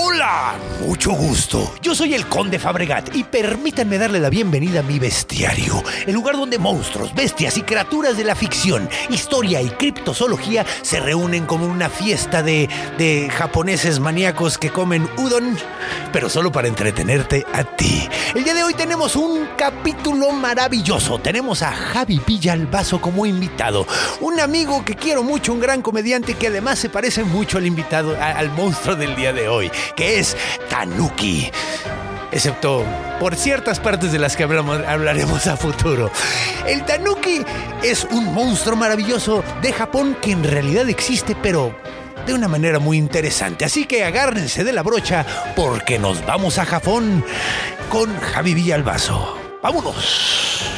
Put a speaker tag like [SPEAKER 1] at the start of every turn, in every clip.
[SPEAKER 1] Hola, mucho gusto. Yo soy el Conde Fabregat y permítanme darle la bienvenida a mi bestiario, el lugar donde monstruos, bestias y criaturas de la ficción, historia y criptozoología se reúnen como una fiesta de, de japoneses maníacos que comen udon, pero solo para entretenerte a ti. El día de hoy tenemos un capítulo maravilloso. Tenemos a Javi Villalbazo como invitado, un amigo que quiero mucho, un gran comediante que además se parece mucho al invitado, al monstruo del día de hoy que es Tanuki. Excepto por ciertas partes de las que hablaremos a futuro. El Tanuki es un monstruo maravilloso de Japón que en realidad existe, pero de una manera muy interesante. Así que agárrense de la brocha porque nos vamos a Japón con Javi Villalbazo. ¡Vámonos!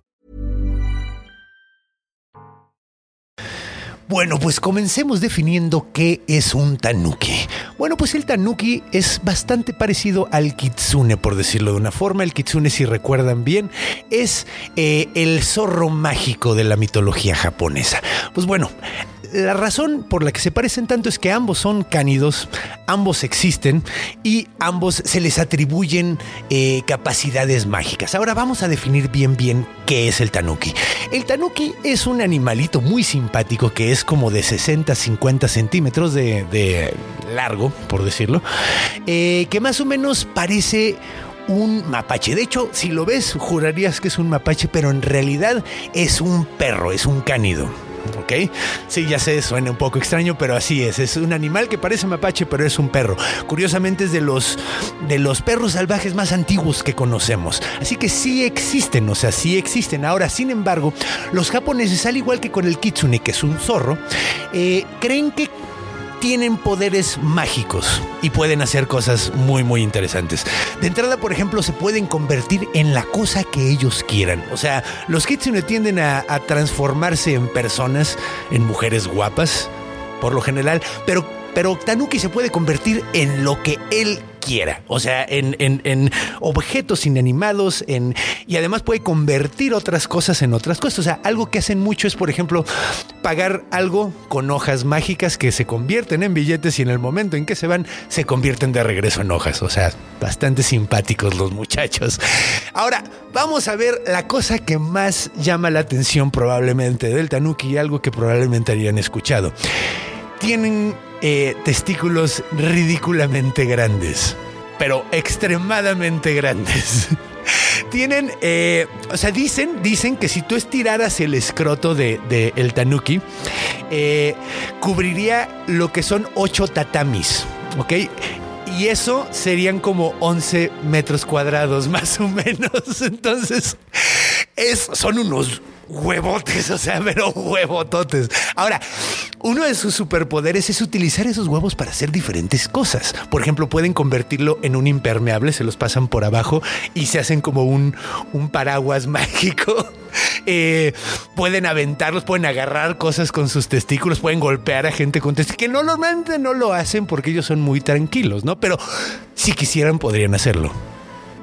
[SPEAKER 1] Bueno, pues comencemos definiendo qué es un tanuki. Bueno, pues el tanuki es bastante parecido al kitsune, por decirlo de una forma. El kitsune, si recuerdan bien, es eh, el zorro mágico de la mitología japonesa. Pues bueno, la razón por la que se parecen tanto es que ambos son cánidos, ambos existen y ambos se les atribuyen eh, capacidades mágicas. Ahora vamos a definir bien bien qué es el tanuki. El tanuki es un animalito muy simpático que es como de 60-50 centímetros de, largo, por decirlo, eh, que más o menos parece un mapache. De hecho, si lo ves, jurarías que es un mapache, pero en realidad es un perro, es un cánido. ¿Ok? Sí, ya sé, suena un poco extraño, pero así es. Es un animal que parece mapache, pero es un perro. Curiosamente es de los, de los perros salvajes más antiguos que conocemos. Así que sí existen, o sea, sí existen. Ahora, sin embargo, los japoneses, al igual que con el kitsune, que es un zorro, eh, creen que tienen poderes mágicos y pueden hacer cosas muy muy interesantes. De entrada, por ejemplo, se pueden convertir en la cosa que ellos quieran. O sea, los kitsune tienden a, transformarse en personas, en mujeres guapas, por lo general, pero pero Tanuki se puede convertir en lo que él quiera, o sea, en, objetos inanimados, en, y además puede convertir otras cosas en otras cosas. O sea, algo que hacen mucho es, por ejemplo, pagar algo con hojas mágicas que se convierten en billetes y en el momento en que se van, se convierten de regreso en hojas. O sea, bastante simpáticos los muchachos. Ahora, vamos a ver la cosa que más llama la atención probablemente del Tanuki y algo que probablemente harían escuchado. Tienen eh, testículos ridículamente grandes, pero extremadamente grandes. Tienen, eh, o sea, dicen, dicen que si tú estiraras el escroto de, el tanuki, eh, cubriría lo que son ocho tatamis, ¿ok? Y eso serían como 11 metros cuadrados, más o menos. Entonces, es, son unos huevotes, o sea, pero huevototes. Ahora, uno de sus superpoderes es utilizar esos huevos para hacer diferentes cosas. Por ejemplo, pueden convertirlo en un impermeable, se los pasan por abajo y se hacen como un, un paraguas mágico. Eh, pueden aventarlos, pueden agarrar cosas con sus testículos, pueden golpear a gente con testículos, que no, normalmente no lo hacen porque ellos son muy tranquilos, ¿no? Pero si quisieran podrían hacerlo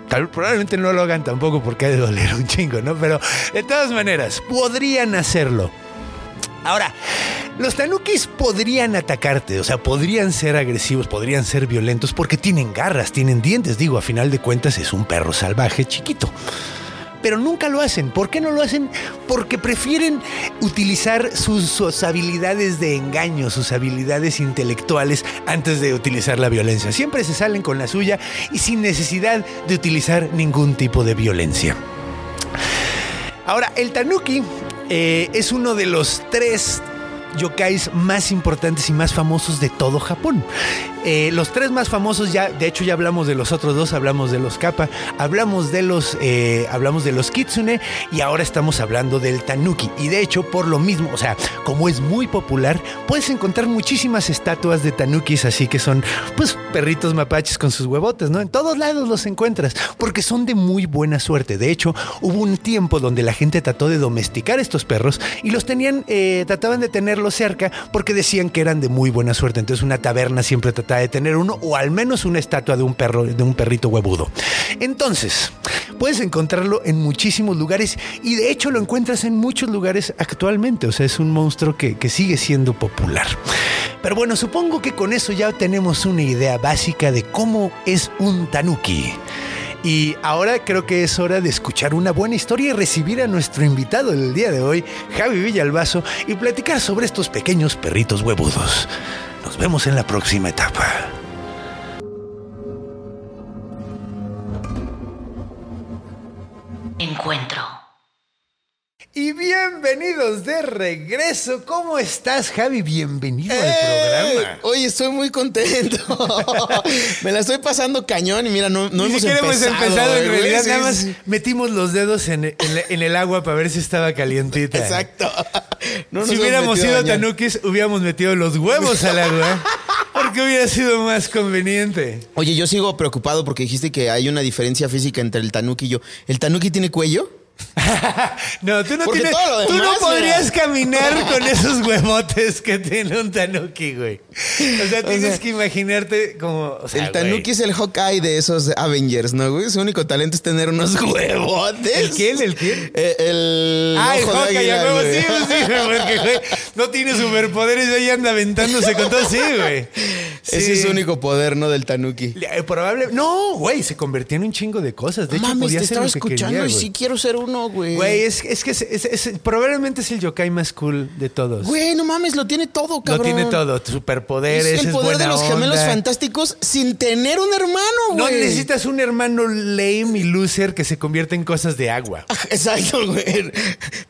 [SPEAKER 1] probablemente no lo hagan tampoco porque ha de doler un chingo, ¿no? Pero de todas maneras, podrían hacerlo. Ahora, los tanukis podrían atacarte, o sea, podrían ser agresivos, podrían ser violentos porque tienen garras, tienen dientes. Digo, a final de cuentas es un perro salvaje chiquito. Pero nunca lo hacen. ¿Por qué no lo hacen? Porque prefieren utilizar sus, habilidades de engaño, sus habilidades intelectuales antes de utilizar la violencia. Siempre se salen con la suya y sin necesidad de utilizar ningún tipo de violencia. Ahora, el tanuki eh, es uno de los tres yokais más importantes y más famosos de todo Japón. Eh, los tres más famosos ya, de hecho ya hablamos de los otros dos, hablamos de los kappa, hablamos de los, eh, hablamos de los kitsune y ahora estamos hablando del tanuki. Y de hecho por lo mismo, o sea, como es muy popular, puedes encontrar muchísimas estatuas de tanukis así que son, pues perritos mapaches con sus huevotes, ¿no? En todos lados los encuentras porque son de muy buena suerte. De hecho hubo un tiempo donde la gente trató de domesticar estos perros y los tenían, eh, trataban de tenerlos cerca porque decían que eran de muy buena suerte. Entonces una taberna siempre trataba de tener uno o al menos una estatua de un perro, de un perrito huevudo. Entonces, puedes encontrarlo en muchísimos lugares y de hecho lo encuentras en muchos lugares actualmente. O sea, es un monstruo que, que sigue siendo popular. Pero bueno, supongo que con eso ya tenemos una idea básica de cómo es un tanuki. Y ahora creo que es hora de escuchar una buena historia y recibir a nuestro invitado del día de hoy, Javi Villalbazo, y platicar sobre estos pequeños perritos huevudos. Nos vemos en la próxima etapa.
[SPEAKER 2] Encuentro.
[SPEAKER 1] Y bienvenidos de regreso. ¿Cómo estás, Javi? Bienvenido al
[SPEAKER 3] ¡Eh!
[SPEAKER 1] programa.
[SPEAKER 3] Oye, estoy muy contento. Me la estoy pasando cañón y mira, no, no hemos empezado.
[SPEAKER 1] hemos empezado, en
[SPEAKER 3] eh,
[SPEAKER 1] realidad nada más
[SPEAKER 3] sí,
[SPEAKER 1] metimos los dedos en, en la- en el agua para ver si estaba calientita.
[SPEAKER 3] Exacto. No
[SPEAKER 1] si hubiéramos sido tanukis, hubiéramos metido los huevos al agua. Porque hubiera sido más conveniente.
[SPEAKER 3] Oye, yo sigo preocupado porque dijiste que hay una diferencia física entre el tanuki y yo. ¿El tanuki tiene cuello?
[SPEAKER 1] No, tú no,
[SPEAKER 3] Porque
[SPEAKER 1] tienes,
[SPEAKER 3] todo lo
[SPEAKER 1] tú no podrías
[SPEAKER 3] mira.
[SPEAKER 1] caminar con esos huevotes que tiene un tanuki, güey. O sea, tienes
[SPEAKER 3] sea,
[SPEAKER 1] que imaginarte como... o sea,
[SPEAKER 3] el tanuki
[SPEAKER 1] güey.
[SPEAKER 3] es el Hawkeye de esos Avengers, ¿no, güey? Su único talento es tener unos huevotes.
[SPEAKER 1] ¿El quién? ¿El quién?
[SPEAKER 3] Eh, el.
[SPEAKER 1] Ah, el Hawkeye,
[SPEAKER 3] águila,
[SPEAKER 1] a huevo,
[SPEAKER 3] güey.
[SPEAKER 1] sí, sí, güey, porque güey, no tiene superpoderes y ahí anda aventándose con todo, sí, güey.
[SPEAKER 3] Ese es su único poder, ¿no? Del tanuki.
[SPEAKER 1] Eh, Probable. No, güey, se convertía en un chingo de cosas. De hecho,
[SPEAKER 3] Mames,
[SPEAKER 1] podía
[SPEAKER 3] te
[SPEAKER 1] hacer
[SPEAKER 3] estaba
[SPEAKER 1] lo que
[SPEAKER 3] escuchando
[SPEAKER 1] quería,
[SPEAKER 3] y sí quiero ser uno, güey.
[SPEAKER 1] Güey, es, es que es- es- es- probablemente es el yokai más cool de todos.
[SPEAKER 3] Güey, no mames, lo tiene todo,
[SPEAKER 1] Lo
[SPEAKER 3] cabrón.
[SPEAKER 1] tiene todo, superpoderes,
[SPEAKER 3] Es el poder de los gemelos
[SPEAKER 1] onda.
[SPEAKER 3] fantásticos sin tener un hermano,
[SPEAKER 1] No
[SPEAKER 3] güey.
[SPEAKER 1] necesitas un hermano lame y loser que se convierta en cosas de agua.
[SPEAKER 3] Exacto, güey.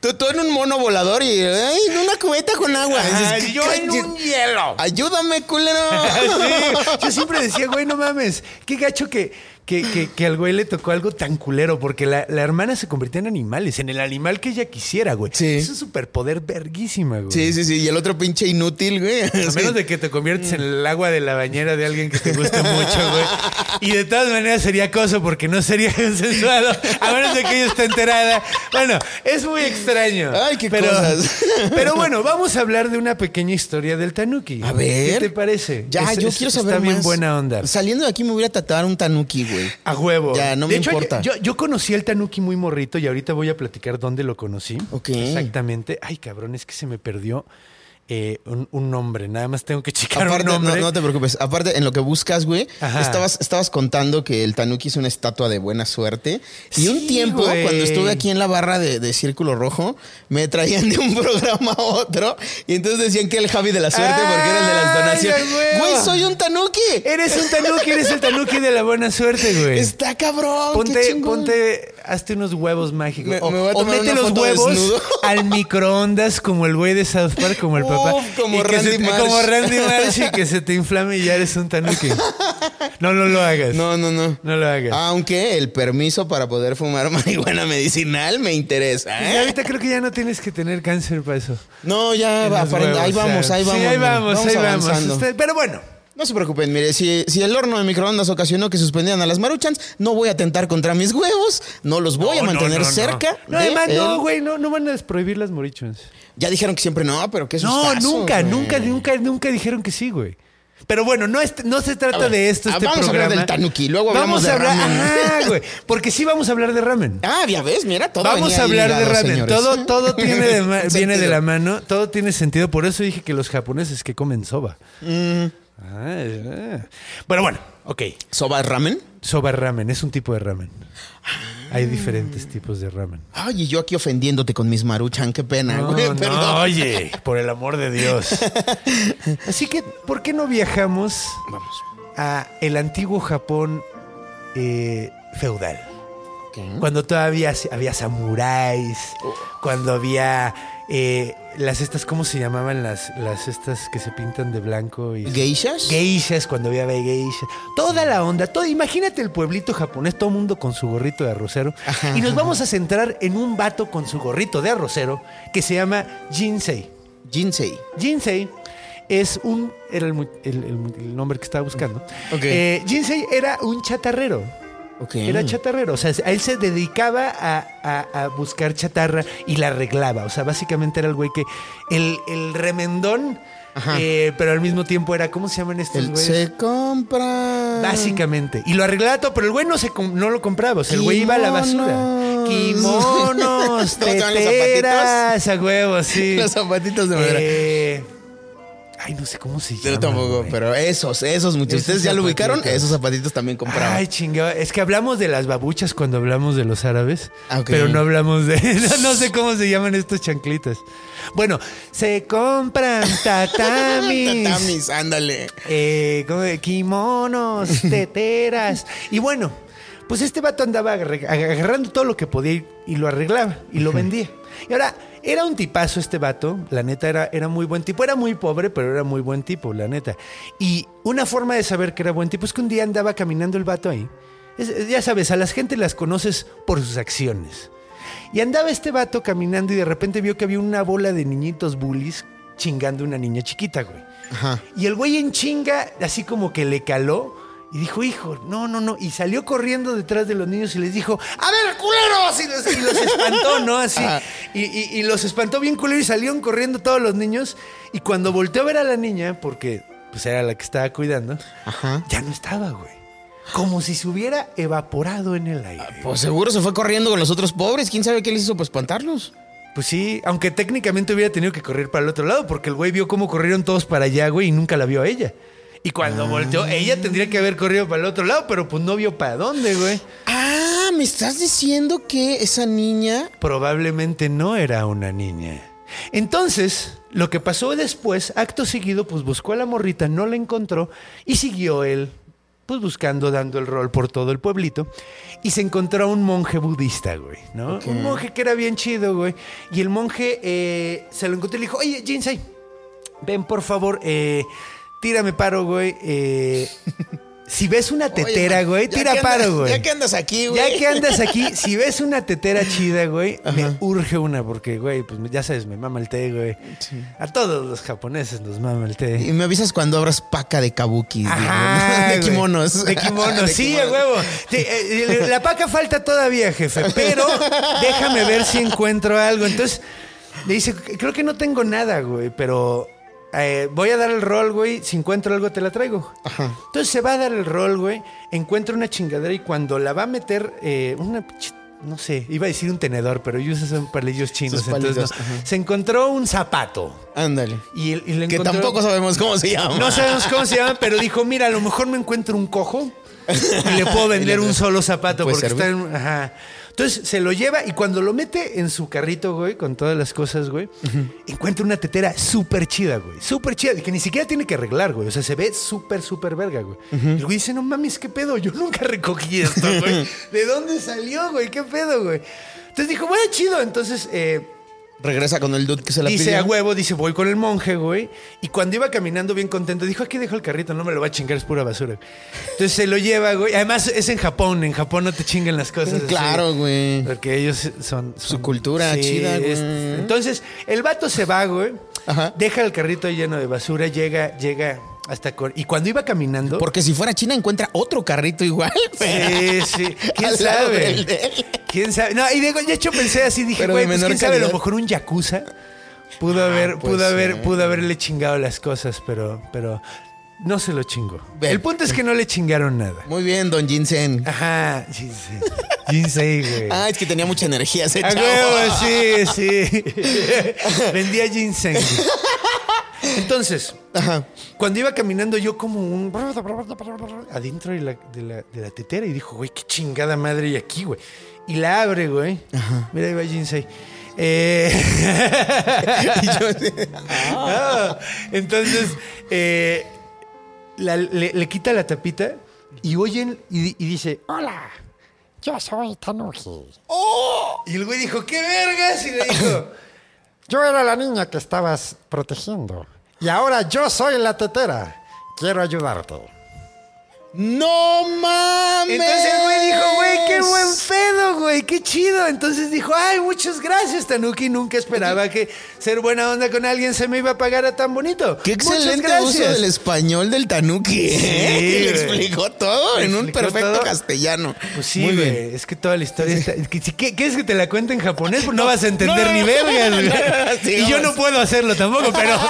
[SPEAKER 3] Tú, tú en un mono volador y ay, en una cubeta con agua.
[SPEAKER 1] Ajá, yo en
[SPEAKER 3] "Cállate.
[SPEAKER 1] un hielo.
[SPEAKER 3] Ayúdame, culero.
[SPEAKER 1] Sí, yo siempre decía, güey, no mames, qué gacho que, que, que, que al güey le tocó algo tan culero, porque la, la hermana se convirtió en animales, en el animal que ella quisiera, güey.
[SPEAKER 3] Sí.
[SPEAKER 1] Es un superpoder verguísima, güey.
[SPEAKER 3] Sí, sí, sí. Y el otro pinche inútil, güey.
[SPEAKER 1] A menos de que te conviertes en el agua de la bañera de alguien que te guste mucho, güey. Y de todas maneras sería acoso porque no sería consensuado. A menos de que ella esté enterada. Bueno, es muy extraño.
[SPEAKER 3] Ay, qué
[SPEAKER 1] pero,
[SPEAKER 3] cosas.
[SPEAKER 1] Pero bueno, vamos a hablar de una pequeña historia del tanuki.
[SPEAKER 3] A ver.
[SPEAKER 1] ¿Qué te parece?
[SPEAKER 3] Ya,
[SPEAKER 1] Es-
[SPEAKER 3] yo
[SPEAKER 1] es-
[SPEAKER 3] quiero saber
[SPEAKER 1] Está bien buena onda.
[SPEAKER 3] Saliendo de aquí me voy a tatuar un tanuki, güey.
[SPEAKER 1] A huevo.
[SPEAKER 3] Ya, no
[SPEAKER 1] De
[SPEAKER 3] me
[SPEAKER 1] hecho,
[SPEAKER 3] importa.
[SPEAKER 1] Yo, yo conocí el tanuki muy morrito y ahorita voy a platicar dónde lo conocí.
[SPEAKER 3] Ok.
[SPEAKER 1] Exactamente. Ay, cabrón, es que se me perdió eh, un, un nombre. Nada más tengo que checar
[SPEAKER 3] Aparte,
[SPEAKER 1] un
[SPEAKER 3] no,
[SPEAKER 1] nombre.
[SPEAKER 3] no te preocupes. Aparte, en lo que buscas, güey, estabas, estabas contando que el tanuki es una estatua de buena suerte. Y un tiempo,
[SPEAKER 1] güey.
[SPEAKER 3] cuando estuve aquí en la barra de, de Círculo Rojo, me traían de un programa a otro. Y entonces decían que el Javi de la suerte porque era el de las
[SPEAKER 1] ¡Ay,
[SPEAKER 3] donaciones. Güey, soy un tanuki.
[SPEAKER 1] Eres un tanuki, eres el tanuki de la buena suerte, güey.
[SPEAKER 3] Está cabrón.
[SPEAKER 1] Ponte, ponte, hazte unos huevos mágicos.
[SPEAKER 3] Me-
[SPEAKER 1] o
[SPEAKER 3] me
[SPEAKER 1] mete los huevos
[SPEAKER 3] desnudo.
[SPEAKER 1] al microondas como el güey de South Park, como el papá.
[SPEAKER 3] Como Randy
[SPEAKER 1] se te-
[SPEAKER 3] Marsh.
[SPEAKER 1] Como Randy Marsh y que se te inflame y ya eres un tanuki. No, no lo hagas.
[SPEAKER 3] No, no, no.
[SPEAKER 1] No lo hagas.
[SPEAKER 3] Aunque el permiso para poder fumar marihuana medicinal me interesa.
[SPEAKER 1] Y
[SPEAKER 3] ¿eh?
[SPEAKER 1] ahorita creo que ya no tienes que tener cáncer para eso.
[SPEAKER 3] No, ya,
[SPEAKER 1] huevos,
[SPEAKER 3] ahí vamos, ahí vamos.
[SPEAKER 1] Sí, ahí vamos, ahí vamos.
[SPEAKER 3] avanzando.
[SPEAKER 1] Pero bueno.
[SPEAKER 3] No se preocupen, mire, si, si el horno de microondas ocasionó que suspendieran a las maruchans, no voy a atentar contra mis huevos, no los voy a
[SPEAKER 1] No,
[SPEAKER 3] mantener
[SPEAKER 1] no, no.
[SPEAKER 3] cerca.
[SPEAKER 1] No,
[SPEAKER 3] de
[SPEAKER 1] además, no, güey, no, no van a desprohibir las morichons.
[SPEAKER 3] Ya dijeron que siempre no, pero qué
[SPEAKER 1] No,
[SPEAKER 3] sustazo,
[SPEAKER 1] nunca,
[SPEAKER 3] güey.
[SPEAKER 1] nunca, nunca, nunca dijeron que sí, güey. Pero bueno, no, es- no se trata
[SPEAKER 3] ver,
[SPEAKER 1] de esto
[SPEAKER 3] ah,
[SPEAKER 1] este
[SPEAKER 3] vamos a hablar del tanuki, luego hablamos
[SPEAKER 1] vamos
[SPEAKER 3] de
[SPEAKER 1] a hablar,
[SPEAKER 3] ramen.
[SPEAKER 1] Ajá, güey, porque sí vamos a hablar de ramen.
[SPEAKER 3] Ah, ya ves, mira, todo
[SPEAKER 1] Vamos
[SPEAKER 3] venía
[SPEAKER 1] a hablar de ramen.
[SPEAKER 3] señores.
[SPEAKER 1] Todo, todo tiene de viene de la mano, todo tiene sentido. Por eso dije que los japoneses que comen soba.
[SPEAKER 3] Mm.
[SPEAKER 1] Ah, ah. Bueno, bueno, ok.
[SPEAKER 3] ¿Soba ramen?
[SPEAKER 1] Soba ramen, es un tipo de ramen. Hay diferentes tipos de ramen.
[SPEAKER 3] Ay, y yo aquí ofendiéndote con mis maruchan, qué pena,
[SPEAKER 1] No,
[SPEAKER 3] güey.
[SPEAKER 1] no, oye, por el amor de Dios. Así que, ¿por qué no viajamos
[SPEAKER 3] Vamos.
[SPEAKER 1] a el antiguo Japón eh, feudal? Cuando todavía había samuráis, cuando había eh, las estas, ¿cómo se llamaban las, las estas que se pintan de blanco? Y
[SPEAKER 3] ¿Geishas?
[SPEAKER 1] Geishas, cuando había geishas. Toda la onda, todo, imagínate el pueblito japonés, todo mundo con su gorrito de arrocero. Y nos vamos a centrar en un vato con su gorrito de arrocero que se llama Jinsei.
[SPEAKER 3] Jinsei.
[SPEAKER 1] Jinsei es un. Era el, el- el- el nombre que estaba buscando. Eh, Jinsei era un chatarrero.
[SPEAKER 3] Ok.
[SPEAKER 1] Era chatarrero. O sea, él se dedicaba a, a- a buscar chatarra y la arreglaba. O sea, básicamente era el güey que. El, el remendón. Eh, pero al mismo tiempo era. ¿Cómo se llaman estos
[SPEAKER 3] El
[SPEAKER 1] güeyes?
[SPEAKER 3] se compra.
[SPEAKER 1] Básicamente. Y lo arreglaba todo, pero el güey no, se, no lo compraba. O sea, el güey iba a la basura.
[SPEAKER 3] Kimonos.
[SPEAKER 1] Kimonos,
[SPEAKER 3] ¿Cómo se llaman los
[SPEAKER 1] teteras, a huevos, sí.
[SPEAKER 3] Los zapatitos de madera.
[SPEAKER 1] Eh, ay, no sé cómo se llama.
[SPEAKER 3] Yo tampoco,
[SPEAKER 1] güey.
[SPEAKER 3] pero esos, esos, muchos.
[SPEAKER 1] Esos
[SPEAKER 3] ¿Ustedes ya lo ubicaron? Esos zapatitos también compraban.
[SPEAKER 1] Ay, chingado. Es que hablamos de las babuchas cuando hablamos de los árabes,
[SPEAKER 3] Ah,
[SPEAKER 1] pero no hablamos de. No, no sé cómo se llaman estos chanclitas. Bueno, se compran tatamis.
[SPEAKER 3] Tatamis, ándale.
[SPEAKER 1] eh, kimonos, teteras. Y bueno, pues este vato andaba agarrando todo lo que podía y lo arreglaba y lo vendía. Y ahora, era un tipazo este vato, la neta era, era muy buen tipo, era muy pobre, pero era muy buen tipo, la neta. Y una forma de saber que era buen tipo es que un día andaba caminando el vato ahí. Es- ya sabes, a las gente las conoces por sus acciones. Y andaba este vato caminando y de repente vio que había una bola de niñitos bullies chingando a una niña chiquita, güey.
[SPEAKER 3] Ajá.
[SPEAKER 1] Y el güey en chinga, así como que le caló y dijo, hijo, no, no, no. Y salió corriendo detrás de los niños y les dijo, a ver, culeros. Y los, y los espantó, ¿no? Así. Y, y- y los espantó bien culero y salieron corriendo todos los niños. Y cuando volteó a ver a la niña, porque pues era la que estaba cuidando,
[SPEAKER 3] Ajá.
[SPEAKER 1] ya no estaba, güey. Como si se hubiera evaporado en el aire.
[SPEAKER 3] Pues seguro se fue corriendo con los otros pobres. ¿Quién sabe qué les hizo para espantarlos?
[SPEAKER 1] Pues sí, aunque técnicamente hubiera tenido que correr para el otro lado, porque el güey vio cómo corrieron todos para allá, güey, y nunca la vio a ella. Y cuando volteó, ella tendría que haber corrido para el otro lado, pero pues no vio para dónde, güey.
[SPEAKER 3] Ah, me estás diciendo que esa niña.
[SPEAKER 1] Probablemente no era una niña. Entonces, lo que pasó después, acto seguido, pues buscó a la morrita, no la encontró y siguió él, pues buscando, dando el rol por todo el pueblito. Y se encontró a un monje budista, güey, ¿no? Un monje que era bien chido, güey. Y el monje eh, se lo encontró y le dijo, oye, Jinsei, ven por favor, eh, tírame paro, güey. eh, si ves una tetera,
[SPEAKER 3] Oye,
[SPEAKER 1] güey, tira paro,
[SPEAKER 3] andas-
[SPEAKER 1] güey.
[SPEAKER 3] Ya que andas aquí, güey.
[SPEAKER 1] Ya que andas aquí, si ves una tetera chida, güey, me urge una, porque, güey, pues ya sabes, me mama el té, güey. A todos los japoneses nos mama el
[SPEAKER 3] Y
[SPEAKER 1] té.
[SPEAKER 3] me avisas cuando abras paca de kabuki.
[SPEAKER 1] Ajá,
[SPEAKER 3] de
[SPEAKER 1] güey.
[SPEAKER 3] kimonos.
[SPEAKER 1] De kimonos, sí, a huevo. Eh, la paca falta todavía, jefe, pero déjame ver si encuentro algo. Entonces, le dice, creo que no tengo nada, güey, pero eh, voy a dar el rol, güey. Si encuentro algo, te la traigo.
[SPEAKER 3] Ajá.
[SPEAKER 1] Entonces se va a dar el rol, güey. Encuentra una chingadera y cuando la va a meter, eh, una. No sé, iba a decir un tenedor, pero ellos son palillos chinos. Entonces no. Se encontró un zapato.
[SPEAKER 3] Ándale.
[SPEAKER 1] Y, y le
[SPEAKER 3] Que tampoco sabemos cómo se llama.
[SPEAKER 1] No sabemos cómo se llama, pero dijo: Mira, a lo mejor me encuentro un cojo y le puedo vender un solo zapato
[SPEAKER 3] ¿Puede
[SPEAKER 1] porque está en. Ajá. Entonces se lo lleva y cuando lo mete en su carrito, güey, con todas las cosas, güey, encuentra una tetera súper chida, güey. Súper chida, que ni siquiera tiene que arreglar, güey. O sea, se ve súper, súper verga, güey. Y el güey dice, no mames, ¿qué pedo? Yo nunca recogí esto, güey. ¿De dónde salió, güey? ¿Qué pedo, güey? Entonces dijo, bueno, chido. Entonces, eh,
[SPEAKER 3] Regresa con el dude que se la
[SPEAKER 1] dice
[SPEAKER 3] pidió.
[SPEAKER 1] a huevo, dice, voy con el monje, güey. Y cuando iba caminando bien contento, dijo, aquí dejo el carrito, no me lo va a chingar, es pura basura. Entonces se lo lleva, güey. Además, es en Japón, en Japón no te chingan las cosas. así.
[SPEAKER 3] Claro, güey.
[SPEAKER 1] Porque ellos son...
[SPEAKER 3] Su cultura chida, güey.
[SPEAKER 1] Entonces, el vato se va, güey.
[SPEAKER 3] Ajá.
[SPEAKER 1] Deja el carrito lleno de basura, llega, llega hasta... Y cuando iba caminando...
[SPEAKER 3] Porque si fuera China encuentra otro carrito igual.
[SPEAKER 1] Sí, sí. ¿Quién sabe? ¿Quién sabe? No, y de, de hecho pensé así, dije, güey, pues quién sabe, a lo mejor un yakuza pudo haber,
[SPEAKER 3] puede
[SPEAKER 1] pudo haber, pudo haberle chingado las cosas, pero, pero no se lo chingó. El punto es que no le chingaron nada.
[SPEAKER 3] Muy bien, don Jinsen.
[SPEAKER 1] Ajá, Jinsei. Jinsei, güey.
[SPEAKER 3] Ah, es que tenía mucha energía ese chavo.
[SPEAKER 1] sí, sí. Vendía ginseng. Entonces,
[SPEAKER 3] Ajá.
[SPEAKER 1] cuando iba caminando yo como un... Adentro de la, de la, de la tetera y dijo, güey, qué chingada madre hay aquí, güey. Y la abre, güey. Mira, ahí va Jinsei. Eh,
[SPEAKER 3] Y yo-
[SPEAKER 1] Ah, entonces, eh, la- le, le quita la tapita y oyen y, di- y dice,
[SPEAKER 4] Hola, yo soy Tanuki.
[SPEAKER 1] y el güey dijo, ¿qué vergas? Y le dijo,
[SPEAKER 4] Yo era la niña que estabas protegiendo. Y ahora yo soy la tetera. Quiero ayudarte.
[SPEAKER 3] ¡No mames!
[SPEAKER 1] entonces el güey dijo, güey, qué buen pedo, güey, qué chido. Entonces dijo, ay, muchas gracias, Tanuki. Nunca esperaba que ser buena onda con alguien se me iba a pagar a tan bonito.
[SPEAKER 3] Qué
[SPEAKER 1] Muchas
[SPEAKER 3] excelente
[SPEAKER 1] gracias.
[SPEAKER 3] uso del español del tanuki. ¿eh?
[SPEAKER 1] Sí,
[SPEAKER 3] Le
[SPEAKER 1] güey.
[SPEAKER 3] explicó todo
[SPEAKER 1] Le
[SPEAKER 3] en un perfecto
[SPEAKER 1] todo.
[SPEAKER 3] castellano.
[SPEAKER 1] Pues sí,
[SPEAKER 3] Muy
[SPEAKER 1] güey.
[SPEAKER 3] bien.
[SPEAKER 1] Es que toda la historia está. es que si ¿qué- ¿Quieres que te la cuente en japonés? Pues no, vas a entender
[SPEAKER 3] no,
[SPEAKER 1] ni
[SPEAKER 3] no,
[SPEAKER 1] vergas,
[SPEAKER 3] no,
[SPEAKER 1] güey.
[SPEAKER 3] no, no, sí,
[SPEAKER 1] y yo no puedo hacerlo tampoco, pero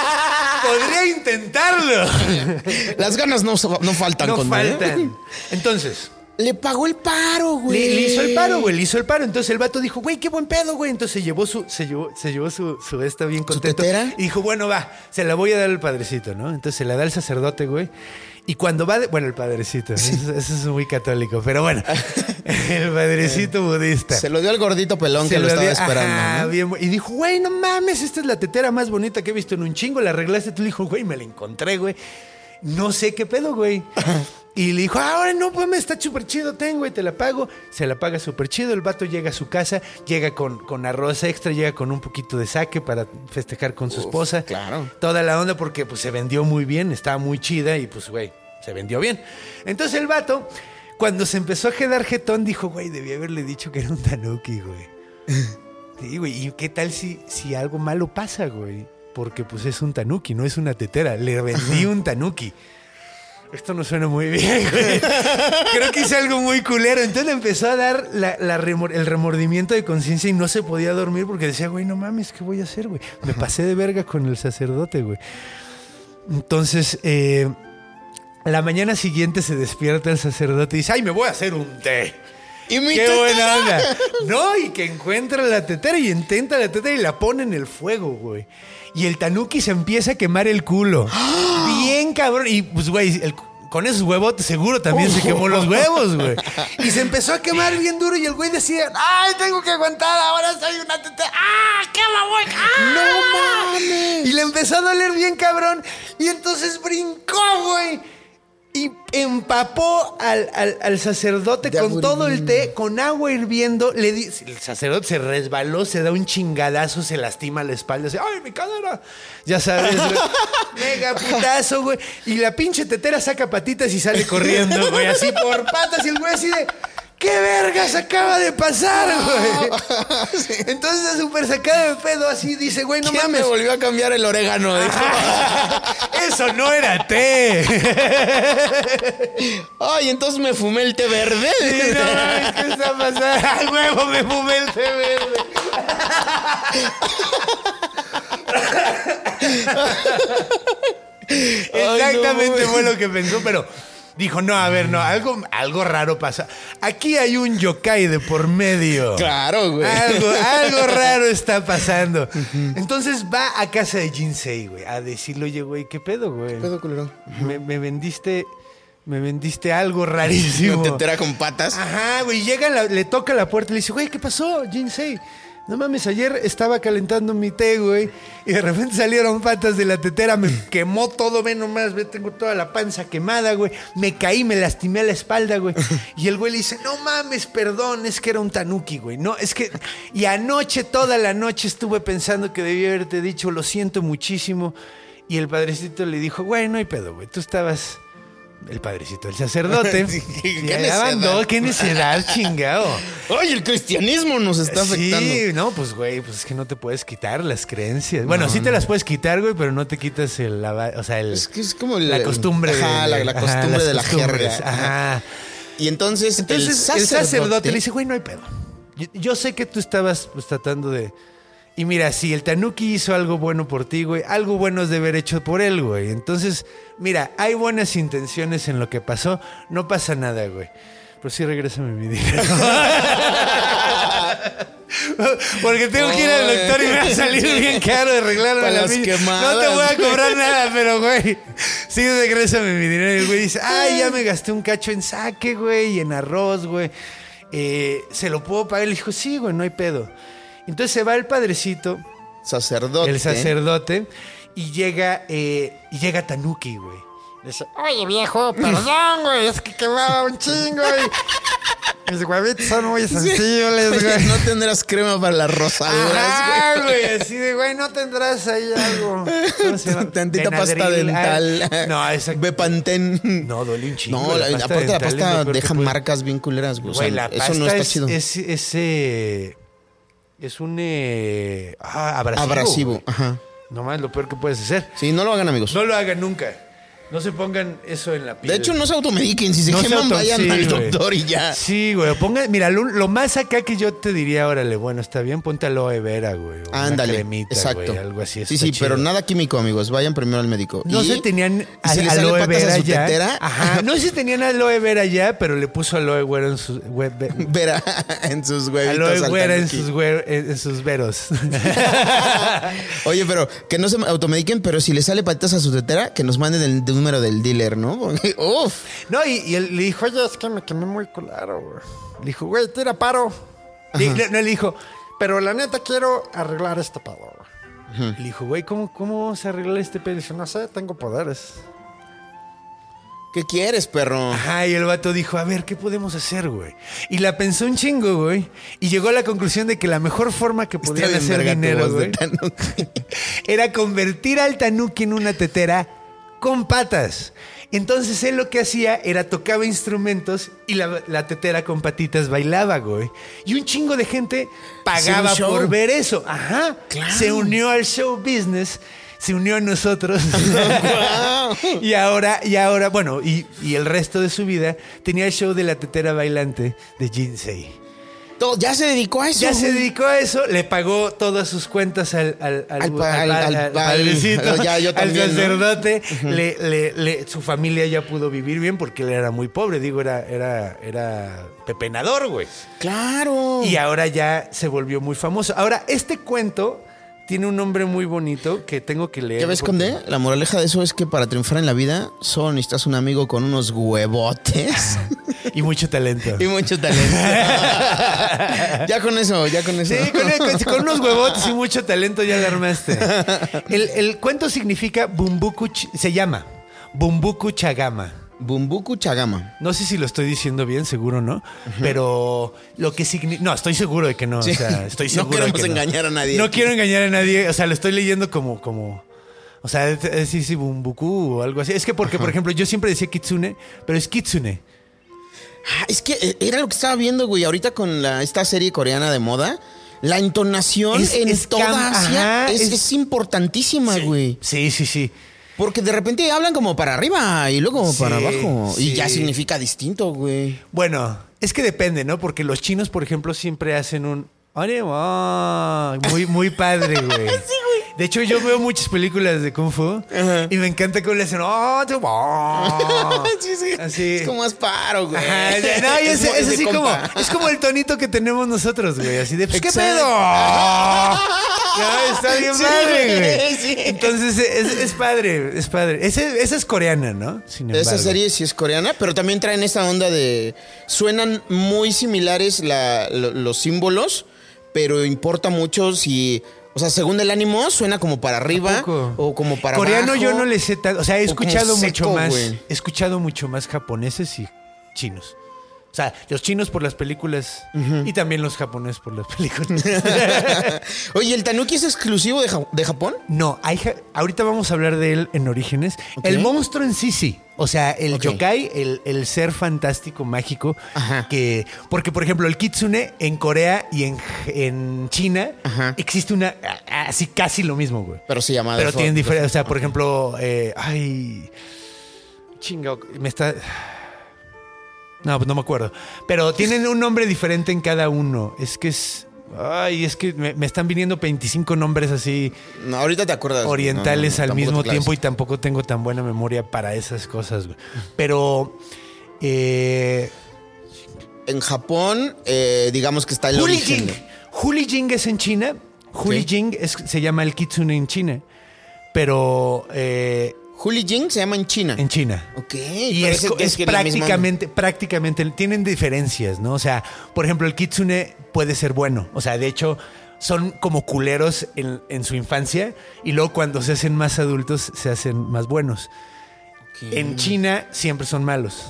[SPEAKER 1] podría intentarlo.
[SPEAKER 3] Las ganas no, no faltan
[SPEAKER 1] no
[SPEAKER 3] con
[SPEAKER 1] faltan. Entonces,
[SPEAKER 3] Le pagó el paro, güey.
[SPEAKER 1] le, le hizo el paro, güey. Le hizo el paro. Entonces el vato dijo, güey, qué buen pedo, güey. Entonces se llevó su, se llevó, se llevó su, su esta bien contento.
[SPEAKER 3] tetera?
[SPEAKER 1] Y dijo, bueno, va, se la voy a dar al padrecito, ¿no? Entonces se la da al sacerdote, güey. Y cuando va de, bueno, el padrecito, eso, eso es muy católico, pero bueno, el padrecito budista.
[SPEAKER 3] Se lo dio al gordito pelón
[SPEAKER 1] Se
[SPEAKER 3] que lo, estaba
[SPEAKER 1] dio-
[SPEAKER 3] esperando.
[SPEAKER 1] Ajá,
[SPEAKER 3] ¿no?
[SPEAKER 1] bien y dijo, güey, no mames, esta es la tetera más bonita que he visto en un chingo. La arreglaste. Tú le dijo, güey, me la encontré, güey. No sé qué pedo, güey. Y le dijo, ahora no, pues está súper chido, tengo y te la pago. Se la paga súper chido. El vato llega a su casa, llega con, con arroz extra, llega con un poquito de saque para festejar con su esposa.
[SPEAKER 3] claro.
[SPEAKER 1] Toda la onda porque pues se vendió muy bien, estaba muy chida y pues, güey, se vendió bien. Entonces el vato, cuando se empezó a quedar jetón, dijo, güey, debí haberle dicho que era un tanuki, güey. Sí, güey. ¿Y qué tal si, si algo malo pasa, güey? Porque pues es un tanuki, no es una tetera. Le vendí un tanuki. Esto no suena muy bien, güey. Creo que hice algo muy culero. Entonces le empezó a dar la- la remor- el remordimiento de conciencia y no se podía dormir porque decía, güey, no mames, ¿qué voy a hacer, güey? Me pasé de verga con el sacerdote, güey. Entonces, eh, la mañana siguiente se despierta el sacerdote y dice, ay, me voy a hacer un té.
[SPEAKER 3] Y mi
[SPEAKER 1] ¡Qué
[SPEAKER 3] tetera.
[SPEAKER 1] buena onda! No, y que encuentra la tetera y intenta la tetera y la pone en el fuego, güey. Y el tanuki se empieza a quemar el culo. Bien cabrón. Y pues, güey, el- con esos huevotes seguro también se quemó los huevos, güey. Y se empezó a quemar bien duro y el güey decía, ¡ay, tengo que aguantar! Ahora soy una tetera. ¡Ah, qué la voy! ¡Ah!
[SPEAKER 3] ¡No mames!
[SPEAKER 1] Y le empezó a doler bien cabrón. Y entonces brincó, güey. Y empapó al, al- al sacerdote
[SPEAKER 3] De
[SPEAKER 1] con todo el té, con agua hirviendo. Le di- el sacerdote se resbaló, se da un chingadazo, se lastima la espalda. Así, ¡Ay, mi cadera! Ya sabes, güey. Mega putazo, güey. Y la pinche tetera saca patitas y sale corriendo, güey. Así por patas. Y el güey así de... ¿Qué vergas acaba de pasar, güey? Entonces, súper sacado de pedo, así dice, güey, no
[SPEAKER 3] ¿Quién
[SPEAKER 1] mames.
[SPEAKER 3] me volvió a cambiar el orégano?
[SPEAKER 1] Eso no era té.
[SPEAKER 3] Ay, entonces me fumé el té verde.
[SPEAKER 1] Sí, no mames, ¿qué está pasando? Al huevo me fumé el té verde. Exactamente
[SPEAKER 3] no,
[SPEAKER 1] fue lo que pensó, pero dijo, no, a ver, no, algo, algo raro pasa. Aquí hay un yokai de por medio.
[SPEAKER 3] Claro, güey.
[SPEAKER 1] Algo, algo raro está pasando. Entonces va a casa de Jinsei, güey, a decirle, oye, güey, ¿qué pedo, güey?
[SPEAKER 3] pedo, culero?
[SPEAKER 1] Me, me vendiste, me vendiste algo rarísimo.
[SPEAKER 3] Una tetera con patas.
[SPEAKER 1] Ajá, güey, llega, la- le toca la puerta y le dice, güey, ¿qué pasó, Jinsei? No mames, ayer estaba calentando mi té, güey, y de repente salieron patas de la tetera, me quemó todo, ve nomás, ve, tengo toda la panza quemada, güey. Me caí, me lastimé la espalda, güey. Y el güey le dice, no mames, perdón, es que era un tanuki, güey. No, es que... Y anoche, toda la noche estuve pensando que debía haberte dicho, lo siento muchísimo. Y el padrecito le dijo, güey, no hay pedo, güey, tú estabas... El padrecito, el sacerdote.
[SPEAKER 3] Sí, qué
[SPEAKER 1] mandó, qué necedad, chingado.
[SPEAKER 3] Oye, el cristianismo nos está afectando.
[SPEAKER 1] Sí, no, pues güey, pues es que no te puedes quitar las creencias. Bueno, sí te las puedes quitar, güey, pero no te quitas el, o sea, el,
[SPEAKER 3] Es que es como el-
[SPEAKER 1] la costumbre
[SPEAKER 3] Ajá,
[SPEAKER 1] de,
[SPEAKER 3] la- la
[SPEAKER 1] ajá,
[SPEAKER 3] costumbre
[SPEAKER 1] las
[SPEAKER 3] de la jerga.
[SPEAKER 1] Ajá.
[SPEAKER 3] Y entonces,
[SPEAKER 1] Entonces el sacerdote, le dice, güey, no hay pedo. Yo, yo sé que tú estabas pues, tratando de... Y mira, si el Tanuki hizo algo bueno por ti, güey, algo bueno es de haber hecho por él, güey. Entonces, mira, hay buenas intenciones en lo que pasó, no pasa nada, güey. Pero sí, regrésame mi dinero. Porque tengo que ir al doctor y me va a salir bien caro de arreglarme
[SPEAKER 3] Para
[SPEAKER 1] la
[SPEAKER 3] las
[SPEAKER 1] milla. No
[SPEAKER 3] quemadas.
[SPEAKER 1] te voy a cobrar nada, pero güey, sí, regrésame mi dinero. Y el güey dice, ay, ya me gasté un cacho en saque, güey, y en arroz, güey. Eh, ¿Se lo puedo pagar? Le dijo, sí, güey, no hay pedo. Entonces se va el padrecito,
[SPEAKER 3] Sacerdote.
[SPEAKER 1] el sacerdote, y llega, eh, y llega Tanuki, güey.
[SPEAKER 4] Dice, oye viejo, perdón, güey, es que quemaba un chingo y mis huevitos son muy sensibles, güey.
[SPEAKER 3] no tendrás crema para las rosaduras,
[SPEAKER 1] Ajá,
[SPEAKER 3] güey.
[SPEAKER 1] güey, así de, güey, no tendrás ahí algo.
[SPEAKER 3] Tantita pasta.
[SPEAKER 1] Ah,
[SPEAKER 3] dental.
[SPEAKER 1] No, exacto.
[SPEAKER 3] Bepantén.
[SPEAKER 1] No, duele un chingo.
[SPEAKER 3] No,
[SPEAKER 1] la
[SPEAKER 3] la-
[SPEAKER 1] pasta
[SPEAKER 3] aparte la pasta deja
[SPEAKER 1] puede-
[SPEAKER 3] marcas bien culeras, güey. O sea, eso no está
[SPEAKER 1] es,
[SPEAKER 3] chido.
[SPEAKER 1] Es, es, eh, es un eh, ah, abrasivo.
[SPEAKER 3] Abrasivo, ajá.
[SPEAKER 1] Nomás lo peor que puedes hacer.
[SPEAKER 3] Sí, no lo hagan, amigos.
[SPEAKER 1] No lo hagan nunca. No se pongan eso en la piel.
[SPEAKER 3] de hecho, no se automediquen. Si se
[SPEAKER 1] No se
[SPEAKER 3] queman, vayan
[SPEAKER 1] sí,
[SPEAKER 3] al doctor y ya.
[SPEAKER 1] Sí, güey. Ponga, mira, lo, lo más acá que yo te diría, órale, bueno, está bien, ponte aloe vera, güey.
[SPEAKER 3] Ándale.
[SPEAKER 1] cremita,
[SPEAKER 3] Exacto.
[SPEAKER 1] güey, algo así.
[SPEAKER 3] Sí, sí,
[SPEAKER 1] chido.
[SPEAKER 3] pero nada químico, amigos. Vayan primero al médico.
[SPEAKER 1] No
[SPEAKER 3] Y-
[SPEAKER 1] se tenían aloe vera
[SPEAKER 3] su
[SPEAKER 1] ya.
[SPEAKER 3] tetera,
[SPEAKER 1] Ajá. No si tenían aloe vera ya, pero le puso aloe vera en sus we- ve-
[SPEAKER 3] Vera en sus huevitos.
[SPEAKER 1] aloe
[SPEAKER 3] al
[SPEAKER 1] vera en sus, güer- en sus veros.
[SPEAKER 3] Oye, pero que no se automediquen, pero si le sale patitas a su tetera, que nos manden el número del dealer, ¿no? Porque, uf.
[SPEAKER 1] no, y, y él le dijo,
[SPEAKER 4] Oye, es que me quemé muy culero, güey. Le dijo, güey, tira paro.
[SPEAKER 1] le, le- no, le dijo,
[SPEAKER 4] Pero la neta quiero arreglar este pedo, güey.
[SPEAKER 1] le dijo, güey, ¿cómo, ¿cómo vamos a arreglar este pedo?
[SPEAKER 4] Dice, no sé, tengo poderes.
[SPEAKER 3] ¿Qué quieres, perro?
[SPEAKER 1] Ajá, y el vato dijo, a ver, ¿qué podemos hacer, güey? Y la pensó un chingo, güey. Y llegó a la conclusión de que la mejor forma que podían hacer dinero, güey, era convertir al tanuki en una tetera con patas. Entonces él lo que hacía era tocaba instrumentos y la, la tetera con patitas bailaba, güey. Y un chingo de gente pagaba
[SPEAKER 3] Sí,
[SPEAKER 1] por ver eso. Ajá.
[SPEAKER 3] Claro.
[SPEAKER 1] Se unió al show business, se unió a nosotros. y ahora, y ahora, bueno, y, y el resto de su vida tenía el show de la tetera bailante de Jinsei.
[SPEAKER 3] Todo- ya se dedicó a eso.
[SPEAKER 1] Ya se dedicó a eso, le pagó todas sus cuentas al, al,
[SPEAKER 3] Al al- al- al-
[SPEAKER 1] padrecito,
[SPEAKER 3] ya, yo
[SPEAKER 1] al
[SPEAKER 3] también, ¿no?
[SPEAKER 1] sacerdote. le, le- le- su familia ya pudo vivir bien porque él era muy pobre, digo, era, era, era pepenador, güey.
[SPEAKER 3] Claro.
[SPEAKER 1] Y ahora ya se volvió muy famoso. Ahora, este cuento tiene un nombre muy bonito que tengo que leer.
[SPEAKER 3] ¿Ya ves,
[SPEAKER 1] porque-
[SPEAKER 3] Conde? La moraleja de eso es que para triunfar en la vida solo necesitas un amigo con unos huevotes
[SPEAKER 1] Y mucho talento.
[SPEAKER 3] y mucho talento. ya con eso, ya con eso.
[SPEAKER 1] Sí, con, con- unos huevotes y mucho talento ya la armaste. El, el cuento significa Bumbuku, se llama Bumbuku Chagama.
[SPEAKER 3] Bumbuku Chagama.
[SPEAKER 1] No sé si lo estoy diciendo bien, seguro no, pero lo que significa... No, estoy seguro de que no,
[SPEAKER 3] Sí.
[SPEAKER 1] o sea, estoy
[SPEAKER 3] No
[SPEAKER 1] seguro de
[SPEAKER 3] queremos
[SPEAKER 1] que
[SPEAKER 3] engañar a nadie
[SPEAKER 1] No quiero engañar a nadie, o sea, lo estoy leyendo como... como o sea, es, es, sí, sí, Bumbuku o algo así. Es que porque, por ejemplo, yo siempre decía Kitsune, pero es Kitsune.
[SPEAKER 3] Ah, es que eh, era lo que estaba viendo, güey, ahorita con la, esta serie coreana de moda. La entonación
[SPEAKER 1] Es-
[SPEAKER 3] en
[SPEAKER 1] es
[SPEAKER 3] toda Asia
[SPEAKER 1] ajá,
[SPEAKER 3] es,
[SPEAKER 1] es-
[SPEAKER 3] es importantísima, güey.
[SPEAKER 1] Sí, sí, sí.
[SPEAKER 3] Porque de repente hablan como para arriba y luego
[SPEAKER 1] Sí,
[SPEAKER 3] para abajo.
[SPEAKER 1] sí.
[SPEAKER 3] Y ya significa distinto, güey.
[SPEAKER 1] Bueno, es que depende, ¿no? Porque los chinos, por ejemplo, siempre hacen un... Muy, muy padre, güey. De hecho, yo veo muchas películas de Kung Fu y me encanta cómo le hacen... "Oh, wa".
[SPEAKER 3] Sí, sí.
[SPEAKER 1] Así.
[SPEAKER 3] Es como más paro, güey.
[SPEAKER 1] Ajá, no, y es, es así como, es como el tonito que tenemos nosotros, güey, así de, pues, ¿qué pedo? No, está bien
[SPEAKER 3] Sí,
[SPEAKER 1] padre,
[SPEAKER 3] güey,
[SPEAKER 1] güey.
[SPEAKER 3] sí.
[SPEAKER 1] Entonces, es, es padre, es padre. Ese- esa es coreana, ¿no? Sin
[SPEAKER 3] Esa serie sí es coreana, pero también traen esta onda de. Suenan muy similares la- lo- los símbolos, pero importa mucho si. O sea, según el ánimo, suena como para arriba o como para
[SPEAKER 1] Coreano
[SPEAKER 3] abajo.
[SPEAKER 1] yo no le sé tanto. O sea, he escuchado
[SPEAKER 3] seco,
[SPEAKER 1] mucho más.
[SPEAKER 3] güey.
[SPEAKER 1] He escuchado mucho más japoneses y chinos. O sea, los chinos por las películas y también los japoneses por las películas.
[SPEAKER 3] Oye, ¿el tanuki es exclusivo de, Ja- de Japón?
[SPEAKER 1] no, hay ja- ahorita vamos a hablar de él en Orígenes. El monstruo en sí, sí. O sea, el
[SPEAKER 3] Ok.
[SPEAKER 1] yokai, el, el ser fantástico, mágico,
[SPEAKER 3] Ajá.
[SPEAKER 1] que... Porque, por ejemplo, el kitsune en Corea y en, en China
[SPEAKER 3] Ajá.
[SPEAKER 1] existe una... Así casi lo mismo, güey.
[SPEAKER 3] Pero se llama.
[SPEAKER 1] Pero tienen diferencia. O sea, por ejemplo, eh, ay. Chinga, me está. No, pues no me acuerdo. Pero tienen un nombre diferente en cada uno. Es que es. Ay, es que me, me están viniendo 25 nombres así
[SPEAKER 3] No, ahorita te acuerdas.
[SPEAKER 1] orientales
[SPEAKER 3] No, no, no,
[SPEAKER 1] al mismo tiempo y tampoco tengo tan buena memoria para esas cosas, güey. Pero. Eh,
[SPEAKER 3] En Japón, eh, digamos que está el
[SPEAKER 1] Hooligan.
[SPEAKER 3] origen.
[SPEAKER 1] Huli Jing es en China. Huli. Jing es- se llama el kitsune en China. Pero eh,
[SPEAKER 3] Juli Jing se llama en China.
[SPEAKER 1] en China.
[SPEAKER 3] Ok.
[SPEAKER 1] Y es,
[SPEAKER 3] ese-
[SPEAKER 1] es
[SPEAKER 3] que la misma-
[SPEAKER 1] prácticamente, prácticamente, tienen diferencias, ¿no? O sea, por ejemplo, el kitsune puede ser bueno. O sea, de hecho, son como culeros en, en su infancia y luego cuando se hacen más adultos se hacen más buenos. En China siempre son malos.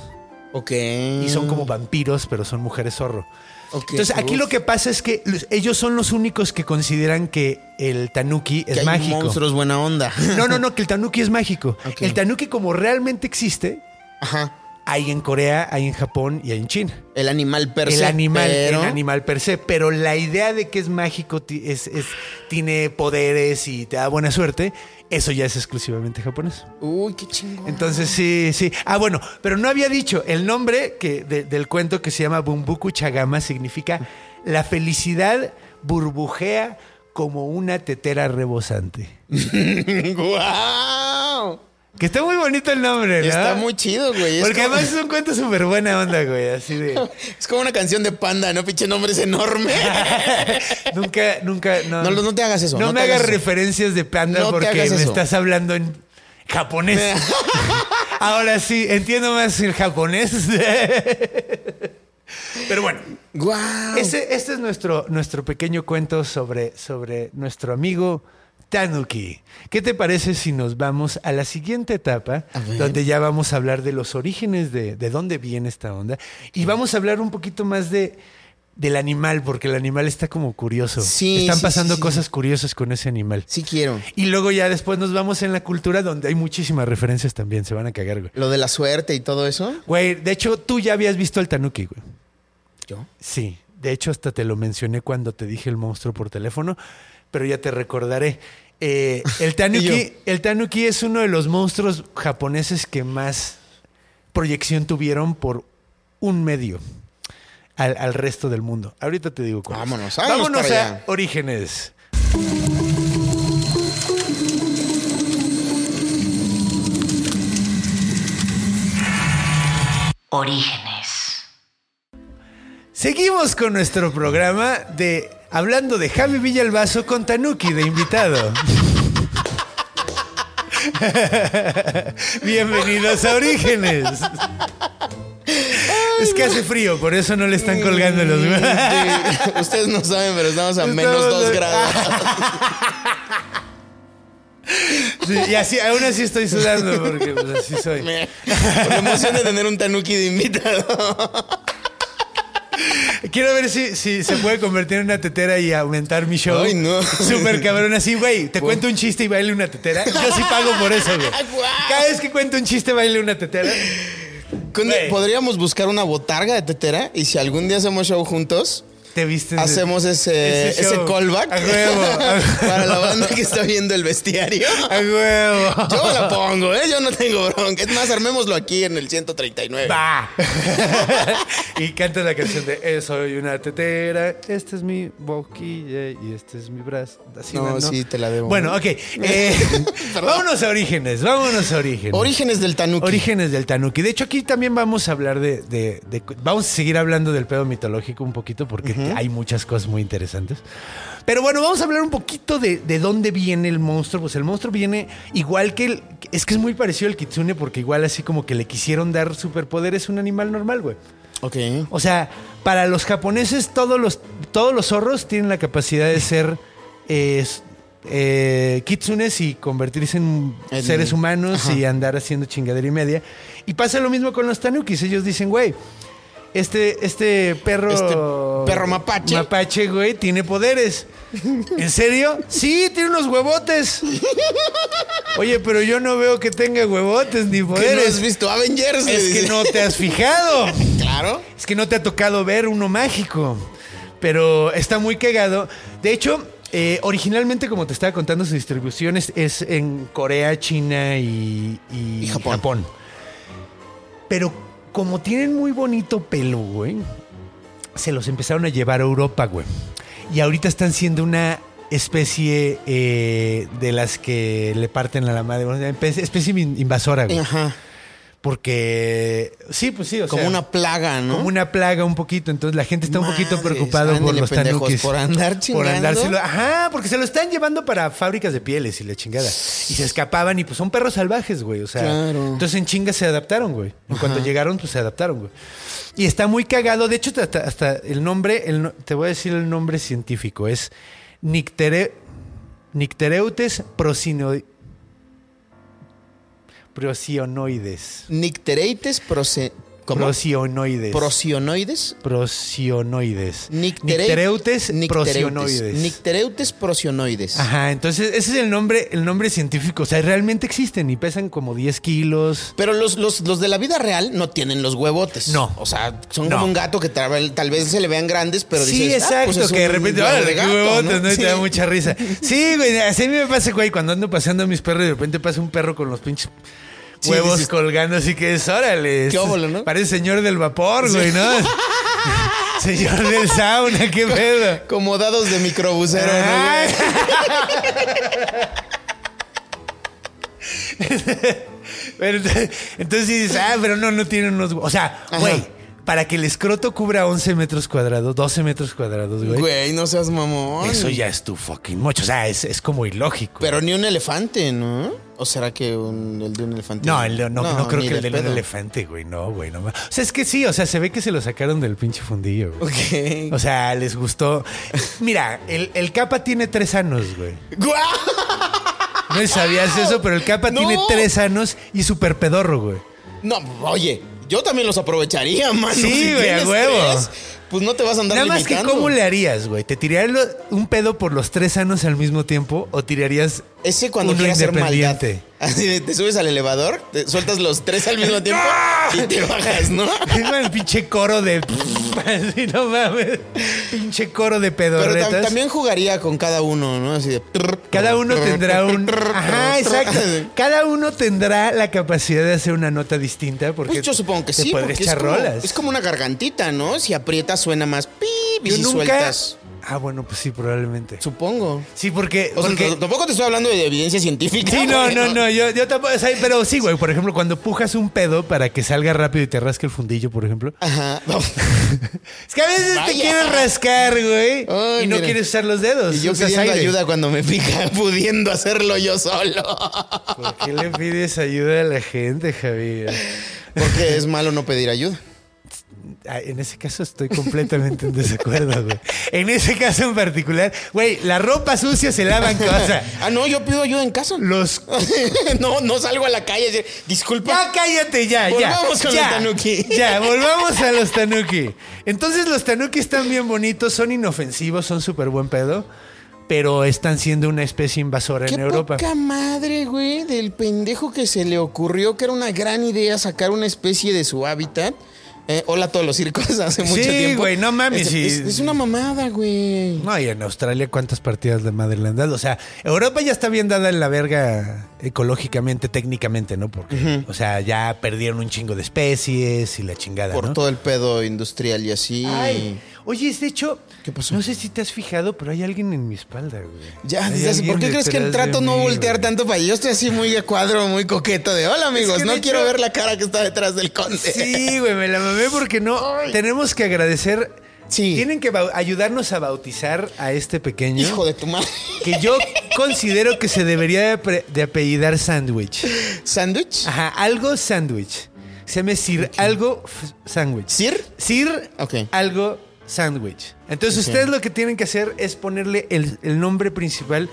[SPEAKER 3] Ok.
[SPEAKER 1] Y son como vampiros, pero son mujeres zorro. Entonces, aquí
[SPEAKER 3] Uf.
[SPEAKER 1] lo que pasa es que los- ellos son los únicos que consideran que el tanuki
[SPEAKER 3] Que
[SPEAKER 1] es
[SPEAKER 3] hay
[SPEAKER 1] mágico.
[SPEAKER 3] monstruos buena onda.
[SPEAKER 1] No, no, no, que el tanuki es mágico. El tanuki, como realmente existe,
[SPEAKER 3] Ajá.
[SPEAKER 1] Hay en Corea, hay en Japón y hay en China.
[SPEAKER 3] El animal per
[SPEAKER 1] el
[SPEAKER 3] se,
[SPEAKER 1] animal,
[SPEAKER 3] pero-
[SPEAKER 1] el animal per se. Pero la idea de que es mágico, es, es- tiene poderes y te da buena suerte, eso ya es exclusivamente japonés.
[SPEAKER 3] Uy, qué chingón.
[SPEAKER 1] Entonces sí, sí. Ah, bueno, pero no había dicho el nombre que, de- del cuento que se llama Bumbuku Chagama significa la felicidad burbujea como una tetera rebosante.
[SPEAKER 3] ¡Guau!
[SPEAKER 1] Que está muy bonito el nombre, ¿no?
[SPEAKER 3] Está muy chido, güey.
[SPEAKER 1] Porque
[SPEAKER 3] como-
[SPEAKER 1] además es un cuento súper buena onda, güey. Así de.
[SPEAKER 3] Es como una canción de panda, ¿no? Pinche nombre es enorme.
[SPEAKER 1] nunca, nunca. No,
[SPEAKER 3] No, no te hagas eso,
[SPEAKER 1] No,
[SPEAKER 3] no
[SPEAKER 1] me hagas
[SPEAKER 3] eso.
[SPEAKER 1] referencias de panda
[SPEAKER 3] No
[SPEAKER 1] porque me estás hablando en japonés. Ahora sí, entiendo más el japonés. Pero bueno,
[SPEAKER 3] ¡Guau!
[SPEAKER 1] ese, este es nuestro, nuestro pequeño cuento sobre, sobre nuestro amigo Tanuki. ¿Qué te parece si nos vamos a la siguiente etapa, donde ya vamos a hablar de los orígenes de, de dónde viene esta onda? Y vamos a hablar un poquito más de del animal, porque el animal está como curioso.
[SPEAKER 3] Sí,
[SPEAKER 1] Están
[SPEAKER 3] sí,
[SPEAKER 1] pasando
[SPEAKER 3] sí.
[SPEAKER 1] cosas curiosas con ese animal.
[SPEAKER 3] Sí quiero.
[SPEAKER 1] Y luego ya después nos vamos en la cultura donde hay muchísimas referencias también. Se van a cagar, güey.
[SPEAKER 3] Lo de la suerte y todo eso.
[SPEAKER 1] Güey, de hecho, tú ya habías visto al tanuki, güey.
[SPEAKER 3] Yo.
[SPEAKER 1] Sí, de hecho hasta te lo mencioné cuando te dije el monstruo por teléfono, pero ya te recordaré. Eh, el, tanuki, el tanuki es uno de los monstruos japoneses que más proyección tuvieron por un medio al, al resto del mundo. Ahorita te digo cuál. es.
[SPEAKER 3] Vámonos, vámonos
[SPEAKER 1] vámonos
[SPEAKER 3] para
[SPEAKER 1] a
[SPEAKER 3] allá.
[SPEAKER 1] orígenes.
[SPEAKER 2] Orígenes.
[SPEAKER 1] Seguimos con nuestro programa de hablando de Javi Villalbazo con Tanuki de invitado. Bienvenidos a Orígenes. Es que hace frío, por eso no le están colgando los
[SPEAKER 3] Sí. Ustedes no saben, pero estamos a menos
[SPEAKER 1] Estamos-
[SPEAKER 3] dos grados.
[SPEAKER 1] Sí, y así, aún así estoy sudando porque pues, así soy.
[SPEAKER 3] Por la emoción de tener un tanuki de invitado.
[SPEAKER 1] Quiero ver si, si se puede convertir en una tetera y aumentar mi show.
[SPEAKER 3] Ay, no.
[SPEAKER 1] Súper cabrón, así, güey. Te cuento un chiste y baile una tetera. Yo sí pago por eso, güey. Cada vez que cuento un chiste, baile una tetera. Güey.
[SPEAKER 3] Podríamos buscar una botarga de tetera y si algún día hacemos show juntos,
[SPEAKER 1] Te viste.
[SPEAKER 3] hacemos ese,
[SPEAKER 1] ese
[SPEAKER 3] ese callback
[SPEAKER 1] A huevo. a-
[SPEAKER 3] para la banda que está viendo el bestiario.
[SPEAKER 1] A huevo.
[SPEAKER 3] Yo la pongo, ¿eh? Yo no tengo bronca. Es más, armémoslo aquí en el 139.
[SPEAKER 1] Va. y canta la canción de eh, Soy una tetera, esta es mi boquilla y este es mi brazo. Así
[SPEAKER 3] No, sí, te la debo.
[SPEAKER 1] Bueno, ok. eh, vámonos a orígenes, vámonos a orígenes.
[SPEAKER 3] Orígenes del tanuki.
[SPEAKER 1] Orígenes del Tanuki. De hecho, aquí también vamos a hablar de, de- de- Vamos a seguir hablando del pedo mitológico un poquito porque hay muchas cosas muy interesantes. Pero bueno, vamos a hablar un poquito de, de dónde viene el monstruo. Pues el monstruo viene igual que el... Es que es muy parecido al kitsune porque igual así como que le quisieron dar superpoderes a un animal normal, güey.
[SPEAKER 3] Ok.
[SPEAKER 1] O sea, para los japoneses todos los, todos los zorros tienen la capacidad de ser eh, eh, kitsunes y convertirse en seres humanos
[SPEAKER 3] Ajá.
[SPEAKER 1] y andar haciendo chingadera y media. Y pasa lo mismo con los tanukis. Ellos dicen, güey, este, este perro...
[SPEAKER 3] Este perro mapache.
[SPEAKER 1] Mapache, güey, tiene poderes. ¿En serio? Sí, tiene unos huevotes. Oye, pero yo no veo que tenga huevotes ni
[SPEAKER 3] ¿Qué no
[SPEAKER 1] poderes.
[SPEAKER 3] has visto Avengers?
[SPEAKER 1] Es que no te has fijado.
[SPEAKER 3] Claro.
[SPEAKER 1] Es que no te ha tocado ver uno mágico. Pero está muy cagado. De hecho, eh, originalmente, como te estaba contando, su distribución es, es en Corea, China y, y
[SPEAKER 3] Y Japón.
[SPEAKER 1] Japón. Pero como tienen muy bonito pelo, güey, se los empezaron a llevar a Europa, güey. Y ahorita están siendo una especie eh, de las que le parten a la madre, especie invasora, güey.
[SPEAKER 3] Ajá.
[SPEAKER 1] Porque sí, pues sí, o
[SPEAKER 3] Como
[SPEAKER 1] sea,
[SPEAKER 3] una plaga, ¿no?
[SPEAKER 1] como una plaga un poquito, entonces la gente está un poquito
[SPEAKER 3] Madres,
[SPEAKER 1] preocupado por los tanukis.
[SPEAKER 3] por andar
[SPEAKER 1] Por
[SPEAKER 3] chingando.
[SPEAKER 1] andárselo, ajá, porque se lo están llevando para fábricas de pieles y la chingada. Y se escapaban y pues son perros salvajes, güey, o sea,
[SPEAKER 3] Claro.
[SPEAKER 1] entonces en chinga se adaptaron, güey. En cuanto llegaron, pues se adaptaron, güey. Y está muy cagado, de hecho hasta, hasta el nombre, el te voy a decir el nombre científico, es Nictere, Nictereutes prosino- prosionoides.
[SPEAKER 3] Nictereites proce... ¿Cómo?
[SPEAKER 1] Prosionoides.
[SPEAKER 3] Prosionoides.
[SPEAKER 1] Prosionoides. Nictereutes
[SPEAKER 3] Nictereutes.
[SPEAKER 1] prosionoides.
[SPEAKER 3] Nictereutes prosionoides.
[SPEAKER 1] Ajá, entonces ese es el nombre, el nombre científico. O sea, realmente existen y pesan como 10 kilos.
[SPEAKER 3] Pero los, los, los de la vida real no tienen los huevotes.
[SPEAKER 1] No.
[SPEAKER 3] O sea, son
[SPEAKER 1] No.
[SPEAKER 3] como un gato que tal, tal vez se le vean grandes, pero
[SPEAKER 1] sí,
[SPEAKER 3] dices, ah,
[SPEAKER 1] exacto,
[SPEAKER 3] pues es
[SPEAKER 1] que de repente, ¡ah,
[SPEAKER 3] de gato,
[SPEAKER 1] huevotes, ¿no? Y
[SPEAKER 3] Sí.
[SPEAKER 1] te da mucha risa. Sí, güey, así a mí me pasa, güey, cuando ando paseando a mis perros y de repente pasa un perro con los pinches
[SPEAKER 3] Sí,
[SPEAKER 1] huevos
[SPEAKER 3] dices-
[SPEAKER 1] colgando, así que es, órale.
[SPEAKER 3] Qué óvolo, ¿no?
[SPEAKER 1] Parece señor del vapor, güey, ¿no? señor del sauna, qué pedo.
[SPEAKER 3] Como dados de microbusero, ¿no, güey?
[SPEAKER 1] Pero entonces, entonces dices, ah, pero no, no tienen unos... O sea,
[SPEAKER 3] Ajá.
[SPEAKER 1] güey, para que el escroto cubra 11 metros cuadrados, 12 metros cuadrados, güey.
[SPEAKER 3] Güey, no seas mamón.
[SPEAKER 1] Eso ya es tu fucking mucho. O sea, es, es como ilógico.
[SPEAKER 3] Pero ni un elefante, ¿no? ¿O será que un- el de un elefante?
[SPEAKER 1] no, el no, no, creo que el
[SPEAKER 3] de pedo.
[SPEAKER 1] elefante, güey. No, güey. No. O sea, es que sí, o sea, se ve que se lo sacaron del pinche fundillo, güey.
[SPEAKER 3] Ok.
[SPEAKER 1] O sea, les gustó. Mira, el, el capa tiene tres anos, güey.
[SPEAKER 3] ¡Guau!
[SPEAKER 1] No sabías eso, pero el capa
[SPEAKER 3] No.
[SPEAKER 1] tiene tres anos y súper pedorro, güey.
[SPEAKER 3] No, oye, yo también los aprovecharía, mano.
[SPEAKER 1] Sí,
[SPEAKER 3] Si
[SPEAKER 1] güey, huevo.
[SPEAKER 3] tres, pues no te vas a andar
[SPEAKER 1] Nada más que. ¿cómo le harías, güey? ¿Te tirarías un pedo por los tres anos al mismo tiempo o tirarías
[SPEAKER 3] Ese cuando
[SPEAKER 1] uno
[SPEAKER 3] quieras hacer maldad.
[SPEAKER 1] independiente?
[SPEAKER 3] Así de, te subes al elevador, te sueltas los tres al mismo tiempo y te bajas, ¿no?
[SPEAKER 1] Es el pinche coro de. Así no mames. Pinche coro de
[SPEAKER 3] Pero tam- también jugaría con cada uno, ¿no? Así de.
[SPEAKER 1] Cada uno tendrá un. Ajá, exacto. Cada uno tendrá la capacidad de hacer una nota distinta. Porque
[SPEAKER 3] Pues yo supongo que
[SPEAKER 1] te
[SPEAKER 3] sí, porque es
[SPEAKER 1] echar
[SPEAKER 3] como,
[SPEAKER 1] rolas.
[SPEAKER 3] es como una gargantita, ¿no? Si aprietas suena más pip y
[SPEAKER 1] Yo
[SPEAKER 3] si
[SPEAKER 1] nunca.
[SPEAKER 3] sueltas.
[SPEAKER 1] Ah, bueno, pues sí, probablemente.
[SPEAKER 3] Supongo.
[SPEAKER 1] Sí, porque.
[SPEAKER 3] O sea,
[SPEAKER 1] porque-
[SPEAKER 3] t- tampoco te estoy hablando de evidencia científica.
[SPEAKER 1] Sí, no,
[SPEAKER 3] güey,
[SPEAKER 1] no, no, yo, yo tampoco, o sea, pero sí, güey, por ejemplo, cuando pujas un pedo para que salga rápido y te rasque el fundillo, por ejemplo.
[SPEAKER 3] Ajá.
[SPEAKER 1] Es que a veces te
[SPEAKER 3] Vaya.
[SPEAKER 1] quieres rascar, güey,
[SPEAKER 3] Ay,
[SPEAKER 1] y no
[SPEAKER 3] mira.
[SPEAKER 1] quieres usar los dedos.
[SPEAKER 3] Y yo
[SPEAKER 1] usas
[SPEAKER 3] pidiendo
[SPEAKER 1] aire.
[SPEAKER 3] ayuda cuando me pica, pudiendo hacerlo yo solo.
[SPEAKER 1] ¿Por qué le pides ayuda a la gente, Javier?
[SPEAKER 3] Porque es malo no pedir ayuda.
[SPEAKER 1] Ah, En ese caso estoy completamente en desacuerdo, güey. En ese caso en particular, güey, la ropa sucia se lava en casa.
[SPEAKER 3] Ah, no, yo pido ayuda en casa.
[SPEAKER 1] Los...
[SPEAKER 3] no, no salgo a la calle. decir, Disculpa.
[SPEAKER 1] Ya cállate, ya, ya.
[SPEAKER 3] Volvamos con
[SPEAKER 1] ya,
[SPEAKER 3] los tanuki.
[SPEAKER 1] Ya, volvamos a los tanuki. Entonces los tanuki están bien bonitos, son inofensivos, son súper buen pedo, pero están siendo una especie invasora
[SPEAKER 3] Qué
[SPEAKER 1] en Europa.
[SPEAKER 3] poca madre, güey, del pendejo que se le ocurrió que era una gran idea sacar una especie de su hábitat. Eh, hola a todos los circos hace mucho
[SPEAKER 1] Sí,
[SPEAKER 3] tiempo.
[SPEAKER 1] güey, no mames,
[SPEAKER 3] Es,
[SPEAKER 1] sí.
[SPEAKER 3] es- es una mamada, güey.
[SPEAKER 1] No, y en Australia, ¿cuántas partidas de madre le han dado? O sea, Europa ya está bien dada en la verga ecológicamente, técnicamente, ¿no? Porque, o sea, ya perdieron un chingo de especies y la chingada,
[SPEAKER 3] Por
[SPEAKER 1] ¿no?
[SPEAKER 3] todo el pedo industrial y así.
[SPEAKER 1] Ay, oye, de hecho,
[SPEAKER 3] ¿Qué pasó?
[SPEAKER 1] no sé si te has fijado, pero hay alguien en mi espalda, güey.
[SPEAKER 3] Ya, hace- ¿por qué crees que trato no
[SPEAKER 1] mí,
[SPEAKER 3] voltear
[SPEAKER 1] güey.
[SPEAKER 3] tanto para allá? Yo estoy así muy de cuadro, muy coqueto de hola amigos,
[SPEAKER 1] que
[SPEAKER 3] no quiero ver la cara que está detrás del conde.
[SPEAKER 1] Sí, güey, me la mamé porque no. Tenemos que agradecer.
[SPEAKER 3] Sí.
[SPEAKER 1] Tienen que ayudarnos a bautizar a este pequeño.
[SPEAKER 3] Hijo de tu madre.
[SPEAKER 1] Que yo considero que se debería de, apellidar Sandwich.
[SPEAKER 3] ¿Sándwich?
[SPEAKER 1] Ajá, algo Sandwich. Se llama Sir Algo Sandwich.
[SPEAKER 3] ¿Sir?
[SPEAKER 1] Sir
[SPEAKER 3] Ok.
[SPEAKER 1] Algo Sandwich. Entonces, ustedes lo que tienen que hacer es ponerle el, el nombre principal.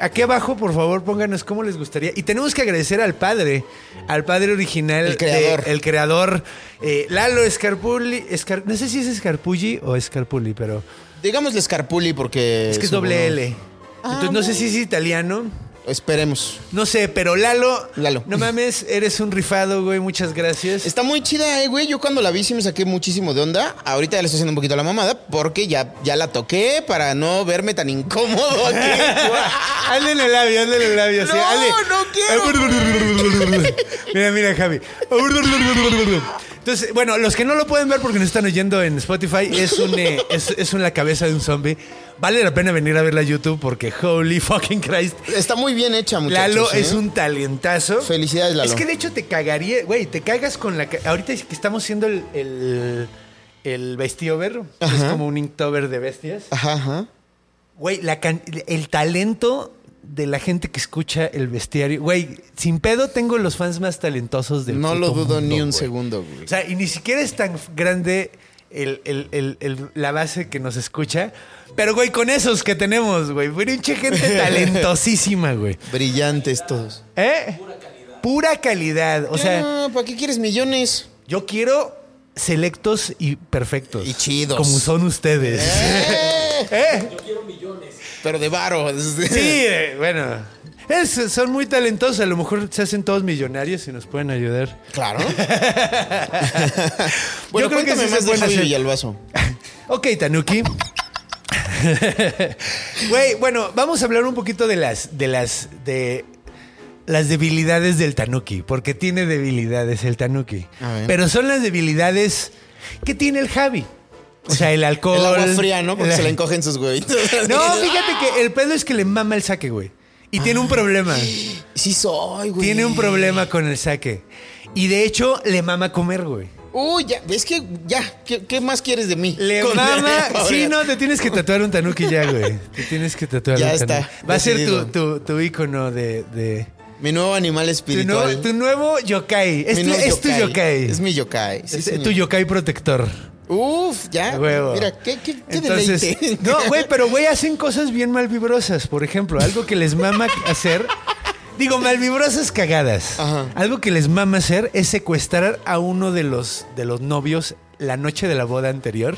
[SPEAKER 1] Aquí abajo, por favor, pónganos cómo les gustaría. Y tenemos que agradecer al padre, al padre original,
[SPEAKER 3] El creador.
[SPEAKER 1] de- el creador, eh, Lalo Scarpulli. Scar- no sé si es Scarpulli o Scarpulli, pero
[SPEAKER 3] Digámosle Scarpulli porque...
[SPEAKER 1] es que es doble L. Entonces, no sé si es italiano.
[SPEAKER 3] Esperemos.
[SPEAKER 1] No sé, pero Lalo,
[SPEAKER 3] Lalo.
[SPEAKER 1] no mames, eres un rifado, güey. Muchas gracias.
[SPEAKER 3] Está muy chida, eh, güey. Yo cuando la vi sí me saqué muchísimo de onda. Ahorita ya le estoy haciendo un poquito la mamada porque ya, ya la toqué para no verme tan incómodo aquí.
[SPEAKER 1] Hazle en el labio, hazle en el labio. sí,
[SPEAKER 3] No,
[SPEAKER 1] hazle.
[SPEAKER 3] no quiero,
[SPEAKER 1] mira, mira, Javi. Entonces, bueno, los que no lo pueden ver porque nos están oyendo en Spotify, es, un, eh, es, es una cabeza de un zombie. Vale la pena venir a verla a YouTube porque holy fucking Christ.
[SPEAKER 3] Está muy bien hecha, muchachos.
[SPEAKER 1] Lalo
[SPEAKER 3] ¿eh?
[SPEAKER 1] es un talentazo.
[SPEAKER 3] Felicidades, Lalo.
[SPEAKER 1] Es que de hecho te cagaría, güey, te cagas con la... Ahorita que estamos haciendo el, el, el Bestiover, que es como un Inktober de bestias.
[SPEAKER 3] Ajá, ajá.
[SPEAKER 1] Güey, la can- el talento de la gente que escucha el bestiario. Güey, sin pedo tengo los fans más talentosos del
[SPEAKER 3] No lo dudo
[SPEAKER 1] mundo,
[SPEAKER 3] ni un
[SPEAKER 1] güey.
[SPEAKER 3] segundo, güey.
[SPEAKER 1] O sea, y ni siquiera es tan grande el- el- el- el- la base que nos escucha. Pero, güey, con esos que tenemos, güey. Pinche gente talentosísima, güey.
[SPEAKER 3] Brillantes todos.
[SPEAKER 1] ¿Eh? Pura calidad. O sea,
[SPEAKER 3] Ah, ¿para qué quieres millones?
[SPEAKER 1] yo quiero selectos y perfectos.
[SPEAKER 3] Y chidos.
[SPEAKER 1] Como son ustedes. ¿Eh?
[SPEAKER 3] Pero de varo.
[SPEAKER 1] Sí, eh, bueno. Es- son muy talentosos. A lo mejor se hacen todos millonarios y nos pueden ayudar.
[SPEAKER 3] Claro. bueno,
[SPEAKER 1] Yo creo que sí se
[SPEAKER 3] más de
[SPEAKER 1] pueden
[SPEAKER 3] Javi. Villalbazo.
[SPEAKER 1] Ok, Tanuki. Güey, bueno, vamos a hablar un poquito de las, de las, de las debilidades del Tanuki, porque tiene debilidades el Tanuki. Pero son las debilidades que tiene el Javi. O sea, el alcohol.
[SPEAKER 3] El agua fría, ¿no? Porque se le encogen sus huevitos.
[SPEAKER 1] No, fíjate que el pedo es que le mama el saque, güey. Y tiene un problema.
[SPEAKER 3] Sí soy, güey.
[SPEAKER 1] Tiene un problema con el saque. Y de hecho, le mama comer, güey.
[SPEAKER 3] Uy, ya, es que ya, ¿qué, qué más quieres de mí?
[SPEAKER 1] Le
[SPEAKER 3] Con-
[SPEAKER 1] mama. Sí, no, te tienes que tatuar un tanuki ya, güey. Te tienes que tatuar
[SPEAKER 3] Ya
[SPEAKER 1] un
[SPEAKER 3] está,
[SPEAKER 1] tanuki. Va a ser tu, tu, tu ícono de. de-
[SPEAKER 3] Mi nuevo animal
[SPEAKER 1] tu,
[SPEAKER 3] espiritual.
[SPEAKER 1] nuevo, tu nuevo yokai. Es,
[SPEAKER 3] Mi
[SPEAKER 1] tu,
[SPEAKER 3] nuevo
[SPEAKER 1] es tu yokai.
[SPEAKER 3] Es mi yokai. sí,
[SPEAKER 1] Es
[SPEAKER 3] señor.
[SPEAKER 1] tu yokai protector.
[SPEAKER 3] Uf, ya.
[SPEAKER 1] Huevo.
[SPEAKER 3] Mira, qué, qué, qué
[SPEAKER 1] Entonces,
[SPEAKER 3] deleite.
[SPEAKER 1] no, güey, pero güey, hacen cosas bien malvibrosas. Por ejemplo, algo que les mama hacer. Digo, malvibrosas cagadas.
[SPEAKER 3] Ajá.
[SPEAKER 1] Algo que les mama hacer es secuestrar a uno de los, de los novios la noche de la boda anterior.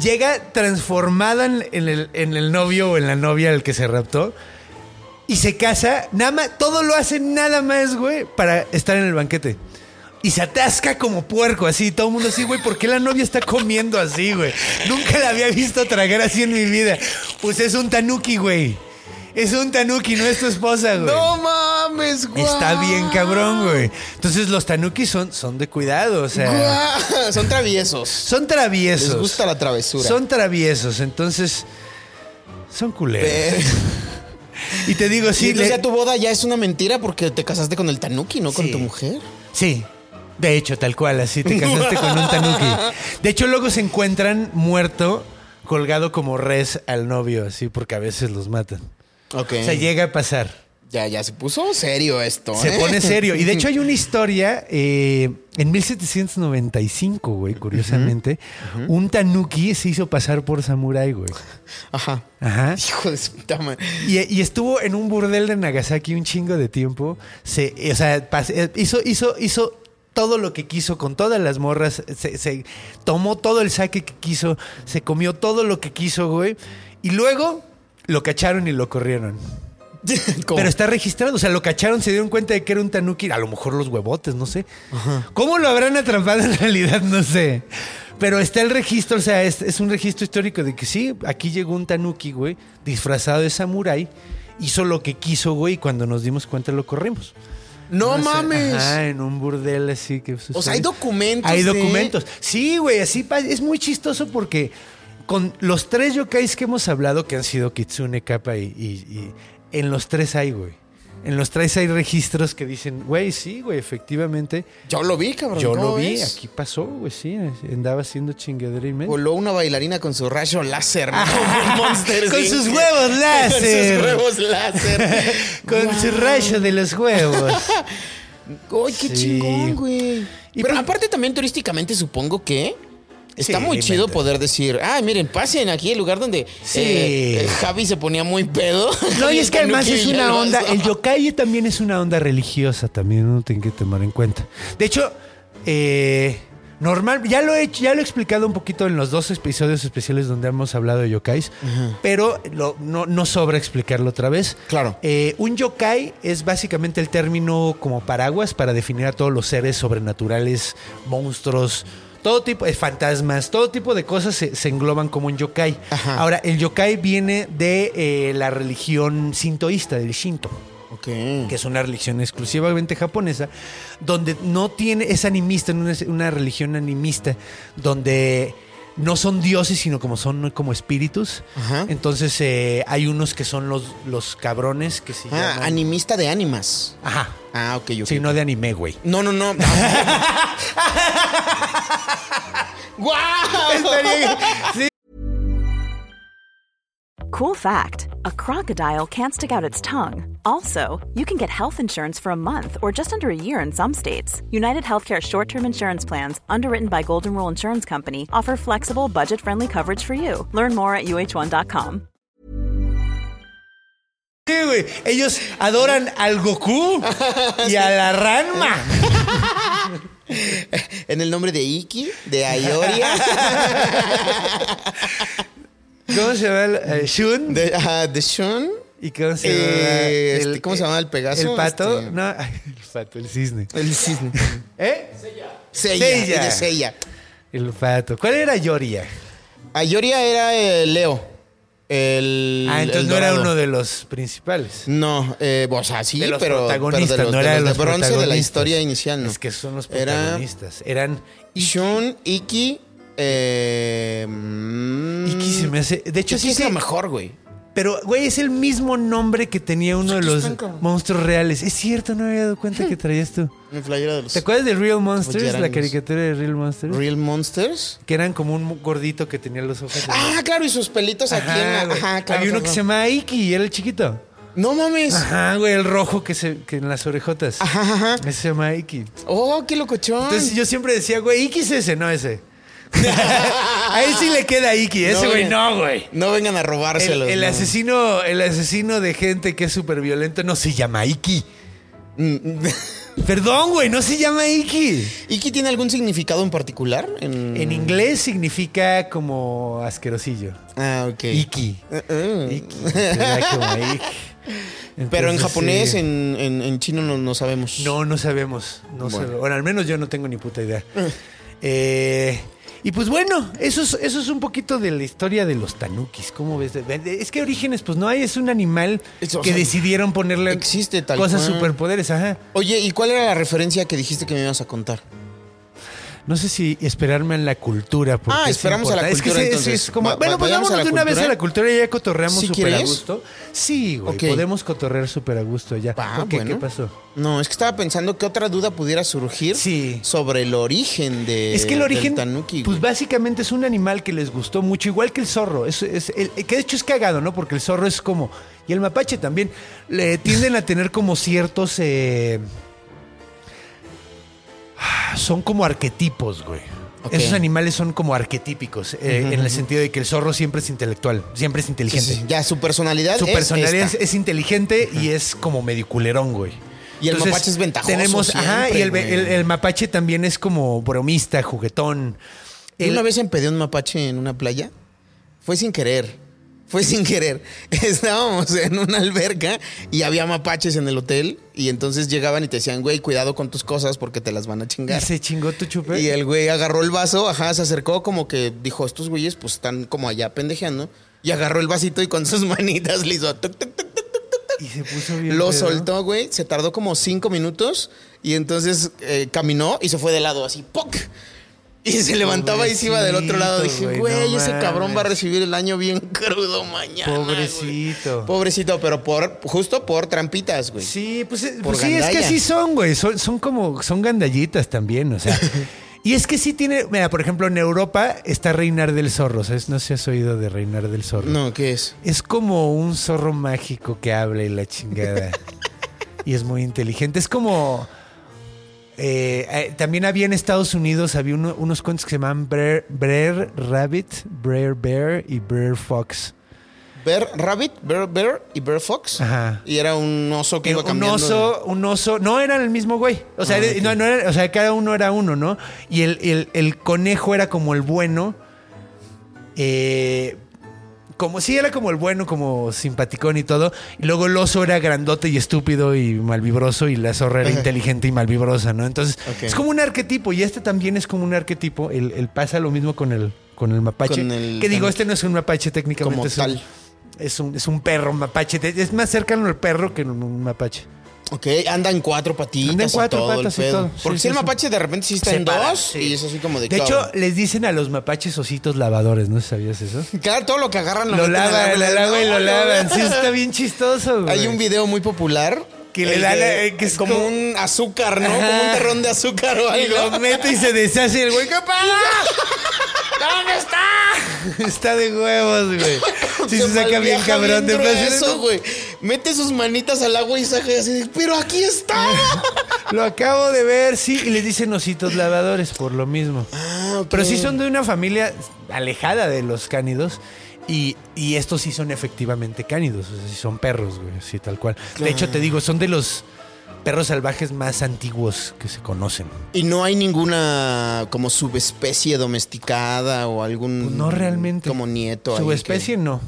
[SPEAKER 1] Llega transformada en, el, en el novio o en la novia al que se raptó. Y se casa. Nada más, todo lo hace nada más, güey, para estar en el banquete. Y se atasca como puerco, así. Todo el mundo así, güey, ¿por qué la novia está comiendo así, güey? Nunca la había visto tragar así en mi vida. Pues es un tanuki, güey. Es un tanuki, no es tu esposa, güey.
[SPEAKER 3] No mames, güey.
[SPEAKER 1] Está bien cabrón, güey. Entonces los tanukis son, son de cuidado, o sea...
[SPEAKER 3] Son traviesos.
[SPEAKER 1] Son traviesos.
[SPEAKER 3] Les gusta la travesura.
[SPEAKER 1] Son traviesos, entonces... Son culeros.
[SPEAKER 3] Eh,
[SPEAKER 1] Y te digo,
[SPEAKER 3] sí,
[SPEAKER 1] sí, le-
[SPEAKER 3] tu boda ya es una mentira porque te casaste con el tanuki, no con
[SPEAKER 1] Sí.
[SPEAKER 3] tu mujer.
[SPEAKER 1] Sí. De hecho, tal cual, así te casaste con un tanuki. De hecho, luego se encuentran muerto, colgado como res al novio, así, porque a veces los matan.
[SPEAKER 3] Ok.
[SPEAKER 1] O sea, llega a pasar.
[SPEAKER 3] Ya, ya se puso serio esto.
[SPEAKER 1] Se
[SPEAKER 3] ¿eh?
[SPEAKER 1] pone serio. Y de hecho hay una historia eh, en 1795, güey, curiosamente. Un tanuki se hizo pasar por samurái, güey.
[SPEAKER 3] Ajá.
[SPEAKER 1] Ajá.
[SPEAKER 3] Hijo de su puta madre.
[SPEAKER 1] Y, y estuvo en un burdel de Nagasaki un chingo de tiempo. Se, o sea, eh, hizo, hizo, hizo todo lo que quiso con todas las morras. Se, se tomó todo el saque que quiso. Se comió todo lo que quiso, güey. Y luego lo cacharon y lo corrieron.
[SPEAKER 3] ¿Cómo?
[SPEAKER 1] Pero está registrado. O sea, lo cacharon, se dieron cuenta de que era un tanuki. A lo mejor los huevotes, no sé. ¿Cómo lo habrán atrapado en realidad? No sé. Pero está el registro, o sea, es, es un registro histórico de que sí, aquí llegó un tanuki, güey, disfrazado de samurái, hizo lo que quiso, güey, y cuando nos dimos cuenta lo corrimos.
[SPEAKER 3] No
[SPEAKER 1] sé,
[SPEAKER 3] mames.
[SPEAKER 1] Ajá, en un burdel así que sucede.
[SPEAKER 3] O sea, hay documentos.
[SPEAKER 1] Hay
[SPEAKER 3] de-
[SPEAKER 1] documentos. Sí, güey, así es muy chistoso porque con los tres yokais que hemos hablado, que han sido Kitsune, Kappa y, y- y en los tres hay, güey. En los tres hay registros que dicen, güey, sí, güey, efectivamente.
[SPEAKER 3] Yo lo vi, cabrón.
[SPEAKER 1] Yo lo
[SPEAKER 3] ¿cómo
[SPEAKER 1] vi,
[SPEAKER 3] ves?
[SPEAKER 1] aquí pasó, güey, sí, andaba haciendo chingadera y media.
[SPEAKER 3] Voló una bailarina con su rayo láser. ¿no? Como Monster
[SPEAKER 1] Con
[SPEAKER 3] Inc.
[SPEAKER 1] sus huevos láser.
[SPEAKER 3] Con sus huevos láser.
[SPEAKER 1] Con su rayo de los huevos.
[SPEAKER 3] Uy, qué
[SPEAKER 1] Sí.
[SPEAKER 3] chingón, güey.
[SPEAKER 1] Y
[SPEAKER 3] Pero
[SPEAKER 1] pues-
[SPEAKER 3] aparte también turísticamente supongo que está
[SPEAKER 1] Sí,
[SPEAKER 3] muy chido poder decir, ah, miren, pasen aquí el lugar donde
[SPEAKER 1] Sí.
[SPEAKER 3] eh, Javi se ponía muy pedo.
[SPEAKER 1] No, y es que además es una onda, el yokai también es una onda religiosa, también uno tiene que tomar en cuenta. De hecho, eh, normal, ya lo he hecho, ya lo he explicado un poquito en los dos episodios especiales donde hemos hablado de yokais, pero lo- no, no sobra explicarlo otra vez.
[SPEAKER 3] Claro.
[SPEAKER 1] Eh, un yokai es básicamente el término como paraguas para definir a todos los seres sobrenaturales, monstruos, todo tipo de fantasmas, todo tipo de cosas se, se engloban como un yokai.
[SPEAKER 3] Ajá.
[SPEAKER 1] Ahora, el yokai viene de eh, la religión sintoísta, del Shinto. Que es una religión exclusivamente japonesa, donde no tiene, es animista, no es una religión animista, donde no son dioses, sino como son como espíritus.
[SPEAKER 3] Ajá.
[SPEAKER 1] Entonces eh, hay unos que son los, los cabrones que se
[SPEAKER 3] Ah,
[SPEAKER 1] llaman...
[SPEAKER 3] animista de ánimas.
[SPEAKER 1] Ajá.
[SPEAKER 3] Ah, ok, ok.
[SPEAKER 1] Sí, no de anime, güey.
[SPEAKER 3] No, no, no. ¡Guau!
[SPEAKER 5] Cool fact a crocodile can't stick out its tongue. Also, you can get health insurance for a month or just under a year in some states. United Healthcare short term insurance plans, underwritten by Golden Rule Insurance Company, offer flexible, budget friendly coverage for you. Learn more at uh1.com.
[SPEAKER 1] Sí, güey. Ellos adoran al Goku y a la Ranma.
[SPEAKER 3] En el nombre de Iki, de Ayoria,
[SPEAKER 1] ¿Cómo se llama el eh, Shun?
[SPEAKER 3] de, ajá, de Shun.
[SPEAKER 1] ¿Y cómo se
[SPEAKER 3] Eh,
[SPEAKER 1] llama?
[SPEAKER 3] este, ¿cómo se llama el Pegaso?
[SPEAKER 1] ¿El pato?
[SPEAKER 3] Este-
[SPEAKER 1] No, ay, el pato, el cisne.
[SPEAKER 3] El cisne.
[SPEAKER 1] ¿Eh?
[SPEAKER 3] De Seiya.
[SPEAKER 1] El pato. ¿Cuál era Yoria?
[SPEAKER 3] Ayoria era eh, Leo. El,
[SPEAKER 1] Ah, entonces
[SPEAKER 3] el
[SPEAKER 1] no era uno de los principales.
[SPEAKER 3] No, eh, o sea, sí,
[SPEAKER 1] de los
[SPEAKER 3] pero,
[SPEAKER 1] protagonistas,
[SPEAKER 3] pero de los,
[SPEAKER 1] no era de
[SPEAKER 3] los
[SPEAKER 1] los
[SPEAKER 3] de bronce de la historia inicial, ¿no?
[SPEAKER 1] Es que son los
[SPEAKER 3] Era-
[SPEAKER 1] protagonistas. Eran
[SPEAKER 3] Shun, Iki, eh, mm,
[SPEAKER 1] Iki se me hace. De hecho,
[SPEAKER 3] Iki
[SPEAKER 1] sí
[SPEAKER 3] es
[SPEAKER 1] se-
[SPEAKER 3] lo mejor, güey.
[SPEAKER 1] Pero, güey, es el mismo nombre que tenía uno de los monstruos reales. Es cierto, no me había dado cuenta que traías tú.
[SPEAKER 3] Mi playera de los
[SPEAKER 1] ¿Te acuerdas de Real Monsters? La caricatura de Real Monsters.
[SPEAKER 3] Real Monsters.
[SPEAKER 1] Que eran como un gordito que tenía los ojos.
[SPEAKER 3] Ah, claro, y sus pelitos aquí en la.
[SPEAKER 1] güey.
[SPEAKER 3] Ajá, claro.
[SPEAKER 1] Había uno
[SPEAKER 3] claro.
[SPEAKER 1] que se llama Iki y era el chiquito.
[SPEAKER 3] No mames.
[SPEAKER 1] Ajá, güey, el rojo que, se, que en las orejotas.
[SPEAKER 3] Ajá, ajá.
[SPEAKER 1] Ese se llama Iki.
[SPEAKER 3] Oh, qué locochón.
[SPEAKER 1] Entonces yo siempre decía, güey, Iki es ese, no ese. Ahí sí le queda Iki, ese
[SPEAKER 3] No,
[SPEAKER 1] güey
[SPEAKER 3] güey.
[SPEAKER 1] no, güey.
[SPEAKER 3] No vengan a
[SPEAKER 1] El,
[SPEAKER 3] robárselos.
[SPEAKER 1] el
[SPEAKER 3] no.
[SPEAKER 1] asesino, el asesino de gente que es súper violento no se llama Iki.
[SPEAKER 3] Mm,
[SPEAKER 1] Perdón, güey, no se llama Iki.
[SPEAKER 3] ¿Iki tiene algún significado en particular? En,
[SPEAKER 1] En inglés significa como asquerosillo.
[SPEAKER 3] Ah, ok.
[SPEAKER 1] Iki.
[SPEAKER 3] Uh, uh.
[SPEAKER 1] Iki. Era como Iki.
[SPEAKER 3] Pero en japonés,
[SPEAKER 1] sí.
[SPEAKER 3] en, en- en chino no, no sabemos.
[SPEAKER 1] No, no sabemos. No
[SPEAKER 3] Bueno.
[SPEAKER 1] Bueno, al menos yo no tengo ni puta idea. Eh, y pues bueno, eso es, eso es un poquito de la historia de los tanukis. ¿Cómo ves? Es que orígenes, pues no hay, es un animal
[SPEAKER 3] Es-
[SPEAKER 1] que
[SPEAKER 3] sea,
[SPEAKER 1] decidieron ponerle
[SPEAKER 3] existe tal
[SPEAKER 1] cosas
[SPEAKER 3] cual.
[SPEAKER 1] superpoderes. Ajá.
[SPEAKER 3] Oye, ¿y cuál era la referencia que dijiste que me ibas a contar?
[SPEAKER 1] No sé si esperarme en la cultura. porque
[SPEAKER 3] Ah,
[SPEAKER 1] es
[SPEAKER 3] esperamos a la
[SPEAKER 1] importante. Es que
[SPEAKER 3] cultura, entonces.
[SPEAKER 1] es como-
[SPEAKER 3] Va-
[SPEAKER 1] bueno, pues vámonos de una vez
[SPEAKER 3] cultura.
[SPEAKER 1] a la cultura y ya cotorreamos
[SPEAKER 3] ¿Sí
[SPEAKER 1] súper a gusto. Sí, güey, podemos cotorrear súper a gusto ya.
[SPEAKER 3] Ah,
[SPEAKER 1] ¿Por qué?
[SPEAKER 3] bueno.
[SPEAKER 1] ¿Qué pasó?
[SPEAKER 3] No, es que estaba pensando que otra duda pudiera surgir
[SPEAKER 1] Sí.
[SPEAKER 3] sobre el origen de
[SPEAKER 1] Es que el origen,
[SPEAKER 3] tanuki.
[SPEAKER 1] pues básicamente es un animal que les gustó mucho, igual que el zorro. Es, es- el- que de hecho es cagado, ¿no? Porque el zorro es como. Y el mapache también. Le tienden a tener como ciertos. eh, son como arquetipos, güey. Esos animales son como arquetípicos, eh, en el sentido de que el zorro siempre es intelectual, siempre es inteligente.
[SPEAKER 3] sí, Ya, su personalidad
[SPEAKER 1] Su
[SPEAKER 3] es
[SPEAKER 1] personalidad es,
[SPEAKER 3] esta.
[SPEAKER 1] es inteligente y es como medio culerón, güey.
[SPEAKER 3] Y el mapache es ventajoso
[SPEAKER 1] Tenemos, ajá, y el, mapache también es como bromista, juguetón. El-
[SPEAKER 3] Una vez empedé un mapache en una playa. Fue sin querer. Fue sin querer. Estábamos en una alberca y había mapaches en el hotel. Y entonces llegaban y te decían, güey, cuidado con tus cosas porque te las van a
[SPEAKER 1] ¿Y
[SPEAKER 3] chingar.
[SPEAKER 1] se chingó tu chupe?
[SPEAKER 3] Y el güey agarró el vaso, ajá, se acercó como que dijo, estos güeyes pues están como allá pendejeando. Y agarró el vasito y con sus manitas le hizo tuc, tuc, tuc,
[SPEAKER 1] Y se puso bien.
[SPEAKER 3] Lo
[SPEAKER 1] pedo.
[SPEAKER 3] soltó, güey. Se tardó como cinco minutos y entonces eh, caminó y se fue de lado así, ¡poc! Y se levantaba y se iba del otro lado. Dije,
[SPEAKER 1] güey,
[SPEAKER 3] güey,
[SPEAKER 1] no
[SPEAKER 3] ese cabrón va a recibir el año bien crudo mañana. güey".
[SPEAKER 1] Pobrecito.
[SPEAKER 3] Pobrecito, pero por justo por trampitas, güey.
[SPEAKER 1] Sí, pues, eh, pues sí, es que así son, güey. Son, son como, son gandallitas también, o sea. y es que sí tiene, mira, por ejemplo, en Europa está Reinar del Zorro, ¿sabes? No sé si has oído de Reinar del Zorro.
[SPEAKER 3] No, ¿qué es?
[SPEAKER 1] Es como un zorro mágico que habla y la chingada. y es muy inteligente. Es como. Eh, eh, también había en Estados Unidos había uno- unos cuentos que se llamaban Brer, Brer Rabbit, Brer Bear y Brer Fox.
[SPEAKER 3] Bear Rabbit, Bear Bear y Bear Fox.
[SPEAKER 1] Ajá.
[SPEAKER 3] Y era un oso que
[SPEAKER 1] Eh,
[SPEAKER 3] iba
[SPEAKER 1] un
[SPEAKER 3] cambiando.
[SPEAKER 1] oso, un oso, no eran el mismo güey. O sea,
[SPEAKER 3] Ah,
[SPEAKER 1] era-
[SPEAKER 3] ok.
[SPEAKER 1] no, no era- o sea, cada uno era uno, ¿no? Y el, el- el conejo era como el bueno. eh, como sí, era como el bueno, como simpaticón y todo. Y luego el oso era grandote y estúpido y malvibroso. Y la zorra era
[SPEAKER 3] Ajá.
[SPEAKER 1] inteligente y malvibrosa, ¿no? Entonces, es como un arquetipo. Y este también es como un arquetipo. El, el pasa lo mismo con el, con el mapache.
[SPEAKER 3] Con el
[SPEAKER 1] que digo, este no es un mapache técnicamente.
[SPEAKER 3] Como
[SPEAKER 1] es un- es un, es un perro mapache. Es más cercano al perro que un mapache.
[SPEAKER 3] Ok, anda en cuatro patitas.
[SPEAKER 1] Anda en cuatro
[SPEAKER 3] todo el
[SPEAKER 1] patas y
[SPEAKER 3] pedo.
[SPEAKER 1] todo.
[SPEAKER 3] Porque
[SPEAKER 1] Sí,
[SPEAKER 3] si el
[SPEAKER 1] sí,
[SPEAKER 3] mapache de repente sí está
[SPEAKER 1] Se
[SPEAKER 3] en
[SPEAKER 1] para,
[SPEAKER 3] dos
[SPEAKER 1] sí.
[SPEAKER 3] y es así como de
[SPEAKER 1] De
[SPEAKER 3] cabrón.
[SPEAKER 1] hecho, les dicen a los mapaches ositos lavadores, ¿no sabías eso?
[SPEAKER 3] Claro, todo lo que agarran
[SPEAKER 1] Lo
[SPEAKER 3] al
[SPEAKER 1] lavan, lo lavan y lo lavan. Sí, está bien chistoso, güey.
[SPEAKER 3] Hay un video muy popular
[SPEAKER 1] Que le
[SPEAKER 3] de-
[SPEAKER 1] eh, que es
[SPEAKER 3] como
[SPEAKER 1] como-
[SPEAKER 3] un azúcar, ¿no?
[SPEAKER 1] Ajá.
[SPEAKER 3] Como un terrón de azúcar o
[SPEAKER 1] Y
[SPEAKER 3] algo.
[SPEAKER 1] lo mete y se deshace el güey. ¿Qué pasa? ¿Dónde está? Está de huevos, güey. Sí, se, saca bien cabrón de
[SPEAKER 3] bien grueso, güey. Mete sus manitas al agua y saca así, pero aquí está.
[SPEAKER 1] Lo acabo de ver, sí. Y les dicen ositos lavadores por lo mismo.
[SPEAKER 3] Ah.
[SPEAKER 1] Pero sí son de una familia alejada de los cánidos. Y, y estos sí son efectivamente cánidos. O sea, sí son perros, güey. Sí, tal cual. De hecho, te digo, son de los perros salvajes más antiguos que se conocen.
[SPEAKER 3] Y no hay ninguna como subespecie domesticada o algún.
[SPEAKER 1] Pues no realmente.
[SPEAKER 3] Como nieto. ahí
[SPEAKER 1] Su especie no.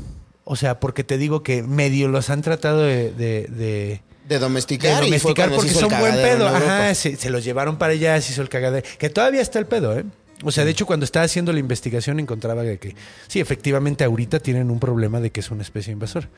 [SPEAKER 1] O sea, porque te digo que medio los han tratado de, de- de-
[SPEAKER 3] De domesticar.
[SPEAKER 1] de domesticar porque son buen pedo. Ajá, se, se los llevaron para allá, se hizo el cagadero. Que todavía está el pedo, ¿eh? O sea, de hecho, cuando estaba haciendo la investigación encontraba que sí, efectivamente ahorita tienen un problema de que es una especie invasora.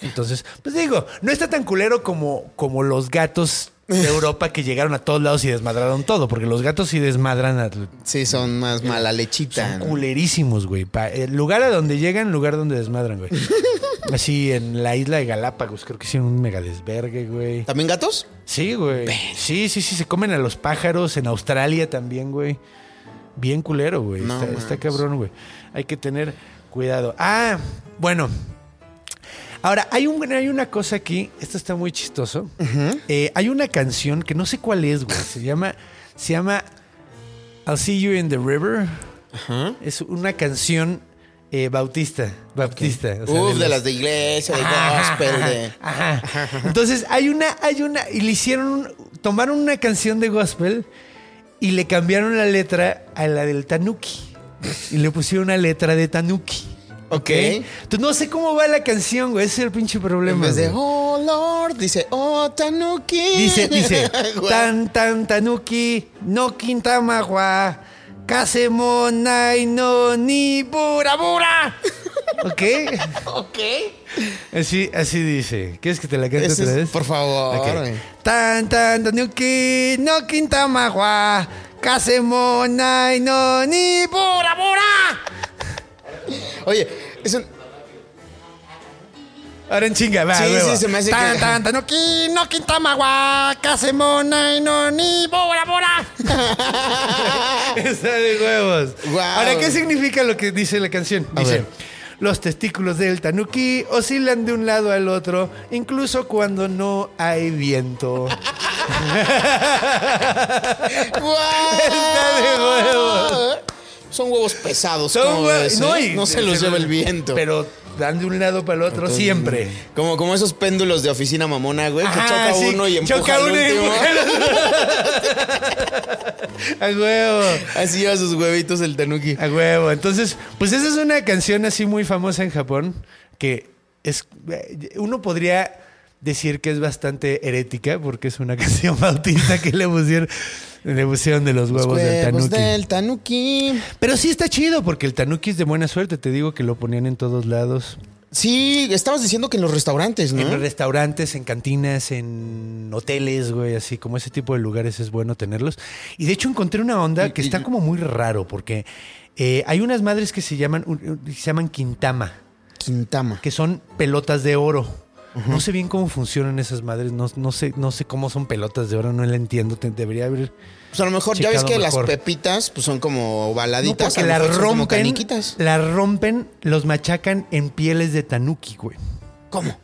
[SPEAKER 1] Entonces, pues digo, no está tan culero como, como los gatos de Europa que llegaron a todos lados y desmadraron todo, porque los gatos sí desmadran a,
[SPEAKER 3] Sí, son más mala lechita.
[SPEAKER 1] son
[SPEAKER 3] ¿no?
[SPEAKER 1] culerísimos, güey. El lugar a donde llegan, lugar donde desmadran, güey. Así en la isla de Galápagos, creo que hicieron un mega desvergue, güey.
[SPEAKER 3] ¿También gatos?
[SPEAKER 1] Sí, güey. Sí, sí, sí, se comen a los pájaros. En Australia también, güey. Bien culero, güey.
[SPEAKER 3] No
[SPEAKER 1] está, cabrón, güey. Hay que tener cuidado. Ah, bueno. Ahora, hay, un, hay una cosa aquí. Esto está muy chistoso. Eh, hay una canción que no sé cuál es, güey. Se llama, se llama I'll See You in the River. Es una canción eh, bautista. Baptista. o sea,
[SPEAKER 3] Uf, de
[SPEAKER 1] los-
[SPEAKER 3] las de iglesia, de
[SPEAKER 1] Ajá,
[SPEAKER 3] gospel,
[SPEAKER 1] ajá,
[SPEAKER 3] de.
[SPEAKER 1] ajá. Entonces hay una, hay una, y le hicieron, tomaron una canción de gospel y le cambiaron la letra a la del Tanuki. Y le pusieron una letra de Tanuki.
[SPEAKER 3] Ok.
[SPEAKER 1] Entonces no sé cómo va la canción, güey. Ese es el pinche
[SPEAKER 3] En
[SPEAKER 1] problema.
[SPEAKER 3] vez de
[SPEAKER 1] güey.
[SPEAKER 3] Oh Lord, dice Oh Tanuki.
[SPEAKER 1] Dice, dice,
[SPEAKER 3] Güey.
[SPEAKER 1] tan tan tanuki, no quintamagua, kasemonai no ni bura bura. ¿Ok?
[SPEAKER 3] Ok.
[SPEAKER 1] Así, así dice. ¿Quieres que te la cante
[SPEAKER 3] Ese
[SPEAKER 1] otra
[SPEAKER 3] es-
[SPEAKER 1] vez?
[SPEAKER 3] por favor.
[SPEAKER 1] Ok.
[SPEAKER 3] güey.
[SPEAKER 1] Tan tan tanuki, no quintamagua, kasemonai no ni bura bura.
[SPEAKER 3] Oye, es un.
[SPEAKER 1] Ahora en chinga, va,
[SPEAKER 3] Sí,
[SPEAKER 1] huevo.
[SPEAKER 3] sí, se me hace
[SPEAKER 1] tan,
[SPEAKER 3] que-
[SPEAKER 1] tan, tanuki, no quintamagua, kasemonai no ni bura bura. Está de huevos.
[SPEAKER 3] Guau.
[SPEAKER 1] Ahora, ¿qué significa lo que dice la canción?
[SPEAKER 3] A
[SPEAKER 1] Dice,
[SPEAKER 3] ver.
[SPEAKER 1] Los testículos del tanuki oscilan de un lado al otro, incluso cuando no hay viento. Está de huevos.
[SPEAKER 3] Son huevos pesados.
[SPEAKER 1] Son
[SPEAKER 3] ¿cómo
[SPEAKER 1] hue-
[SPEAKER 3] ves,
[SPEAKER 1] no,
[SPEAKER 3] eh?
[SPEAKER 1] y-
[SPEAKER 3] no se los lleva el viento.
[SPEAKER 1] Pero dan de un lado para el otro
[SPEAKER 3] Entonces,
[SPEAKER 1] siempre.
[SPEAKER 3] Como, como esos péndulos de oficina mamona, güey, que choca
[SPEAKER 1] sí,
[SPEAKER 3] uno y empuja
[SPEAKER 1] choca
[SPEAKER 3] al
[SPEAKER 1] uno
[SPEAKER 3] último.
[SPEAKER 1] A huevo.
[SPEAKER 3] Así lleva sus huevitos el tanuki.
[SPEAKER 1] A huevo. Entonces, pues esa es una canción así muy famosa en Japón que es uno podría decir que es bastante herética porque es una canción bautista que le pusieron le pusieron de los huevos, del
[SPEAKER 3] Huevos
[SPEAKER 1] tanuki.
[SPEAKER 3] del tanuki.
[SPEAKER 1] Pero sí está chido porque el tanuki es de buena suerte, te digo que lo ponían en todos lados.
[SPEAKER 3] Sí, estabas diciendo que en los restaurantes, ¿no?
[SPEAKER 1] En restaurantes, en cantinas, en hoteles, güey, así como ese tipo de lugares es bueno tenerlos. Y de hecho encontré una onda que está como muy raro porque eh, hay unas madres que se llaman, se llaman quintama,
[SPEAKER 3] Quintama.
[SPEAKER 1] que son pelotas de oro. No sé bien cómo funcionan esas madres, no, no sé, no sé cómo son pelotas de oro, no la entiendo, te- debería haber...
[SPEAKER 3] Pues a lo mejor, ya ves que
[SPEAKER 1] mejor.
[SPEAKER 3] las pepitas pues son como
[SPEAKER 1] No,
[SPEAKER 3] baladitas.
[SPEAKER 1] porque
[SPEAKER 3] lo
[SPEAKER 1] las rompen, las rompen, los machacan en pieles de tanuki, güey.
[SPEAKER 3] ¿Cómo?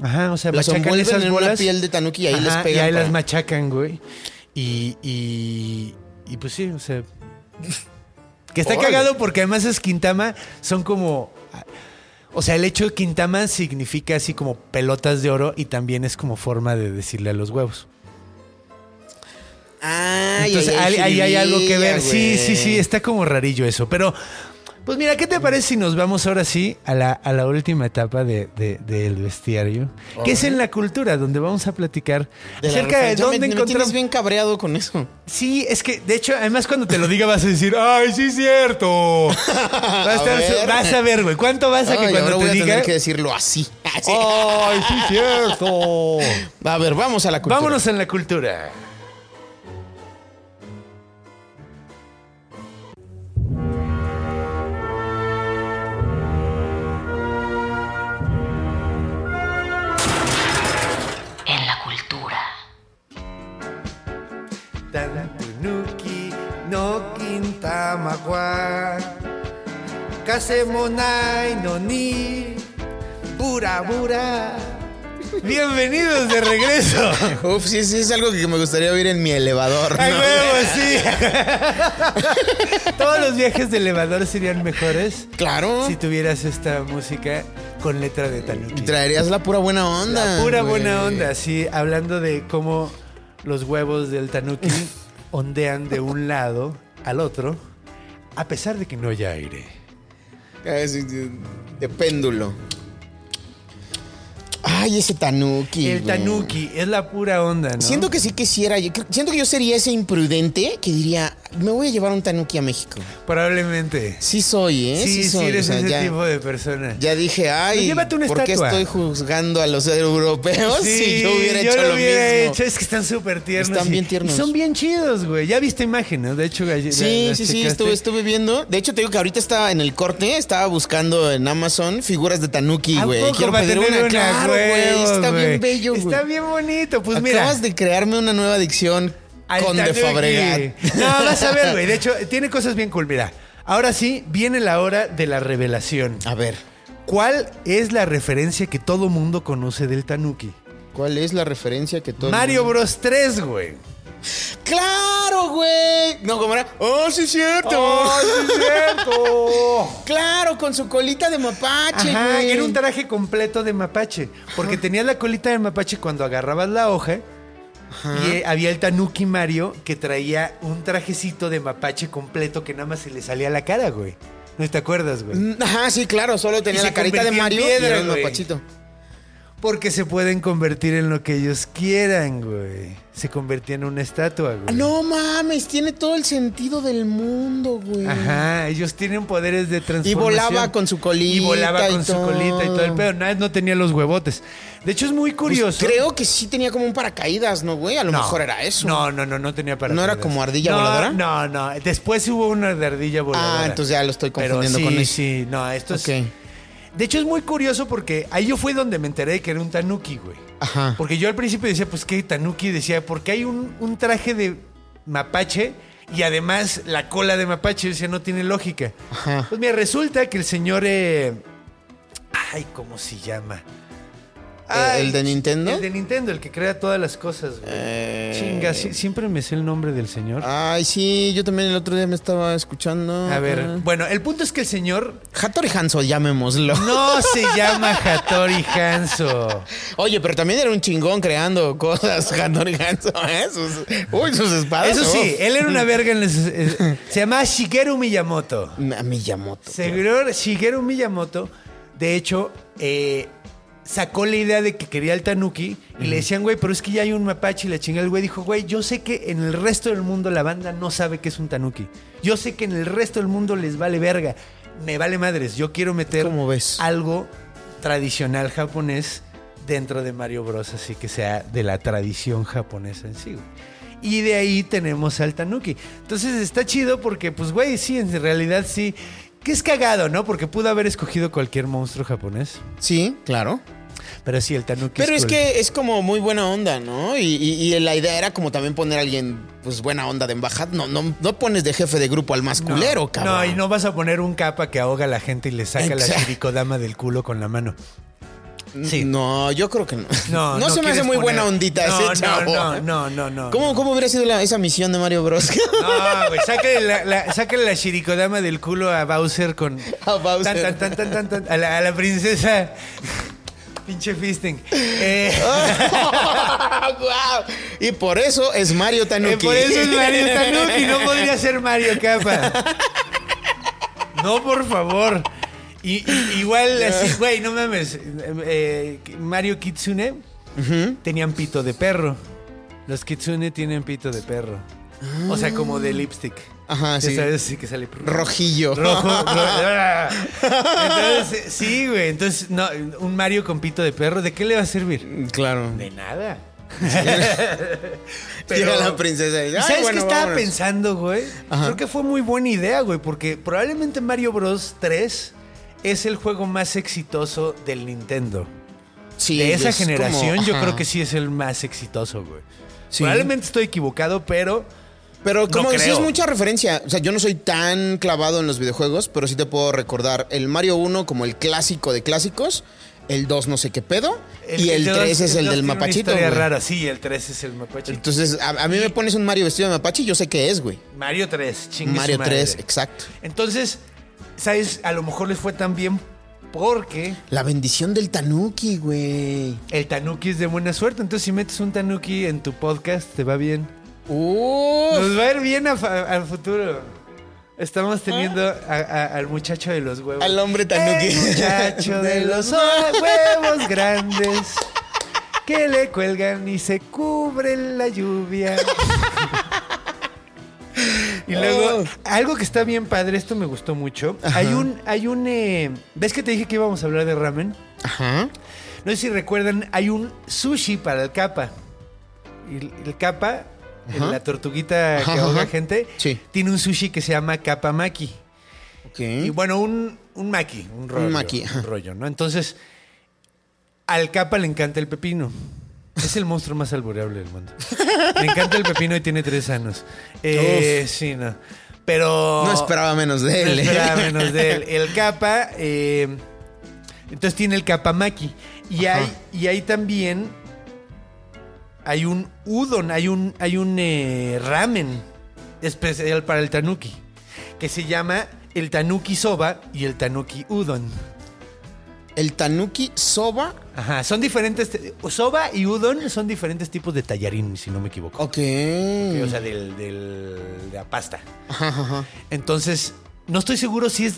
[SPEAKER 1] Ajá, o sea,
[SPEAKER 3] Las
[SPEAKER 1] machacan esas
[SPEAKER 3] en
[SPEAKER 1] bolas.
[SPEAKER 3] una piel de tanuki y ahí les
[SPEAKER 1] Ajá,
[SPEAKER 3] pegan.
[SPEAKER 1] Y ahí
[SPEAKER 3] para-
[SPEAKER 1] las machacan, güey. Y, y, y pues sí, o sea. Que está cagado porque además es Quintama son como. O sea, el hecho de Quintama significa así como pelotas de oro y también es como forma de decirle a los huevos.
[SPEAKER 3] Ah,
[SPEAKER 1] Entonces
[SPEAKER 3] ahí
[SPEAKER 1] hay algo que ver. Sí, sí, sí, está como rarillo eso. Pero Pues mira, ¿qué te parece si nos vamos ahora sí a la, a la última etapa de, de- del bestiario? Que es en la cultura, donde vamos a platicar
[SPEAKER 3] De
[SPEAKER 1] acerca de dónde
[SPEAKER 3] me,
[SPEAKER 1] encontramos...
[SPEAKER 3] bien cabreado con eso.
[SPEAKER 1] Sí, es que, de hecho, además cuando te lo diga vas a decir, ¡ay, sí es cierto! Vas a, estar-
[SPEAKER 3] ver.
[SPEAKER 1] vas a ver, güey. ¿Cuánto vas a que
[SPEAKER 3] Ay,
[SPEAKER 1] cuando
[SPEAKER 3] ahora
[SPEAKER 1] te
[SPEAKER 3] voy a
[SPEAKER 1] diga...
[SPEAKER 3] tener que decirlo así. Así.
[SPEAKER 1] ¡Ay, sí es cierto!
[SPEAKER 3] A ver, vamos a la cultura.
[SPEAKER 1] Vámonos en la cultura. Tantunuki no kintamagua Kasemonai no ni Bura bura Bienvenidos de regreso.
[SPEAKER 3] Uf, sí, sí, es algo que me gustaría oír en mi elevador.
[SPEAKER 1] ¡Ay,
[SPEAKER 3] ¿no?
[SPEAKER 1] huevo, sí! Todos los viajes de elevador serían mejores
[SPEAKER 3] Claro.
[SPEAKER 1] si tuvieras esta música con letra de Tanuki.
[SPEAKER 3] Traerías la pura buena onda.
[SPEAKER 1] La pura
[SPEAKER 3] güey.
[SPEAKER 1] buena onda, sí, hablando de cómo los huevos del tanuki ondean de un lado al otro, a pesar de que no haya aire.
[SPEAKER 3] Sí, De péndulo. Ay, ese tanuki.
[SPEAKER 1] El
[SPEAKER 3] güey.
[SPEAKER 1] tanuki es la pura onda, ¿no?
[SPEAKER 3] Siento que sí quisiera. yo Siento que yo sería ese imprudente que diría, me voy a llevar un tanuki a México.
[SPEAKER 1] Probablemente.
[SPEAKER 3] Sí soy, ¿eh?
[SPEAKER 1] Sí, sí,
[SPEAKER 3] soy.
[SPEAKER 1] eres
[SPEAKER 3] o sea,
[SPEAKER 1] ese
[SPEAKER 3] ya,
[SPEAKER 1] tipo de persona.
[SPEAKER 3] ya dije, ay,
[SPEAKER 1] llévate una
[SPEAKER 3] ¿por qué estoy juzgando a los europeos si yo hubiera
[SPEAKER 1] yo
[SPEAKER 3] hecho
[SPEAKER 1] lo
[SPEAKER 3] lo
[SPEAKER 1] hubiera
[SPEAKER 3] mismo?
[SPEAKER 1] hecho. Es que están súper tiernos.
[SPEAKER 3] Están
[SPEAKER 1] y-
[SPEAKER 3] bien tiernos.
[SPEAKER 1] Y son bien chidos, güey. Ya viste imágenes, de hecho.
[SPEAKER 3] Sí, sí, sí, estuve, estuve viendo. De hecho, te digo que ahorita estaba en el corte, estaba buscando en Amazon figuras de Tanuki,
[SPEAKER 1] ¿A
[SPEAKER 3] güey. Quiero pedir
[SPEAKER 1] tener
[SPEAKER 3] una, claro, güey. Está bien bello, güey.
[SPEAKER 1] Está bien bonito. Pues mira.
[SPEAKER 3] Acabas de crearme una nueva adicción con de. Fabregat.
[SPEAKER 1] No, vas a ver, güey. De hecho, tiene cosas bien cool. Mira, ahora sí viene la hora de la revelación.
[SPEAKER 3] A ver,
[SPEAKER 1] ¿Cuál es la referencia que todo mundo conoce del Tanuki?
[SPEAKER 3] ¿cuál es la referencia que todo
[SPEAKER 1] Mario
[SPEAKER 3] mundo-
[SPEAKER 1] Bros 3, güey.
[SPEAKER 3] ¡Claro, güey! No, ¿cómo era? ¡Oh, sí es cierto! Claro, con su colita de mapache,
[SPEAKER 1] Ajá,
[SPEAKER 3] güey.
[SPEAKER 1] era un traje completo de mapache. Porque tenía la colita de mapache cuando agarrabas la hoja. Y eh, había el Tanuki Mario que traía un trajecito de mapache completo que nada más se le salía la cara, güey. ¿No te acuerdas, güey?
[SPEAKER 3] Mm, Ajá, sí, claro, solo tenía la carita de Mario
[SPEAKER 1] piedra,
[SPEAKER 3] y era
[SPEAKER 1] güey.
[SPEAKER 3] mapachito.
[SPEAKER 1] Porque se pueden convertir en lo que ellos quieran, güey. Se convertía en una estatua, güey.
[SPEAKER 3] Ah, No mames, tiene todo el sentido del mundo, güey.
[SPEAKER 1] Ajá, ellos tienen poderes de
[SPEAKER 3] Y
[SPEAKER 1] transformación.
[SPEAKER 3] volaba con su colita.
[SPEAKER 1] Y volaba con
[SPEAKER 3] y
[SPEAKER 1] su
[SPEAKER 3] todo.
[SPEAKER 1] colita y todo el pedo. Nada, no tenía los huevotes. De hecho, es muy
[SPEAKER 3] Pues
[SPEAKER 1] curioso.
[SPEAKER 3] creo que sí tenía como un paracaídas, ¿no, güey? A lo
[SPEAKER 1] No.
[SPEAKER 3] mejor era eso.
[SPEAKER 1] No, no, no, no tenía para.
[SPEAKER 3] ¿No era como ardilla
[SPEAKER 1] no,
[SPEAKER 3] voladora?
[SPEAKER 1] No, no. Después hubo una de ardilla voladora.
[SPEAKER 3] Ah, entonces ya lo estoy
[SPEAKER 1] Pero
[SPEAKER 3] confundiendo
[SPEAKER 1] sí,
[SPEAKER 3] con eso.
[SPEAKER 1] sí, no, esto es. De hecho, es muy curioso porque ahí yo fui donde me enteré de que era un tanuki, güey.
[SPEAKER 3] Ajá.
[SPEAKER 1] Porque yo al principio decía, pues qué tanuki, decía, porque hay un, un traje de mapache y además la cola de mapache, yo decía, no tiene lógica.
[SPEAKER 3] Ajá.
[SPEAKER 1] Pues mira, resulta que el señor. eh, Ay, ¿cómo se llama?
[SPEAKER 3] ¿El de Nintendo?
[SPEAKER 1] El de Nintendo, el que crea todas las cosas, güey.
[SPEAKER 3] Eh,
[SPEAKER 1] Chinga, sí- siempre me sé el nombre del señor.
[SPEAKER 3] Ay, sí, yo también el otro día me estaba escuchando.
[SPEAKER 1] A ver,
[SPEAKER 3] Ah.
[SPEAKER 1] bueno, el punto es que el señor
[SPEAKER 3] Hattori Hanzo, llamémoslo.
[SPEAKER 1] no se llama Hattori Hanzo.
[SPEAKER 3] Oye, pero también era un chingón creando cosas, Hattori Hanzo, ¿eh? Sus, uy, sus espadas.
[SPEAKER 1] Eso sí, él era una verga en los- eh, Se llamaba Shigeru Miyamoto.
[SPEAKER 3] A Miyamoto.
[SPEAKER 1] Seguro, Shigeru Miyamoto, de hecho, eh, sacó la idea de que quería el tanuki y le decían, güey, pero es que ya hay un mapache y la chingada. El güey dijo, güey, yo sé que en el resto del mundo la banda no sabe que es un tanuki. Yo sé que en el resto del mundo les vale verga. Me vale madres. Yo quiero meter
[SPEAKER 3] ¿Cómo ves?
[SPEAKER 1] algo tradicional japonés dentro de Mario Bros. Así que sea de la tradición japonesa en sí, güey. Y de ahí tenemos al Tanuki. Entonces está chido porque, pues, güey, sí, en realidad sí. Que es cagado, ¿no? Porque pudo haber escogido cualquier monstruo japonés.
[SPEAKER 3] Sí, claro.
[SPEAKER 1] Pero sí, el Tanuki
[SPEAKER 3] Pero es
[SPEAKER 1] cool.
[SPEAKER 3] que es como muy buena onda, ¿no? Y, y- y la idea era como también poner a alguien, pues buena onda de embajada. No, no, no pones de jefe de grupo al más
[SPEAKER 1] No,
[SPEAKER 3] culero, cabrón.
[SPEAKER 1] No, y no vas a poner un capa que ahoga a la gente y le saca la chirikodama del culo con la mano. Sí.
[SPEAKER 3] No, yo creo que no.
[SPEAKER 1] No,
[SPEAKER 3] No, se me hace muy
[SPEAKER 1] poner-
[SPEAKER 3] buena ondita
[SPEAKER 1] no,
[SPEAKER 3] ese chavo.
[SPEAKER 1] No, no, no, no.
[SPEAKER 3] ¿Cómo, ¿Cómo hubiera sido la- esa misión de Mario Bros?
[SPEAKER 1] No, güey, sácale la, la, sácale la shirikodama del culo a Bowser con...
[SPEAKER 3] A Bowser.
[SPEAKER 1] Tan, tan, tan, tan, tan, tan, a, la, a la princesa... Pinche fisting. Eh,
[SPEAKER 3] Guau. Y por eso es Mario
[SPEAKER 1] eh,
[SPEAKER 3] Tanuki.
[SPEAKER 1] por eso es Mario Tanuki, no podría ser Mario Capa. No, por favor. Y, y- igual así, güey, no mames. eh, Mario Kitsune tenían pito de perro. Los Kitsune tienen pito de perro. O sea, como de lipstick.
[SPEAKER 3] Ajá,
[SPEAKER 1] Ya
[SPEAKER 3] sí.
[SPEAKER 1] sabes, sí que sale
[SPEAKER 3] Rojillo.
[SPEAKER 1] rojo. ro- Entonces, sí, güey. Entonces, no, un Mario con pito de perro, ¿de qué le va a servir?
[SPEAKER 3] Claro.
[SPEAKER 1] De nada.
[SPEAKER 3] Llega la princesa y
[SPEAKER 1] ¿Y
[SPEAKER 3] dice, "Ay,
[SPEAKER 1] ¿Sabes
[SPEAKER 3] bueno,
[SPEAKER 1] qué estaba
[SPEAKER 3] vámonos".
[SPEAKER 1] pensando, güey?
[SPEAKER 3] Ajá.
[SPEAKER 1] Creo que fue muy buena idea, güey, porque probablemente Mario Bros 3 es el juego más exitoso del Nintendo.
[SPEAKER 3] Sí,
[SPEAKER 1] de esa
[SPEAKER 3] es como-
[SPEAKER 1] generación, yo creo que sí es el más exitoso, güey.
[SPEAKER 3] Sí.
[SPEAKER 1] Probablemente estoy equivocado, pero
[SPEAKER 3] Pero como
[SPEAKER 1] No
[SPEAKER 3] sí
[SPEAKER 1] creo.
[SPEAKER 3] es mucha referencia. O sea, yo no soy tan clavado en los videojuegos, pero sí te puedo recordar el Mario 1 como el clásico de clásicos, el 2 no sé qué pedo, y el
[SPEAKER 1] dos-
[SPEAKER 3] 3 es el del
[SPEAKER 1] una
[SPEAKER 3] mapachito. güey.
[SPEAKER 1] rara, sí, el 3 es el mapachito.
[SPEAKER 3] Entonces, a, a mí me pones un Mario vestido de mapache y yo sé qué es, güey.
[SPEAKER 1] Mario 3, chingue
[SPEAKER 3] Mario
[SPEAKER 1] su madre.
[SPEAKER 3] 3, exacto.
[SPEAKER 1] Entonces, ¿sabes? A lo mejor les fue tan bien porque
[SPEAKER 3] La bendición del Tanuki, güey.
[SPEAKER 1] el Tanuki es de buena suerte. Entonces, si metes un Tanuki en tu podcast, te va bien.
[SPEAKER 3] Uf.
[SPEAKER 1] Nos va a ir bien al futuro. Estamos teniendo a- a- al muchacho de los huevos.
[SPEAKER 3] Al hombre tanuki.
[SPEAKER 1] El muchacho de los huevos grandes que le cuelgan y se cubre la lluvia. Y luego,
[SPEAKER 3] Oh.
[SPEAKER 1] algo que está bien padre, esto me gustó mucho. Hay un, hay un, eh, ¿ves que te dije que íbamos a hablar de ramen?
[SPEAKER 3] Ajá.
[SPEAKER 1] No sé si recuerdan, hay un sushi para el capa. Y el, el capa, la tortuguita
[SPEAKER 3] Ajá,
[SPEAKER 1] que ahoga gente,
[SPEAKER 3] Sí.
[SPEAKER 1] tiene un sushi que se llama capa maki.
[SPEAKER 3] Ok.
[SPEAKER 1] Y bueno, un, un maki, un rollo.
[SPEAKER 3] maki, ajá.
[SPEAKER 1] un rollo, ¿no? Entonces, al capa le encanta el pepino. Es el monstruo más albureable del mundo. Le encanta el pepino y tiene tres años. Eh, sí, no. Pero.
[SPEAKER 3] No esperaba menos de él.
[SPEAKER 1] No
[SPEAKER 3] ¿eh?
[SPEAKER 1] esperaba menos de él. El capa, eh, entonces tiene el kapamaki. Y
[SPEAKER 3] Ajá.
[SPEAKER 1] hay, y hay también, hay un udon, hay un, hay un eh, ramen especial para el tanuki, que se llama el tanuki soba y el tanuki udon.
[SPEAKER 3] El Tanuki Soba.
[SPEAKER 1] Ajá, son diferentes, soba y udon son diferentes tipos de tallarín, si no me equivoco.
[SPEAKER 3] Ok.
[SPEAKER 1] O sea, del, del- de la pasta.
[SPEAKER 3] Ajá, ajá.
[SPEAKER 1] Entonces, no estoy seguro si es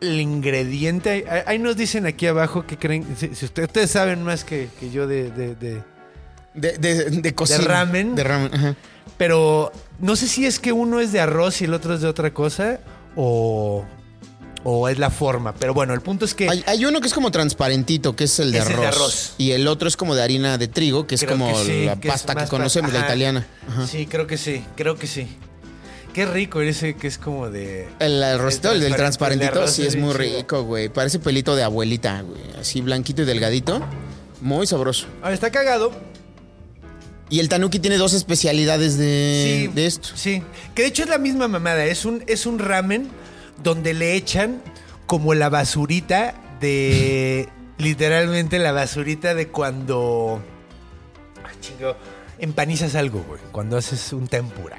[SPEAKER 1] el ingrediente. Ahí, nos dicen aquí abajo que creen. Si, si usted- ustedes saben más que, que yo de, de- de-
[SPEAKER 3] De, de, de cocina.
[SPEAKER 1] ramen.
[SPEAKER 3] De ramen, ajá.
[SPEAKER 1] Pero no sé si es que uno es de arroz y el otro es de otra cosa. O. O es la forma. Pero bueno, el punto es que.
[SPEAKER 3] Hay, hay uno que es como transparentito, que es el de,
[SPEAKER 1] es
[SPEAKER 3] arroz.
[SPEAKER 1] de arroz.
[SPEAKER 3] Y el otro es como de harina de trigo, que es
[SPEAKER 1] creo
[SPEAKER 3] como
[SPEAKER 1] que sí,
[SPEAKER 3] la
[SPEAKER 1] que
[SPEAKER 3] pasta que conocemos, la italiana. Ajá.
[SPEAKER 1] Sí, creo que sí. Creo que sí. Qué rico ese que es como de.
[SPEAKER 3] El arrocito, el del
[SPEAKER 1] el
[SPEAKER 3] transparentito, sí
[SPEAKER 1] es
[SPEAKER 3] muy rico, güey. Parece pelito de abuelita, güey. Así blanquito y delgadito. Muy sabroso.
[SPEAKER 1] Ahora está cagado.
[SPEAKER 3] Y el tanuki tiene dos especialidades de,
[SPEAKER 1] Sí,
[SPEAKER 3] de esto.
[SPEAKER 1] Sí, que de hecho es la misma mamada. Es un, es un ramen donde le echan como la basurita de. literalmente la basurita de cuando. Ay, chingo. Empanizas algo, güey. Cuando haces un tempura.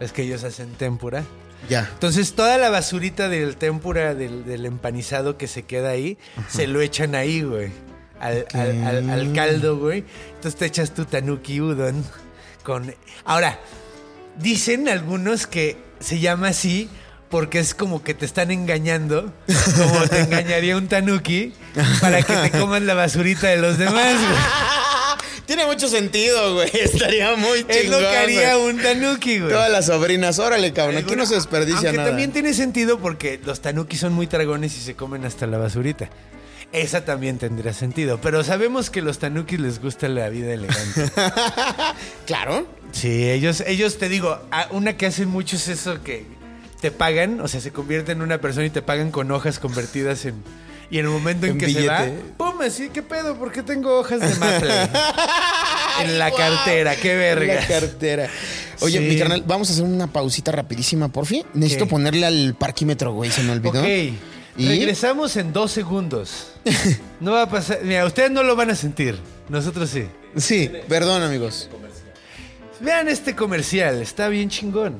[SPEAKER 1] Es que ellos hacen tempura.
[SPEAKER 3] Ya.
[SPEAKER 1] Entonces, toda la basurita del tempura, del, del empanizado que se queda ahí, se lo echan ahí, güey. Al, al- al- al caldo, güey. Entonces te echas tu tanuki udon con... Ahora, dicen algunos que se llama así porque es como que te están engañando, como te engañaría un tanuki, para que te coman la basurita de los demás, güey.
[SPEAKER 3] Tiene mucho sentido, güey. Estaría muy chingón.
[SPEAKER 1] Es lo que haría
[SPEAKER 3] güey.
[SPEAKER 1] un tanuki, güey.
[SPEAKER 3] Todas las sobrinas, órale, cabrón. Aquí no se desperdicia
[SPEAKER 1] Aunque
[SPEAKER 3] nada.
[SPEAKER 1] también tiene sentido porque los tanuki son muy dragones y se comen hasta la basurita. Esa también tendría sentido. Pero sabemos que los tanukis les gusta la vida elegante.
[SPEAKER 3] Claro.
[SPEAKER 1] sí, ellos, ellos te digo, una que hacen mucho es eso que te pagan, o sea, se convierten en una persona y te pagan con hojas convertidas en. Y en el momento en,
[SPEAKER 3] En
[SPEAKER 1] que se va,
[SPEAKER 3] billete.
[SPEAKER 1] ¡pum! Así, ¿qué pedo? ¿Por qué tengo hojas de maple? en la cartera, qué verga.
[SPEAKER 3] La cartera. Oye,
[SPEAKER 1] Sí.
[SPEAKER 3] mi carnal, vamos a hacer una pausita rapidísima, porfi. Necesito
[SPEAKER 1] ¿Qué?
[SPEAKER 3] ponerle al parquímetro, güey. Se me olvidó.
[SPEAKER 1] Ok.
[SPEAKER 3] ¿Y?
[SPEAKER 1] Regresamos en dos segundos. No va a pasar. Mira, ustedes no lo van a sentir. Nosotros sí.
[SPEAKER 3] Sí, perdón, amigos.
[SPEAKER 1] Vean este comercial, está bien chingón.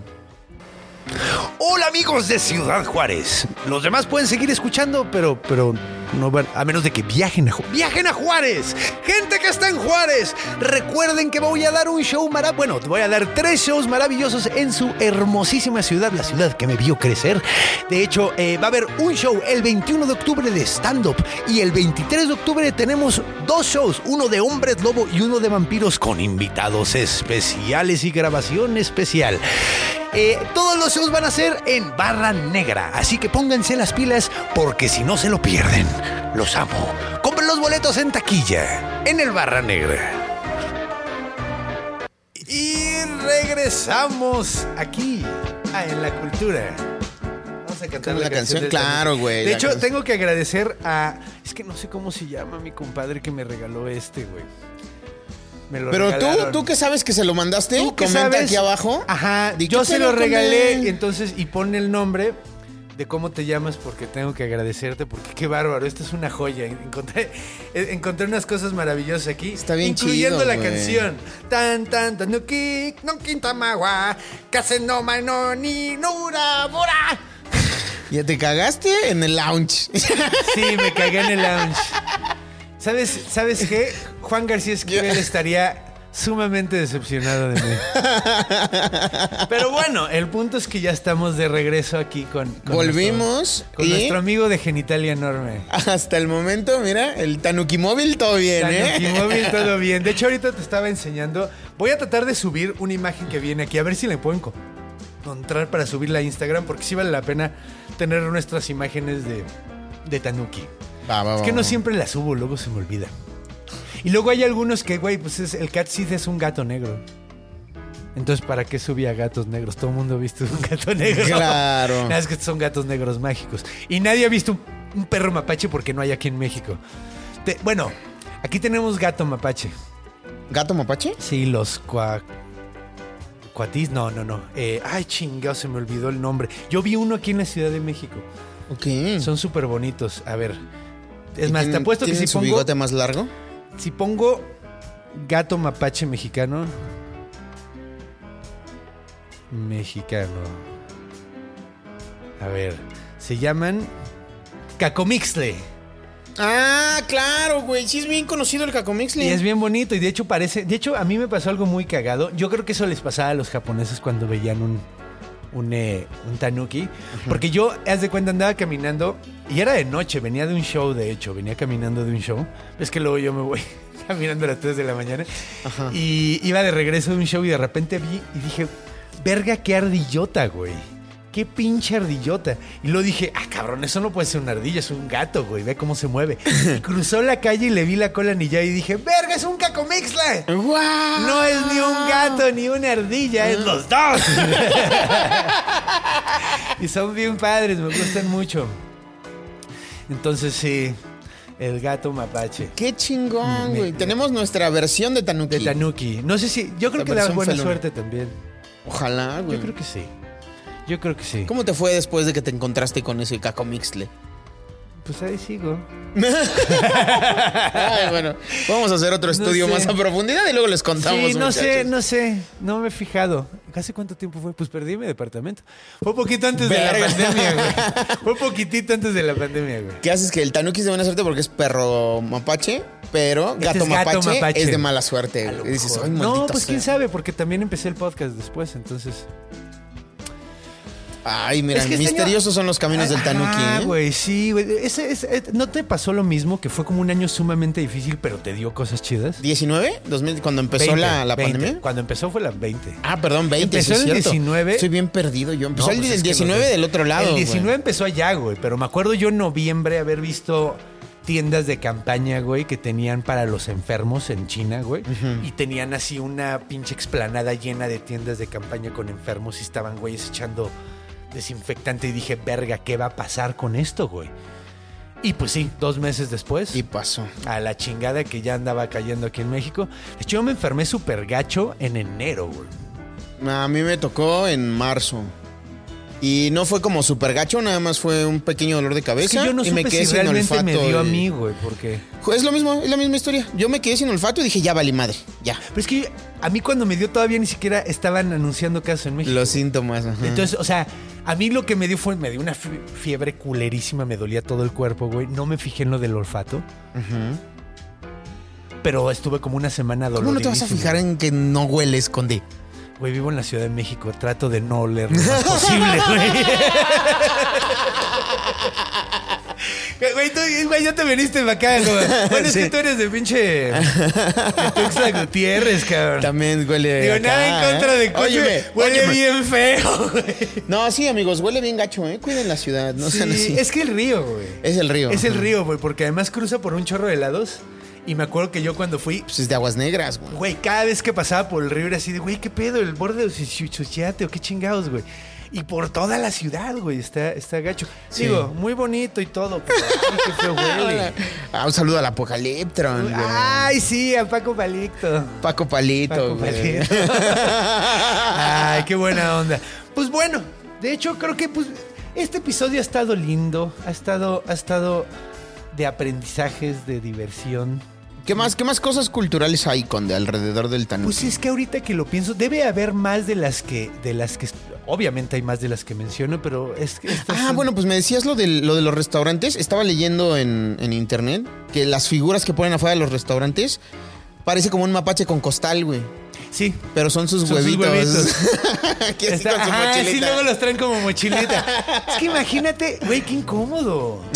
[SPEAKER 1] Hola amigos de Ciudad Juárez. Los demás pueden seguir escuchando, pero, pero a menos de que viajen a, Ju- viajen a Juárez. Gente que está en Juárez, recuerden que voy a dar un show maravilloso. Bueno, voy a dar tres shows maravillosos en su hermosísima ciudad, la ciudad que me vio crecer. De hecho, eh, va a haber un show el 21 de octubre de stand-up y el 23 de octubre tenemos dos shows, uno de hombres lobo y uno de vampiros con invitados especiales y grabación especial. Eh, todos los shows van a ser en Barra Negra, así que pónganse las pilas porque si no se lo pierden. Los amo. Compren los boletos en taquilla, en el Barra Negra. Y regresamos aquí, a En la Cultura. Vamos a cantar
[SPEAKER 3] ¿Con la canción? Claro, güey,
[SPEAKER 1] De hecho,
[SPEAKER 3] canción.
[SPEAKER 1] tengo que agradecer a. Es que no sé cómo se llama mi compadre que me regaló este, güey. Me lo
[SPEAKER 3] Pero tú,
[SPEAKER 1] regalaron.
[SPEAKER 3] tú que sabes que se lo mandaste,
[SPEAKER 1] ¿Tú
[SPEAKER 3] comenta
[SPEAKER 1] sabes?
[SPEAKER 3] aquí abajo.
[SPEAKER 1] Ajá,
[SPEAKER 3] Di,
[SPEAKER 1] yo
[SPEAKER 3] ¿qué
[SPEAKER 1] se lo regalé, entonces, y pone el nombre de cómo te llamas porque tengo que agradecerte porque qué bárbaro, esto es una joya. Encontré, encontré unas cosas maravillosas aquí.
[SPEAKER 3] Está bien
[SPEAKER 1] Incluyendo
[SPEAKER 3] chido,
[SPEAKER 1] la canción. Tan, tan, tan, no ki, no quintamawa, kase no ma no ni nura bora.
[SPEAKER 3] Ya te cagaste en el lounge.
[SPEAKER 1] Sí, me cagué en el lounge. ¿Sabes, ¿sabes qué? Juan García Esquivel estaría sumamente decepcionado de mí. Pero bueno, el punto es que ya estamos de regreso aquí con... con
[SPEAKER 3] Volvimos
[SPEAKER 1] nuestro, con
[SPEAKER 3] y-
[SPEAKER 1] nuestro amigo de Genitalia Enorme.
[SPEAKER 3] Hasta el momento, mira, el Tanuki móvil todo bien,
[SPEAKER 1] Tanuki
[SPEAKER 3] ¿eh?
[SPEAKER 1] Móvil, todo bien. De hecho, ahorita te estaba enseñando. Voy a tratar de subir una imagen que viene aquí, a ver si la puedo enco- encontrar para subirla a Instagram, porque sí vale la pena tener nuestras imágenes de, de Tanuki.
[SPEAKER 3] Va, va,
[SPEAKER 1] Es
[SPEAKER 3] va,
[SPEAKER 1] que no siempre la subo, luego se me olvida. Y luego hay algunos que, güey, pues es, el cat Sid es un gato negro. Entonces, ¿para qué subía gatos negros? Todo el mundo ha visto un gato negro.
[SPEAKER 3] Claro.
[SPEAKER 1] Nada, es que son gatos negros mágicos. Y nadie ha visto un, un perro mapache porque no hay aquí en México. Te- bueno, aquí tenemos gato mapache.
[SPEAKER 3] ¿Gato mapache?
[SPEAKER 1] Sí, los cua... Cuatis, no, no, no. Eh, ay, chingado, se me olvidó el nombre. Yo vi uno aquí en la Ciudad de México.
[SPEAKER 3] Ok.
[SPEAKER 1] Son súper bonitos. A ver. Es
[SPEAKER 3] ¿Y
[SPEAKER 1] más, te apuesto que si
[SPEAKER 3] su
[SPEAKER 1] pongo,
[SPEAKER 3] bigote más largo?
[SPEAKER 1] Si pongo gato mapache mexicano. Mexicano. A ver. Se llaman Cacomixle.
[SPEAKER 3] Ah, claro, güey. Sí es bien conocido el Cacomixle.
[SPEAKER 1] Y es bien bonito. Y de hecho parece. De hecho, a mí me pasó algo muy cagado. Yo creo que eso les pasaba a los japoneses cuando veían un. Un, eh, un tanuki. Porque yo, haz de cuenta, andaba caminando. Y era de noche. Venía de un show, de hecho. Venía caminando de un show. Es que luego yo me voy caminando a las 3 de la mañana. Y iba de regreso de un show y de repente vi y dije, verga, qué ardillota, güey. Qué pinche ardillota. Y luego dije, ah, cabrón, eso no puede ser una ardilla, es un gato, güey. Ve cómo se mueve. Y cruzó la calle y le vi la cola anillada y dije, verga, es un cacomixle.
[SPEAKER 3] ¡Guau!
[SPEAKER 1] No es ni un gato ni una ardilla, es los dos. y son bien padres, me gustan mucho. Entonces sí, el gato mapache.
[SPEAKER 3] Qué chingón,
[SPEAKER 1] Me-
[SPEAKER 3] güey. Tenemos nuestra versión de Tanuki.
[SPEAKER 1] De Tanuki. No sé si. Yo creo
[SPEAKER 3] La
[SPEAKER 1] que da buena suerte también.
[SPEAKER 3] Ojalá, güey.
[SPEAKER 1] Yo creo que sí. Yo creo que sí.
[SPEAKER 3] ¿Cómo te fue después de que te encontraste con ese Cacomixle?
[SPEAKER 1] Pues ahí sigo.
[SPEAKER 3] Ay, bueno, vamos a hacer otro
[SPEAKER 1] No
[SPEAKER 3] estudio
[SPEAKER 1] sé.
[SPEAKER 3] más a profundidad y luego les contamos.
[SPEAKER 1] Sí, no sé, no sé. No me he fijado. ¿Hace cuánto tiempo fue? Pues perdí mi departamento. Fue poquito antes de la pandemia, güey. Fue poquitito antes de la pandemia, güey.
[SPEAKER 3] ¿Qué haces? Que el Tanuki es de buena suerte porque es perro mapache, pero
[SPEAKER 1] Este
[SPEAKER 3] gato,
[SPEAKER 1] es gato
[SPEAKER 3] mapache,
[SPEAKER 1] mapache.
[SPEAKER 3] es de mala suerte. Y dices, ay,
[SPEAKER 1] no, pues quién
[SPEAKER 3] sea".
[SPEAKER 1] sabe, porque también empecé el podcast después, entonces.
[SPEAKER 3] Ay, mira,
[SPEAKER 1] Es que
[SPEAKER 3] misteriosos
[SPEAKER 1] año-
[SPEAKER 3] son los caminos del Tanuki.
[SPEAKER 1] Ah,
[SPEAKER 3] ¿eh?
[SPEAKER 1] güey, sí, güey. Ese- ese- eh, ¿No te pasó lo mismo? Que fue como un año sumamente difícil, pero te dio cosas chidas.
[SPEAKER 3] ¿19? ¿2000? Cuando empezó
[SPEAKER 1] 20,
[SPEAKER 3] la, la
[SPEAKER 1] 20.
[SPEAKER 3] pandemia.
[SPEAKER 1] Cuando empezó fue la 20.
[SPEAKER 3] Ah, perdón, 20.
[SPEAKER 1] Empezó
[SPEAKER 3] sí
[SPEAKER 1] el
[SPEAKER 3] cierto.
[SPEAKER 1] 19.
[SPEAKER 3] Estoy bien perdido yo. Empezó
[SPEAKER 1] No,
[SPEAKER 3] el,
[SPEAKER 1] pues
[SPEAKER 3] el
[SPEAKER 1] es que
[SPEAKER 3] 19
[SPEAKER 1] los-
[SPEAKER 3] del otro lado.
[SPEAKER 1] El
[SPEAKER 3] güey.
[SPEAKER 1] 19 empezó allá, güey, pero me acuerdo yo en noviembre haber visto tiendas de campaña, güey, que tenían para los enfermos en China, güey. Y tenían así una pinche explanada llena de tiendas de campaña con enfermos y estaban, güeyes, echando desinfectante. Y dije, verga, ¿qué va a pasar con esto, güey? Y pues sí, dos meses después.
[SPEAKER 3] Y pasó.
[SPEAKER 1] a la chingada que ya andaba cayendo aquí en México. De hecho, yo me enfermé súper gacho en enero, güey.
[SPEAKER 3] A mí me tocó en marzo. Y no fue como súper gacho, nada más fue un pequeño dolor de
[SPEAKER 1] Es
[SPEAKER 3] cabeza.
[SPEAKER 1] que yo no
[SPEAKER 3] y me
[SPEAKER 1] supe
[SPEAKER 3] quedé
[SPEAKER 1] si
[SPEAKER 3] sin
[SPEAKER 1] realmente
[SPEAKER 3] olfato.
[SPEAKER 1] me dio a mí, güey, porque...
[SPEAKER 3] Es lo mismo, es la misma historia. Yo me quedé sin olfato y dije, ya valí madre, ya.
[SPEAKER 1] Pero es que a mí cuando me dio todavía ni siquiera estaban anunciando casos en México.
[SPEAKER 3] Los síntomas, ajá.
[SPEAKER 1] Entonces, o sea, a mí lo que me dio fue, me dio una fie- fiebre culerísima, me dolía todo el cuerpo, güey. No me fijé en lo del olfato. Pero estuve como una semana
[SPEAKER 3] ¿Cómo no te vas a fijar en que no hueles, Conde?
[SPEAKER 1] Güey, vivo en la Ciudad de México, trato de no oler lo más posible, güey. Güey, tú, güey, ya te viniste para acá, güey. Bueno, es
[SPEAKER 3] Sí.
[SPEAKER 1] que tú eres de pinche... De Gutiérrez, cabrón.
[SPEAKER 3] También huele.
[SPEAKER 1] Digo,
[SPEAKER 3] acá,
[SPEAKER 1] nada en contra
[SPEAKER 3] ¿eh?
[SPEAKER 1] de Coche.
[SPEAKER 3] Óyeme,
[SPEAKER 1] Huele
[SPEAKER 3] óyeme.
[SPEAKER 1] bien feo, güey.
[SPEAKER 3] No, sí, amigos, huele bien gacho, ¿eh? Cuiden la ciudad, no sean
[SPEAKER 1] Sí,
[SPEAKER 3] así.
[SPEAKER 1] Es que el río, güey.
[SPEAKER 3] Es el río.
[SPEAKER 1] Es el río, güey, porque además cruza por un chorro de helados. Y me acuerdo que yo cuando fui,
[SPEAKER 3] Pues es de aguas negras, güey.
[SPEAKER 1] güey, cada vez que pasaba por el río era así de, güey, ¿qué pedo? El borde de Chuchate o qué chingados, güey. Y por toda la ciudad, güey, está, está gacho.
[SPEAKER 3] Sí.
[SPEAKER 1] Digo, muy bonito y todo, pero ay, qué feo huele.
[SPEAKER 3] Ah, un saludo al Apocaliptron, güey.
[SPEAKER 1] Ay, sí, a Paco Palicto.
[SPEAKER 3] Paco Palito,
[SPEAKER 1] Paco
[SPEAKER 3] güey.
[SPEAKER 1] Palito. Ay, qué buena onda. Pues bueno, de hecho creo que pues, este episodio ha estado lindo, ha estado, ha estado de aprendizajes, de diversión.
[SPEAKER 3] ¿Qué más, ¿Qué más cosas culturales hay, Conde, alrededor del Tanuki?
[SPEAKER 1] Pues es que ahorita que lo pienso, debe haber más de las que, de las que, obviamente hay más de las que menciono, pero es que estas
[SPEAKER 3] Ah,
[SPEAKER 1] son-
[SPEAKER 3] bueno, pues me decías lo de, lo de los restaurantes. Estaba leyendo en, en internet que las figuras que ponen afuera de los restaurantes parece como un mapache con costal, güey.
[SPEAKER 1] sí.
[SPEAKER 3] Pero son sus
[SPEAKER 1] Son sus
[SPEAKER 3] huevitos.
[SPEAKER 1] huevitos.
[SPEAKER 3] Aquí así
[SPEAKER 1] Está-
[SPEAKER 3] con su
[SPEAKER 1] ajá, sí,
[SPEAKER 3] mochilita.
[SPEAKER 1] luego los traen como mochilita. es que imagínate, güey, qué incómodo.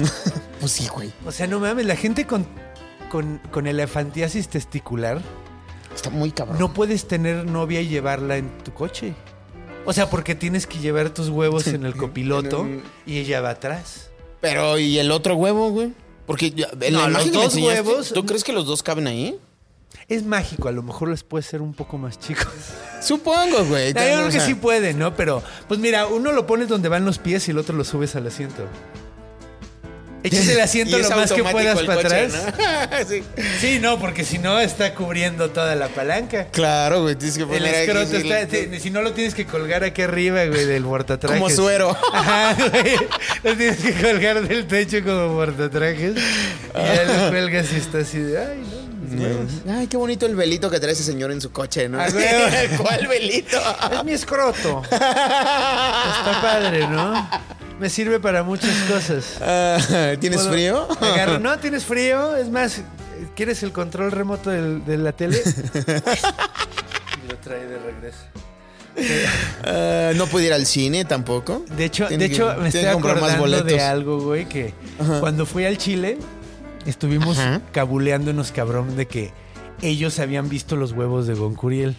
[SPEAKER 3] Pues sí, güey.
[SPEAKER 1] O sea, no mames, la gente con, con, con elefantiasis testicular
[SPEAKER 3] Está muy cabrón.
[SPEAKER 1] no puedes tener novia y llevarla en tu coche. O sea, porque tienes que llevar tus huevos en el copiloto
[SPEAKER 3] En
[SPEAKER 1] y ella va atrás.
[SPEAKER 3] Pero, ¿y el otro huevo, güey? Porque ya- en
[SPEAKER 1] No,
[SPEAKER 3] la
[SPEAKER 1] los dos huevos-
[SPEAKER 3] ¿Tú crees que los dos caben ahí?
[SPEAKER 1] Es mágico, a lo mejor les puede ser un poco más chicos.
[SPEAKER 3] Supongo, güey.
[SPEAKER 1] No, yo creo que
[SPEAKER 3] sea,
[SPEAKER 1] sí puede, ¿no? Pero, pues mira, uno lo pones donde van los pies y el otro lo subes al asiento. Echas el asiento lo más que puedas para
[SPEAKER 3] coche,
[SPEAKER 1] atrás.
[SPEAKER 3] ¿no? sí.
[SPEAKER 1] Sí, no, porque si no está cubriendo toda la palanca.
[SPEAKER 3] Claro, güey. Tienes que poner
[SPEAKER 1] escroto está,
[SPEAKER 3] el-
[SPEAKER 1] te- si no lo tienes que colgar aquí arriba, güey, del portatrajes.
[SPEAKER 3] Como suero.
[SPEAKER 1] Ajá, güey. Lo tienes que colgar del techo como portatrajes. Y ya lo cuelgas y está así de, ay, no,
[SPEAKER 3] Ay, qué bonito el velito que trae ese señor en su coche, ¿no?
[SPEAKER 1] Ah.
[SPEAKER 3] ¿Cuál velito?
[SPEAKER 1] Es mi escroto. Está padre, ¿no? Me sirve para muchas cosas.
[SPEAKER 3] Ah, ¿Tienes
[SPEAKER 1] Puedo-
[SPEAKER 3] frío?
[SPEAKER 1] agarro- no, tienes frío. Es más, ¿quieres el control remoto del- de la tele? Y lo trae de regreso.
[SPEAKER 3] Ah, no pude ir al cine tampoco.
[SPEAKER 1] De hecho, de hecho
[SPEAKER 3] que-
[SPEAKER 1] me
[SPEAKER 3] tiene
[SPEAKER 1] estoy
[SPEAKER 3] que comprar más
[SPEAKER 1] acordando de
[SPEAKER 3] boletos.
[SPEAKER 1] algo, güey, que cuando fui al Chile estuvimos
[SPEAKER 3] Ajá.
[SPEAKER 1] cabuleándonos cabrón de que ellos habían visto los huevos de Goncuriel.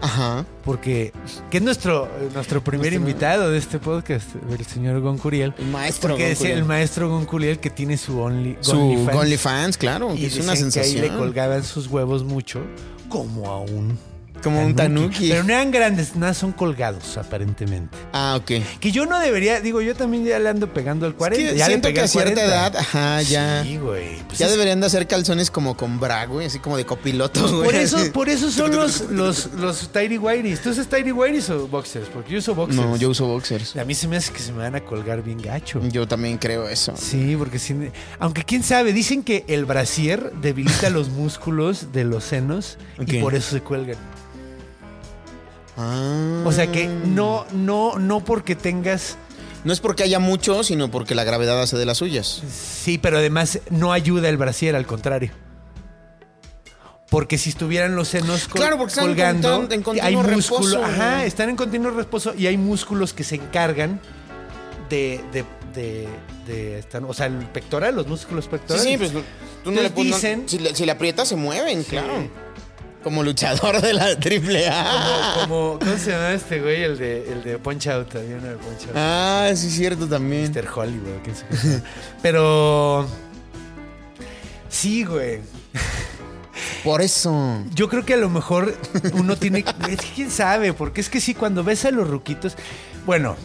[SPEAKER 3] Ajá.
[SPEAKER 1] Porque, que es nuestro, nuestro primer
[SPEAKER 3] Nuestro-
[SPEAKER 1] invitado de este podcast, el señor Goncuriel.
[SPEAKER 3] El maestro.
[SPEAKER 1] Porque es el maestro Goncuriel que tiene su Only,
[SPEAKER 3] Su
[SPEAKER 1] OnlyFans.
[SPEAKER 3] OnlyFans, claro.
[SPEAKER 1] Y
[SPEAKER 3] es una
[SPEAKER 1] decían que ahí
[SPEAKER 3] sensación.
[SPEAKER 1] le colgaban sus huevos mucho, como a un
[SPEAKER 3] Como un tanuki.
[SPEAKER 1] Pero no eran grandes, nada, son colgados, aparentemente.
[SPEAKER 3] Ah, ok.
[SPEAKER 1] Que yo no debería, digo, yo también ya le ando pegando al 40.
[SPEAKER 3] Es que
[SPEAKER 1] ya le
[SPEAKER 3] siento
[SPEAKER 1] pegué
[SPEAKER 3] que a cierta
[SPEAKER 1] 40.
[SPEAKER 3] edad, ajá, ya.
[SPEAKER 1] Sí, güey. Pues
[SPEAKER 3] ya
[SPEAKER 1] es-
[SPEAKER 3] deberían de hacer calzones como con bra, güey, así como de copiloto, güey.
[SPEAKER 1] Por eso, por eso son los, los, los Tidy Whities. ¿Tú usas Tidy Whities o boxers? Porque yo uso boxers.
[SPEAKER 3] No, yo uso boxers.
[SPEAKER 1] A mí se me hace que se me van a colgar bien gacho.
[SPEAKER 3] Yo también creo eso.
[SPEAKER 1] Sí, porque sí. Aunque quién sabe, dicen que el brasier debilita los músculos de los senos y por eso se cuelgan.
[SPEAKER 3] Ah.
[SPEAKER 1] O sea que no, no, no porque tengas.
[SPEAKER 3] No es porque haya mucho, sino porque la gravedad hace de las suyas.
[SPEAKER 1] Sí, pero además no ayuda el brasier, al contrario. Porque si estuvieran los senos col-
[SPEAKER 3] Claro, porque están en
[SPEAKER 1] colgando,
[SPEAKER 3] en continuo
[SPEAKER 1] hay músculo,
[SPEAKER 3] reposo,
[SPEAKER 1] ajá, están en continuo reposo y hay músculos que se encargan de, de, de, de estar- o sea, el pectoral, los músculos pectorales.
[SPEAKER 3] sí, pues tú no le
[SPEAKER 1] Entonces
[SPEAKER 3] pones.
[SPEAKER 1] dicen-
[SPEAKER 3] si, le, si le aprietas, se mueven, claro. Como luchador de la triple A.
[SPEAKER 1] Como, ¿cómo se llama este güey? El de, el de Punch Out, había uno de Punch Out.
[SPEAKER 3] Ah, sí, es cierto también.
[SPEAKER 1] Mr. Hollywood, qué sea. Pero. Sí, güey.
[SPEAKER 3] Por eso.
[SPEAKER 1] Yo creo que a lo mejor uno tiene. Es que quién sabe, porque es que sí, cuando ves a los ruquitos. Bueno,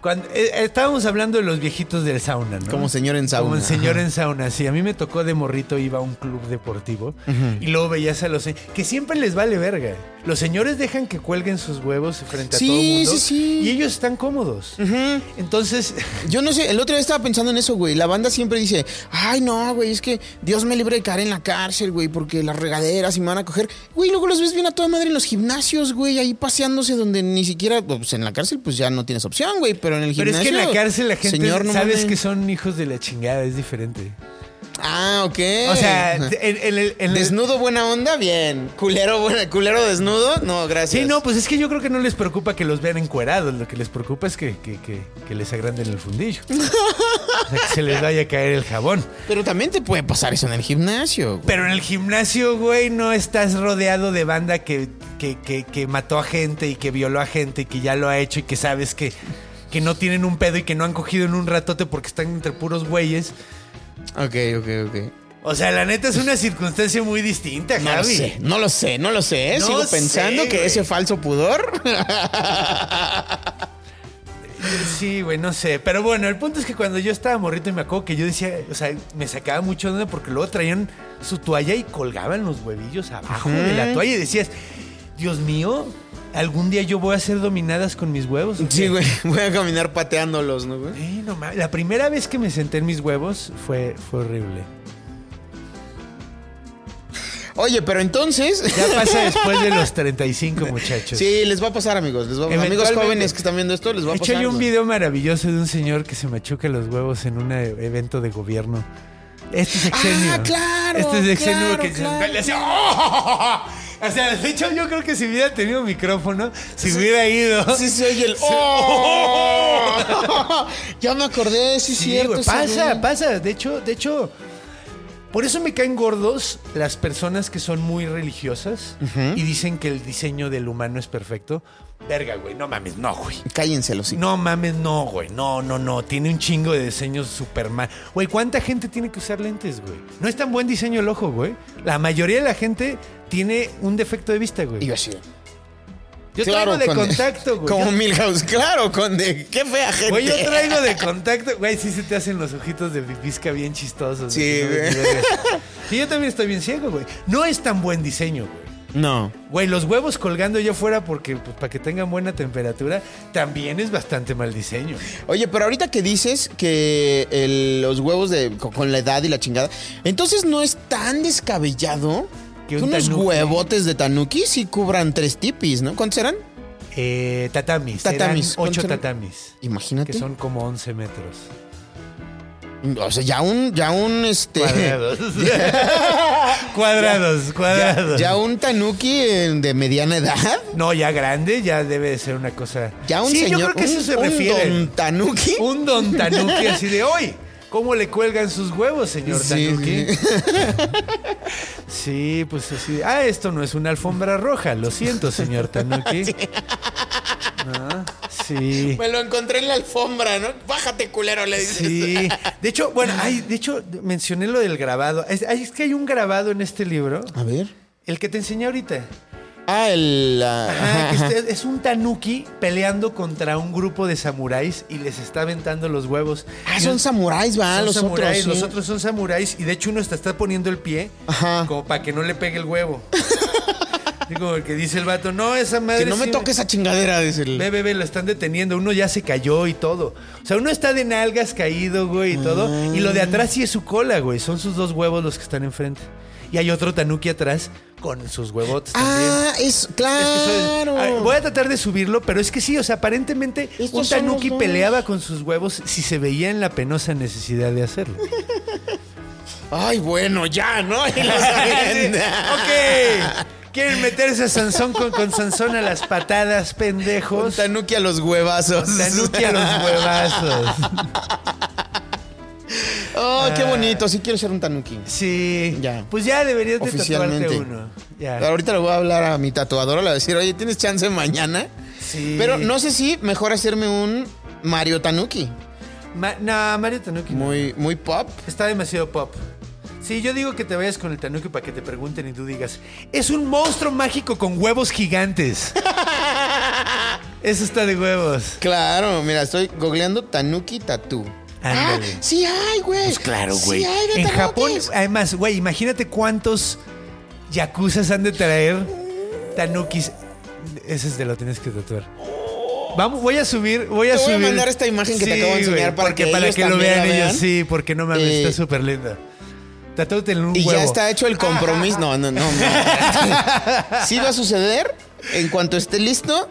[SPEAKER 1] cuando, eh, estábamos hablando de los viejitos del sauna, ¿no?
[SPEAKER 3] Como señor en sauna.
[SPEAKER 1] Como señor
[SPEAKER 3] Ajá.
[SPEAKER 1] en sauna, sí. A mí me tocó de morrito, iba a un club deportivo y luego veías a los. que siempre les vale verga. Los señores dejan que cuelguen sus huevos frente a todo el mundo.
[SPEAKER 3] sí, sí.
[SPEAKER 1] Y ellos están cómodos. Entonces,
[SPEAKER 3] Yo no sé, el otro día estaba pensando en eso, güey. La banda siempre dice, ay, no, güey, es que Dios me libre de caer en la cárcel, güey, porque las regaderas y me van a coger. Güey, luego los ves bien a toda madre en los gimnasios, güey, ahí paseándose donde ni siquiera, pues en la cárcel, pues ya no tienes opción, güey, pero en el
[SPEAKER 1] pero es
[SPEAKER 3] gimnasio.
[SPEAKER 1] que en la cárcel la gente
[SPEAKER 3] señor, no
[SPEAKER 1] sabes
[SPEAKER 3] mames.
[SPEAKER 1] que son hijos de la chingada, es diferente.
[SPEAKER 3] Ah, ok.
[SPEAKER 1] O sea, en, en el- en el-
[SPEAKER 3] Desnudo buena onda, bien. Culero buena, culero desnudo, no, gracias.
[SPEAKER 1] Sí, no, pues es que yo creo que no les preocupa que los vean encuerados. Lo que les preocupa es que, que- que- que les agranden el fundillo. o sea, que se les vaya a caer el jabón.
[SPEAKER 3] Pero también te puede pasar eso en el gimnasio. güey.
[SPEAKER 1] Pero en el gimnasio, güey, no estás rodeado de banda que, que, que- que mató a gente y que violó a gente y que ya lo ha hecho y que sabes que, que no tienen un pedo y que no han cogido en un ratote porque están entre puros güeyes.
[SPEAKER 3] Ok, ok, ok.
[SPEAKER 1] O sea, la neta es una circunstancia muy distinta,
[SPEAKER 3] No lo
[SPEAKER 1] Javi.
[SPEAKER 3] sé, no lo sé, no lo sé. ¿eh?
[SPEAKER 1] No
[SPEAKER 3] Sigo
[SPEAKER 1] sé,
[SPEAKER 3] pensando que ese falso pudor.
[SPEAKER 1] Sí, güey, no sé. Pero bueno, el punto es que cuando yo estaba morrito y me acuerdo que yo decía, o sea, me sacaba mucho de onda porque luego traían su toalla y colgaban los huevillos abajo de la toalla y decías, Dios mío, algún día yo voy a ser dominadas con mis huevos. ¿o qué?"
[SPEAKER 3] Sí, güey, voy a caminar pateándolos, ¿no, güey?
[SPEAKER 1] Eh, no mames. La primera vez que me senté en mis huevos fue, fue horrible.
[SPEAKER 3] Oye, pero entonces.
[SPEAKER 1] Ya pasa después de los 35, muchachos.
[SPEAKER 3] Sí, les va a pasar, amigos. Les va- amigos
[SPEAKER 1] Eventualmente.
[SPEAKER 3] jóvenes que están viendo esto, les va a
[SPEAKER 1] De hecho,
[SPEAKER 3] pasar.
[SPEAKER 1] hay un video maravilloso de un señor que se machuca los huevos en un evento de gobierno. Este es exenio.
[SPEAKER 3] Ah, claro,
[SPEAKER 1] Este es exenio
[SPEAKER 3] claro,
[SPEAKER 1] que se-
[SPEAKER 3] claro.
[SPEAKER 1] le hacía, ¡Oh! O sea, de hecho, yo creo que si hubiera tenido micrófono, si hubiera ido.
[SPEAKER 3] Sí, se oye el. ¡Oh! ya me acordé, sí,
[SPEAKER 1] Sí,
[SPEAKER 3] cierto.
[SPEAKER 1] pasa, pasa. De hecho, de hecho, por eso me caen gordos las personas que son muy religiosas y dicen que el diseño del humano es perfecto. Verga, güey, no mames, no, güey.
[SPEAKER 3] Cállense los
[SPEAKER 1] No mames, no, güey. No, no, no. Tiene un chingo de diseños Superman. Güey, ¿cuánta gente tiene que usar lentes, güey? No es tan buen diseño el ojo, güey. La mayoría de la gente tiene un defecto de vista, güey.
[SPEAKER 3] Y yo así.
[SPEAKER 1] Yo
[SPEAKER 3] Claro,
[SPEAKER 1] traigo de
[SPEAKER 3] con-
[SPEAKER 1] contacto, güey.
[SPEAKER 3] Como Milhouse, claro, con de. Qué fea gente.
[SPEAKER 1] Güey, yo traigo de contacto. Güey, sí se te hacen los ojitos de pipisca bien chistosos.
[SPEAKER 3] Sí, güey.
[SPEAKER 1] Sí, yo también estoy bien ciego, güey. No es tan buen diseño, güey.
[SPEAKER 3] No.
[SPEAKER 1] Güey, los huevos colgando allá afuera porque pues, para que tengan buena temperatura también es bastante mal diseño.
[SPEAKER 3] Oye, pero ahorita que dices que el- los huevos de co- con la edad y la chingada, entonces no es tan descabellado
[SPEAKER 1] Que un
[SPEAKER 3] unos
[SPEAKER 1] tanuki.
[SPEAKER 3] huevotes de tanuki sí cubran tres tipis, ¿no? ¿Cuántos eran?
[SPEAKER 1] Eh, tatamis.
[SPEAKER 3] Tatamis.
[SPEAKER 1] Eran
[SPEAKER 3] ¿Cuántos
[SPEAKER 1] ocho tatamis.
[SPEAKER 3] Imagínate.
[SPEAKER 1] Que son como 11 metros.
[SPEAKER 3] O sea, ya un, ya un este.
[SPEAKER 1] Cuadrados. cuadrados,
[SPEAKER 3] Ya,
[SPEAKER 1] cuadrados.
[SPEAKER 3] ya un tanuki eh, de mediana edad.
[SPEAKER 1] No, ya grande, ya debe de ser una cosa.
[SPEAKER 3] Ya un
[SPEAKER 1] sí,
[SPEAKER 3] señor.
[SPEAKER 1] yo creo que
[SPEAKER 3] un,
[SPEAKER 1] eso se
[SPEAKER 3] un
[SPEAKER 1] refiere.
[SPEAKER 3] don tanuki.
[SPEAKER 1] Un don tanuki así de hoy. ¿Cómo le cuelgan sus huevos, señor
[SPEAKER 3] Sí,
[SPEAKER 1] Tanuki? Sí, pues así. Ah, esto no es una alfombra roja. Lo siento, señor Tanuki. Ah, sí.
[SPEAKER 3] Me lo encontré en la alfombra, ¿no? Bájate, culero, le dices.
[SPEAKER 1] Sí. De hecho, bueno, ay, de hecho, mencioné lo del grabado. Es, ay, es que hay un grabado en este libro.
[SPEAKER 3] A ver.
[SPEAKER 1] El que te enseñé ahorita.
[SPEAKER 3] Ah, el. ah,
[SPEAKER 1] Ajá, este- es un tanuki peleando contra un grupo de samuráis y les está aventando los huevos.
[SPEAKER 3] Ah,
[SPEAKER 1] Y
[SPEAKER 3] son samuráis, va,
[SPEAKER 1] son
[SPEAKER 3] los
[SPEAKER 1] samuráis,
[SPEAKER 3] otros. sí.
[SPEAKER 1] los otros son samuráis y de hecho uno está, está poniendo el pie
[SPEAKER 3] Ajá.
[SPEAKER 1] como para que no le pegue el huevo. Digo, el que dice el vato, no, esa madre.
[SPEAKER 3] Que no me
[SPEAKER 1] sí-
[SPEAKER 3] toque esa chingadera, dice el.
[SPEAKER 1] Ve, ve, ve, lo están deteniendo. Uno ya se cayó y todo. O sea, uno está de nalgas caído, güey, y todo. Y lo de atrás sí es su cola, güey. Son sus dos huevos los que están enfrente. Y hay otro tanuki atrás con sus huevotes también.
[SPEAKER 3] Ah, es.
[SPEAKER 1] Es que
[SPEAKER 3] Claro.
[SPEAKER 1] soy- voy a tratar de subirlo, pero es que sí, o sea, aparentemente
[SPEAKER 3] Estos
[SPEAKER 1] un tanuki peleaba con sus huevos si se veía en la penosa necesidad de hacerlo.
[SPEAKER 3] Ay, bueno, ya, ¿no? Y
[SPEAKER 1] ok. Quieren meterse a Sansón con, con Sansón a las patadas, pendejos.
[SPEAKER 3] tanuki a los huevazos.
[SPEAKER 1] Tanuki a los huevazos.
[SPEAKER 3] Oh, qué bonito. Sí quiero ser un tanuki.
[SPEAKER 1] Sí.
[SPEAKER 3] Ya.
[SPEAKER 1] Pues ya deberías de
[SPEAKER 3] Oficialmente.
[SPEAKER 1] tatuarte uno. Ya.
[SPEAKER 3] Ahorita le voy a hablar a mi tatuadora, le voy a decir, oye, ¿tienes chance mañana?
[SPEAKER 1] Sí.
[SPEAKER 3] Pero no sé si mejor hacerme un Mario Tanuki.
[SPEAKER 1] Ma- no, Mario Tanuki. no.
[SPEAKER 3] Muy, muy pop.
[SPEAKER 1] Está demasiado pop. Sí, yo digo que te vayas con el Tanuki para que te pregunten y tú digas, es un monstruo mágico con huevos gigantes. Eso está de huevos.
[SPEAKER 3] Claro, mira, estoy googleando Tanuki Ah, sí hay, güey.
[SPEAKER 1] Pues claro, güey.
[SPEAKER 3] Sí hay de
[SPEAKER 1] en
[SPEAKER 3] tanukis.
[SPEAKER 1] Japón, además, güey, imagínate cuántos yakuzas han de traer tanukis. Ese es de lo tienes que tatuar. Vamos, voy a subir, voy a
[SPEAKER 3] Te voy a
[SPEAKER 1] subir.
[SPEAKER 3] mandar esta imagen que te acabo de enseñar para
[SPEAKER 1] porque
[SPEAKER 3] que
[SPEAKER 1] para
[SPEAKER 3] ellos
[SPEAKER 1] que lo vean ellos, sí, porque no mames,
[SPEAKER 3] Eh,
[SPEAKER 1] está súper linda. Tatúate en un
[SPEAKER 3] Y
[SPEAKER 1] huevo.
[SPEAKER 3] ya está hecho el compromiso. No, no, no. no. sí va a suceder. En cuanto esté listo,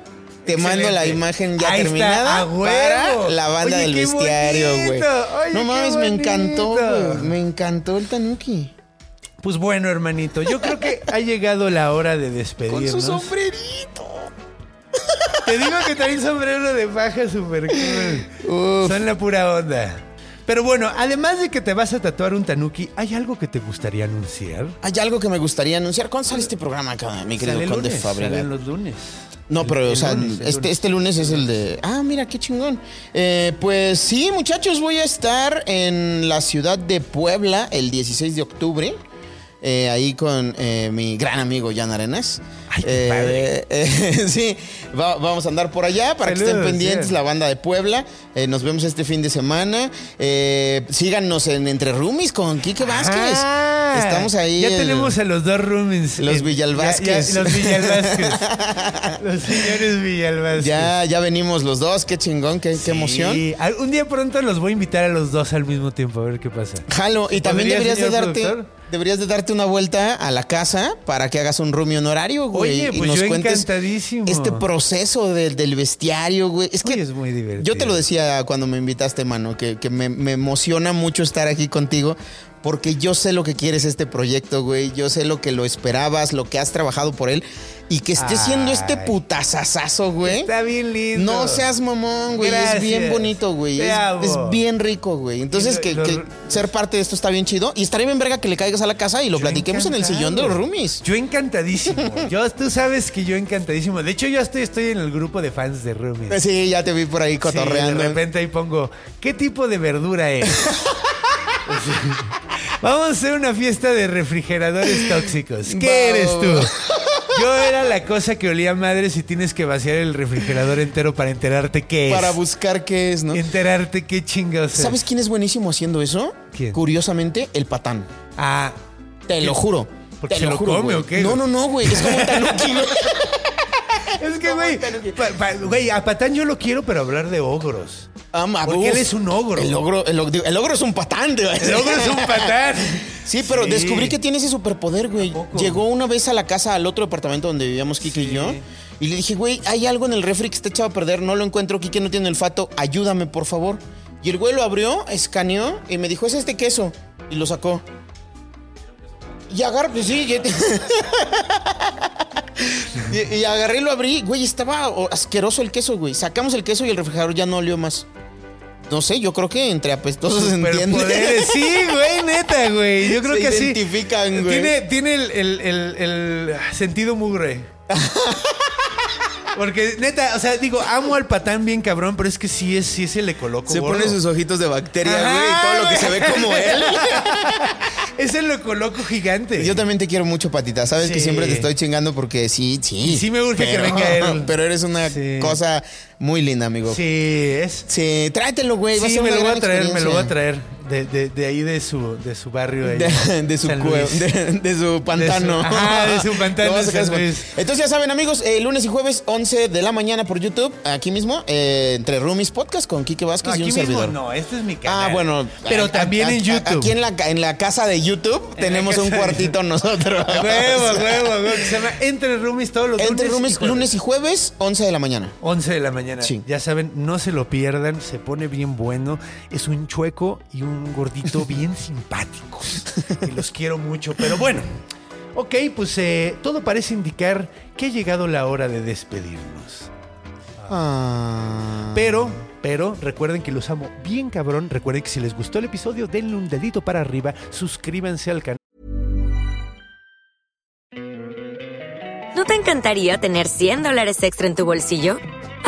[SPEAKER 3] te mando la imagen ya
[SPEAKER 1] Ahí está,
[SPEAKER 3] terminada
[SPEAKER 1] huevo.
[SPEAKER 3] para la banda
[SPEAKER 1] Oye,
[SPEAKER 3] del bestiario, güey. No mames, me encantó, güey. Me encantó el tanuki.
[SPEAKER 1] Pues bueno, hermanito, yo creo que ha llegado la hora de
[SPEAKER 3] Con
[SPEAKER 1] despedirnos.
[SPEAKER 3] su sombrerito.
[SPEAKER 1] Te digo que trae sombrero de paja súper cool.
[SPEAKER 3] Uf.
[SPEAKER 1] Son la pura onda. Pero bueno, además de que te vas a tatuar un tanuki, ¿hay algo que te gustaría anunciar?
[SPEAKER 3] Hay algo que me gustaría anunciar. ¿Cuándo sale este programa acá, mi querido
[SPEAKER 1] Sale
[SPEAKER 3] Conde
[SPEAKER 1] lunes,
[SPEAKER 3] Fábrega?
[SPEAKER 1] salen los lunes.
[SPEAKER 3] No, pero,
[SPEAKER 1] el
[SPEAKER 3] o sea,
[SPEAKER 1] lunes,
[SPEAKER 3] este,
[SPEAKER 1] lunes.
[SPEAKER 3] este lunes es el de. Ah, mira, qué chingón. Eh, pues sí, muchachos, voy a estar en la ciudad de Puebla el 16 de octubre. eh, ahí con eh, mi gran amigo Jan Arenas.
[SPEAKER 1] Ay, qué
[SPEAKER 3] Eh, eh, sí, va- vamos a andar por allá para que estén
[SPEAKER 1] Saludos,
[SPEAKER 3] pendientes
[SPEAKER 1] Jan.
[SPEAKER 3] la banda de Puebla. Eh, nos vemos este fin de semana. Eh, síganos en Entre Rumis con Quique Vázquez.
[SPEAKER 1] Ah,
[SPEAKER 3] Estamos ahí.
[SPEAKER 1] Ya
[SPEAKER 3] el-
[SPEAKER 1] tenemos a los dos roomings.
[SPEAKER 3] Los Villalvázquez.
[SPEAKER 1] los Villalvázquez. los señores Villalvázquez.
[SPEAKER 3] Ya, ya venimos los dos, qué chingón, qué, qué emoción.
[SPEAKER 1] Sí, Un día pronto los voy a invitar a los dos al mismo tiempo, a ver qué pasa.
[SPEAKER 3] Jalo, y también
[SPEAKER 1] ¿Podría,
[SPEAKER 3] deberías de darte
[SPEAKER 1] productor?
[SPEAKER 3] deberías de darte una vuelta a la casa para que hagas un roomie honorario, güey.
[SPEAKER 1] Oye,
[SPEAKER 3] y
[SPEAKER 1] pues
[SPEAKER 3] nos
[SPEAKER 1] yo
[SPEAKER 3] cuentes
[SPEAKER 1] encantadísimo.
[SPEAKER 3] este proceso del- del bestiario, güey. Es que
[SPEAKER 1] Oye, es muy divertido.
[SPEAKER 3] yo te lo decía cuando me invitaste, mano, que, que me, me emociona mucho estar aquí contigo. Porque yo sé lo que quieres este proyecto, güey. Yo sé lo que lo esperabas, lo que has trabajado por él. Y que esté siendo este putazazazo, güey.
[SPEAKER 1] Está bien lindo.
[SPEAKER 3] No seas mamón, güey. Es bien bonito, güey. Es, bien rico, güey. Entonces, que,
[SPEAKER 1] lo-
[SPEAKER 3] que ser parte de esto está bien chido. Y estaría bien verga que le caigas a la casa y lo platiquemos en el sillón de los roomies.
[SPEAKER 1] Yo encantadísimo. Yo, tú sabes que yo encantadísimo. De hecho, yo estoy, estoy en el grupo de fans de Roomies.
[SPEAKER 3] Sí, ya te vi por ahí cotorreando.
[SPEAKER 1] Sí, de repente ahí pongo, ¿qué tipo de verdura es? Vamos a hacer una fiesta de refrigeradores tóxicos. ¿Qué eres tú? Yo era la cosa que olía madre si tienes que vaciar el refrigerador entero para enterarte qué es.
[SPEAKER 3] Para buscar qué es, ¿no?
[SPEAKER 1] Enterarte qué chingados es.
[SPEAKER 3] ¿Sabes quién es buenísimo haciendo eso?
[SPEAKER 1] ¿Quién?
[SPEAKER 3] Curiosamente, el patán.
[SPEAKER 1] Ah,
[SPEAKER 3] Te lo juro.
[SPEAKER 1] ¿Porque
[SPEAKER 3] Te
[SPEAKER 1] se lo
[SPEAKER 3] juro,
[SPEAKER 1] come
[SPEAKER 3] güey.
[SPEAKER 1] o qué,
[SPEAKER 3] No, no, no, güey. Es como un tanuki, güey.
[SPEAKER 1] Es que, güey, güey, a Patán yo lo quiero, pero hablar de ogros.
[SPEAKER 3] Ama,
[SPEAKER 1] Porque
[SPEAKER 3] uf.
[SPEAKER 1] él es un ogro.
[SPEAKER 3] El ogro, el, og- el ogro es un patán, güey.
[SPEAKER 1] El ogro es un patán.
[SPEAKER 3] Sí, pero
[SPEAKER 1] Sí.
[SPEAKER 3] descubrí que tiene ese superpoder, güey. Llegó una vez a la casa, al otro departamento donde vivíamos Kike y yo. Y le dije, güey, hay algo en el refri que está echado a perder, no lo encuentro, Kike no tiene olfato, ayúdame, por favor. Y el güey lo abrió, escaneó y me dijo, es este queso. Y lo sacó. Y agarré, pues sí. y, y agarré y lo abrí. Güey, estaba asqueroso el queso, güey. Sacamos el queso y el refrigerador ya no olió más. No sé, yo creo que entre apestosos se entiende.
[SPEAKER 1] Sí, güey, neta, güey. Yo creo
[SPEAKER 3] Se
[SPEAKER 1] que sí.
[SPEAKER 3] identifican, güey.
[SPEAKER 1] Tiene, tiene el, el- el- el sentido mugre. Porque, neta, o sea, digo, amo al patán bien cabrón, pero es que sí es, sí es el ecoloco.
[SPEAKER 3] Se
[SPEAKER 1] gordo.
[SPEAKER 3] pone sus ojitos de bacteria,
[SPEAKER 1] Ajá,
[SPEAKER 3] güey, y todo lo que se ve como él.
[SPEAKER 1] Es el ecoloco gigante.
[SPEAKER 3] Yo también te quiero mucho, Patita. Sabes que siempre te estoy chingando porque sí, sí.
[SPEAKER 1] Y sí me urge que venga él.
[SPEAKER 3] Pero eres una
[SPEAKER 1] Sí.
[SPEAKER 3] cosa muy linda, amigo. Sí,
[SPEAKER 1] Sí, es.
[SPEAKER 3] tráetelo, güey.
[SPEAKER 1] Sí, me lo voy a traer, me lo voy a traer. De, de- de ahí de su, de su barrio. ahí,
[SPEAKER 3] De, de su de, de su pantano.
[SPEAKER 1] ajá, de su pantano
[SPEAKER 3] Lo vas a sacar
[SPEAKER 1] San
[SPEAKER 3] de su-
[SPEAKER 1] Luis.
[SPEAKER 3] Entonces ya saben, amigos, eh, lunes y jueves, 11 de la mañana por YouTube, aquí mismo, eh, entre Roomies Podcast con Quique Vázquez
[SPEAKER 1] No,
[SPEAKER 3] y un
[SPEAKER 1] mismo
[SPEAKER 3] servidor.
[SPEAKER 1] no, este es mi canal.
[SPEAKER 3] Ah, bueno.
[SPEAKER 1] Pero
[SPEAKER 3] a-
[SPEAKER 1] también
[SPEAKER 3] a-
[SPEAKER 1] en YouTube.
[SPEAKER 3] Aquí en la, en la casa de YouTube tenemos
[SPEAKER 1] casa
[SPEAKER 3] un cuartito nosotros.
[SPEAKER 1] Huevo, huevo, huevo, Se llama Entre Roomies todos los
[SPEAKER 3] Entre
[SPEAKER 1] lunes. y jueves.
[SPEAKER 3] lunes y jueves, 11 de la mañana.
[SPEAKER 1] 11 de la mañana.
[SPEAKER 3] Sí.
[SPEAKER 1] Ya saben, no se lo pierdan, se pone bien bueno. Es un chueco y un gordito bien simpáticos. Y los quiero mucho, pero bueno. Ok, pues eh, todo parece indicar que ha llegado la hora de despedirnos.
[SPEAKER 3] Ah.
[SPEAKER 1] Pero, pero, recuerden que los amo bien cabrón. Recuerden que si les gustó el episodio, denle un dedito para arriba, suscríbanse al canal.
[SPEAKER 6] ¿No te encantaría tener 100 dólares extra en tu bolsillo?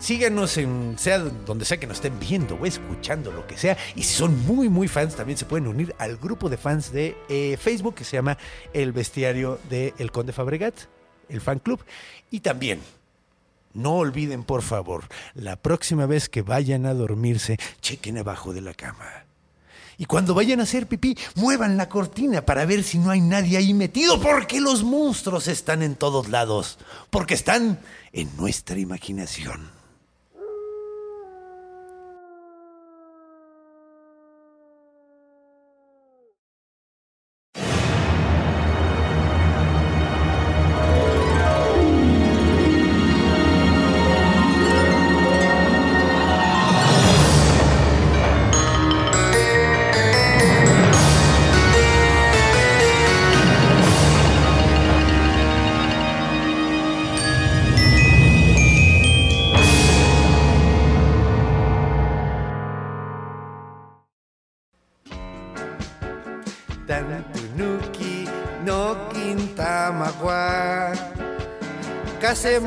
[SPEAKER 1] Síganos en sea donde sea que nos estén viendo o escuchando, lo que sea. Y si son muy, muy fans, también se pueden unir al grupo de fans de eh, Facebook que se llama El Bestiario de El Conde Fabregat, el fan club. Y también, no olviden, por favor, la próxima vez que vayan a dormirse, chequen abajo de la cama. Y cuando vayan a hacer pipí, muevan la cortina para ver si no hay nadie ahí metido, porque los monstruos están en todos lados, porque están en nuestra imaginación.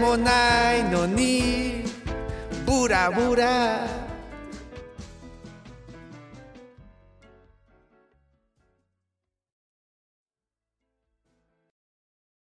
[SPEAKER 1] Kasemonai no ni Bura bura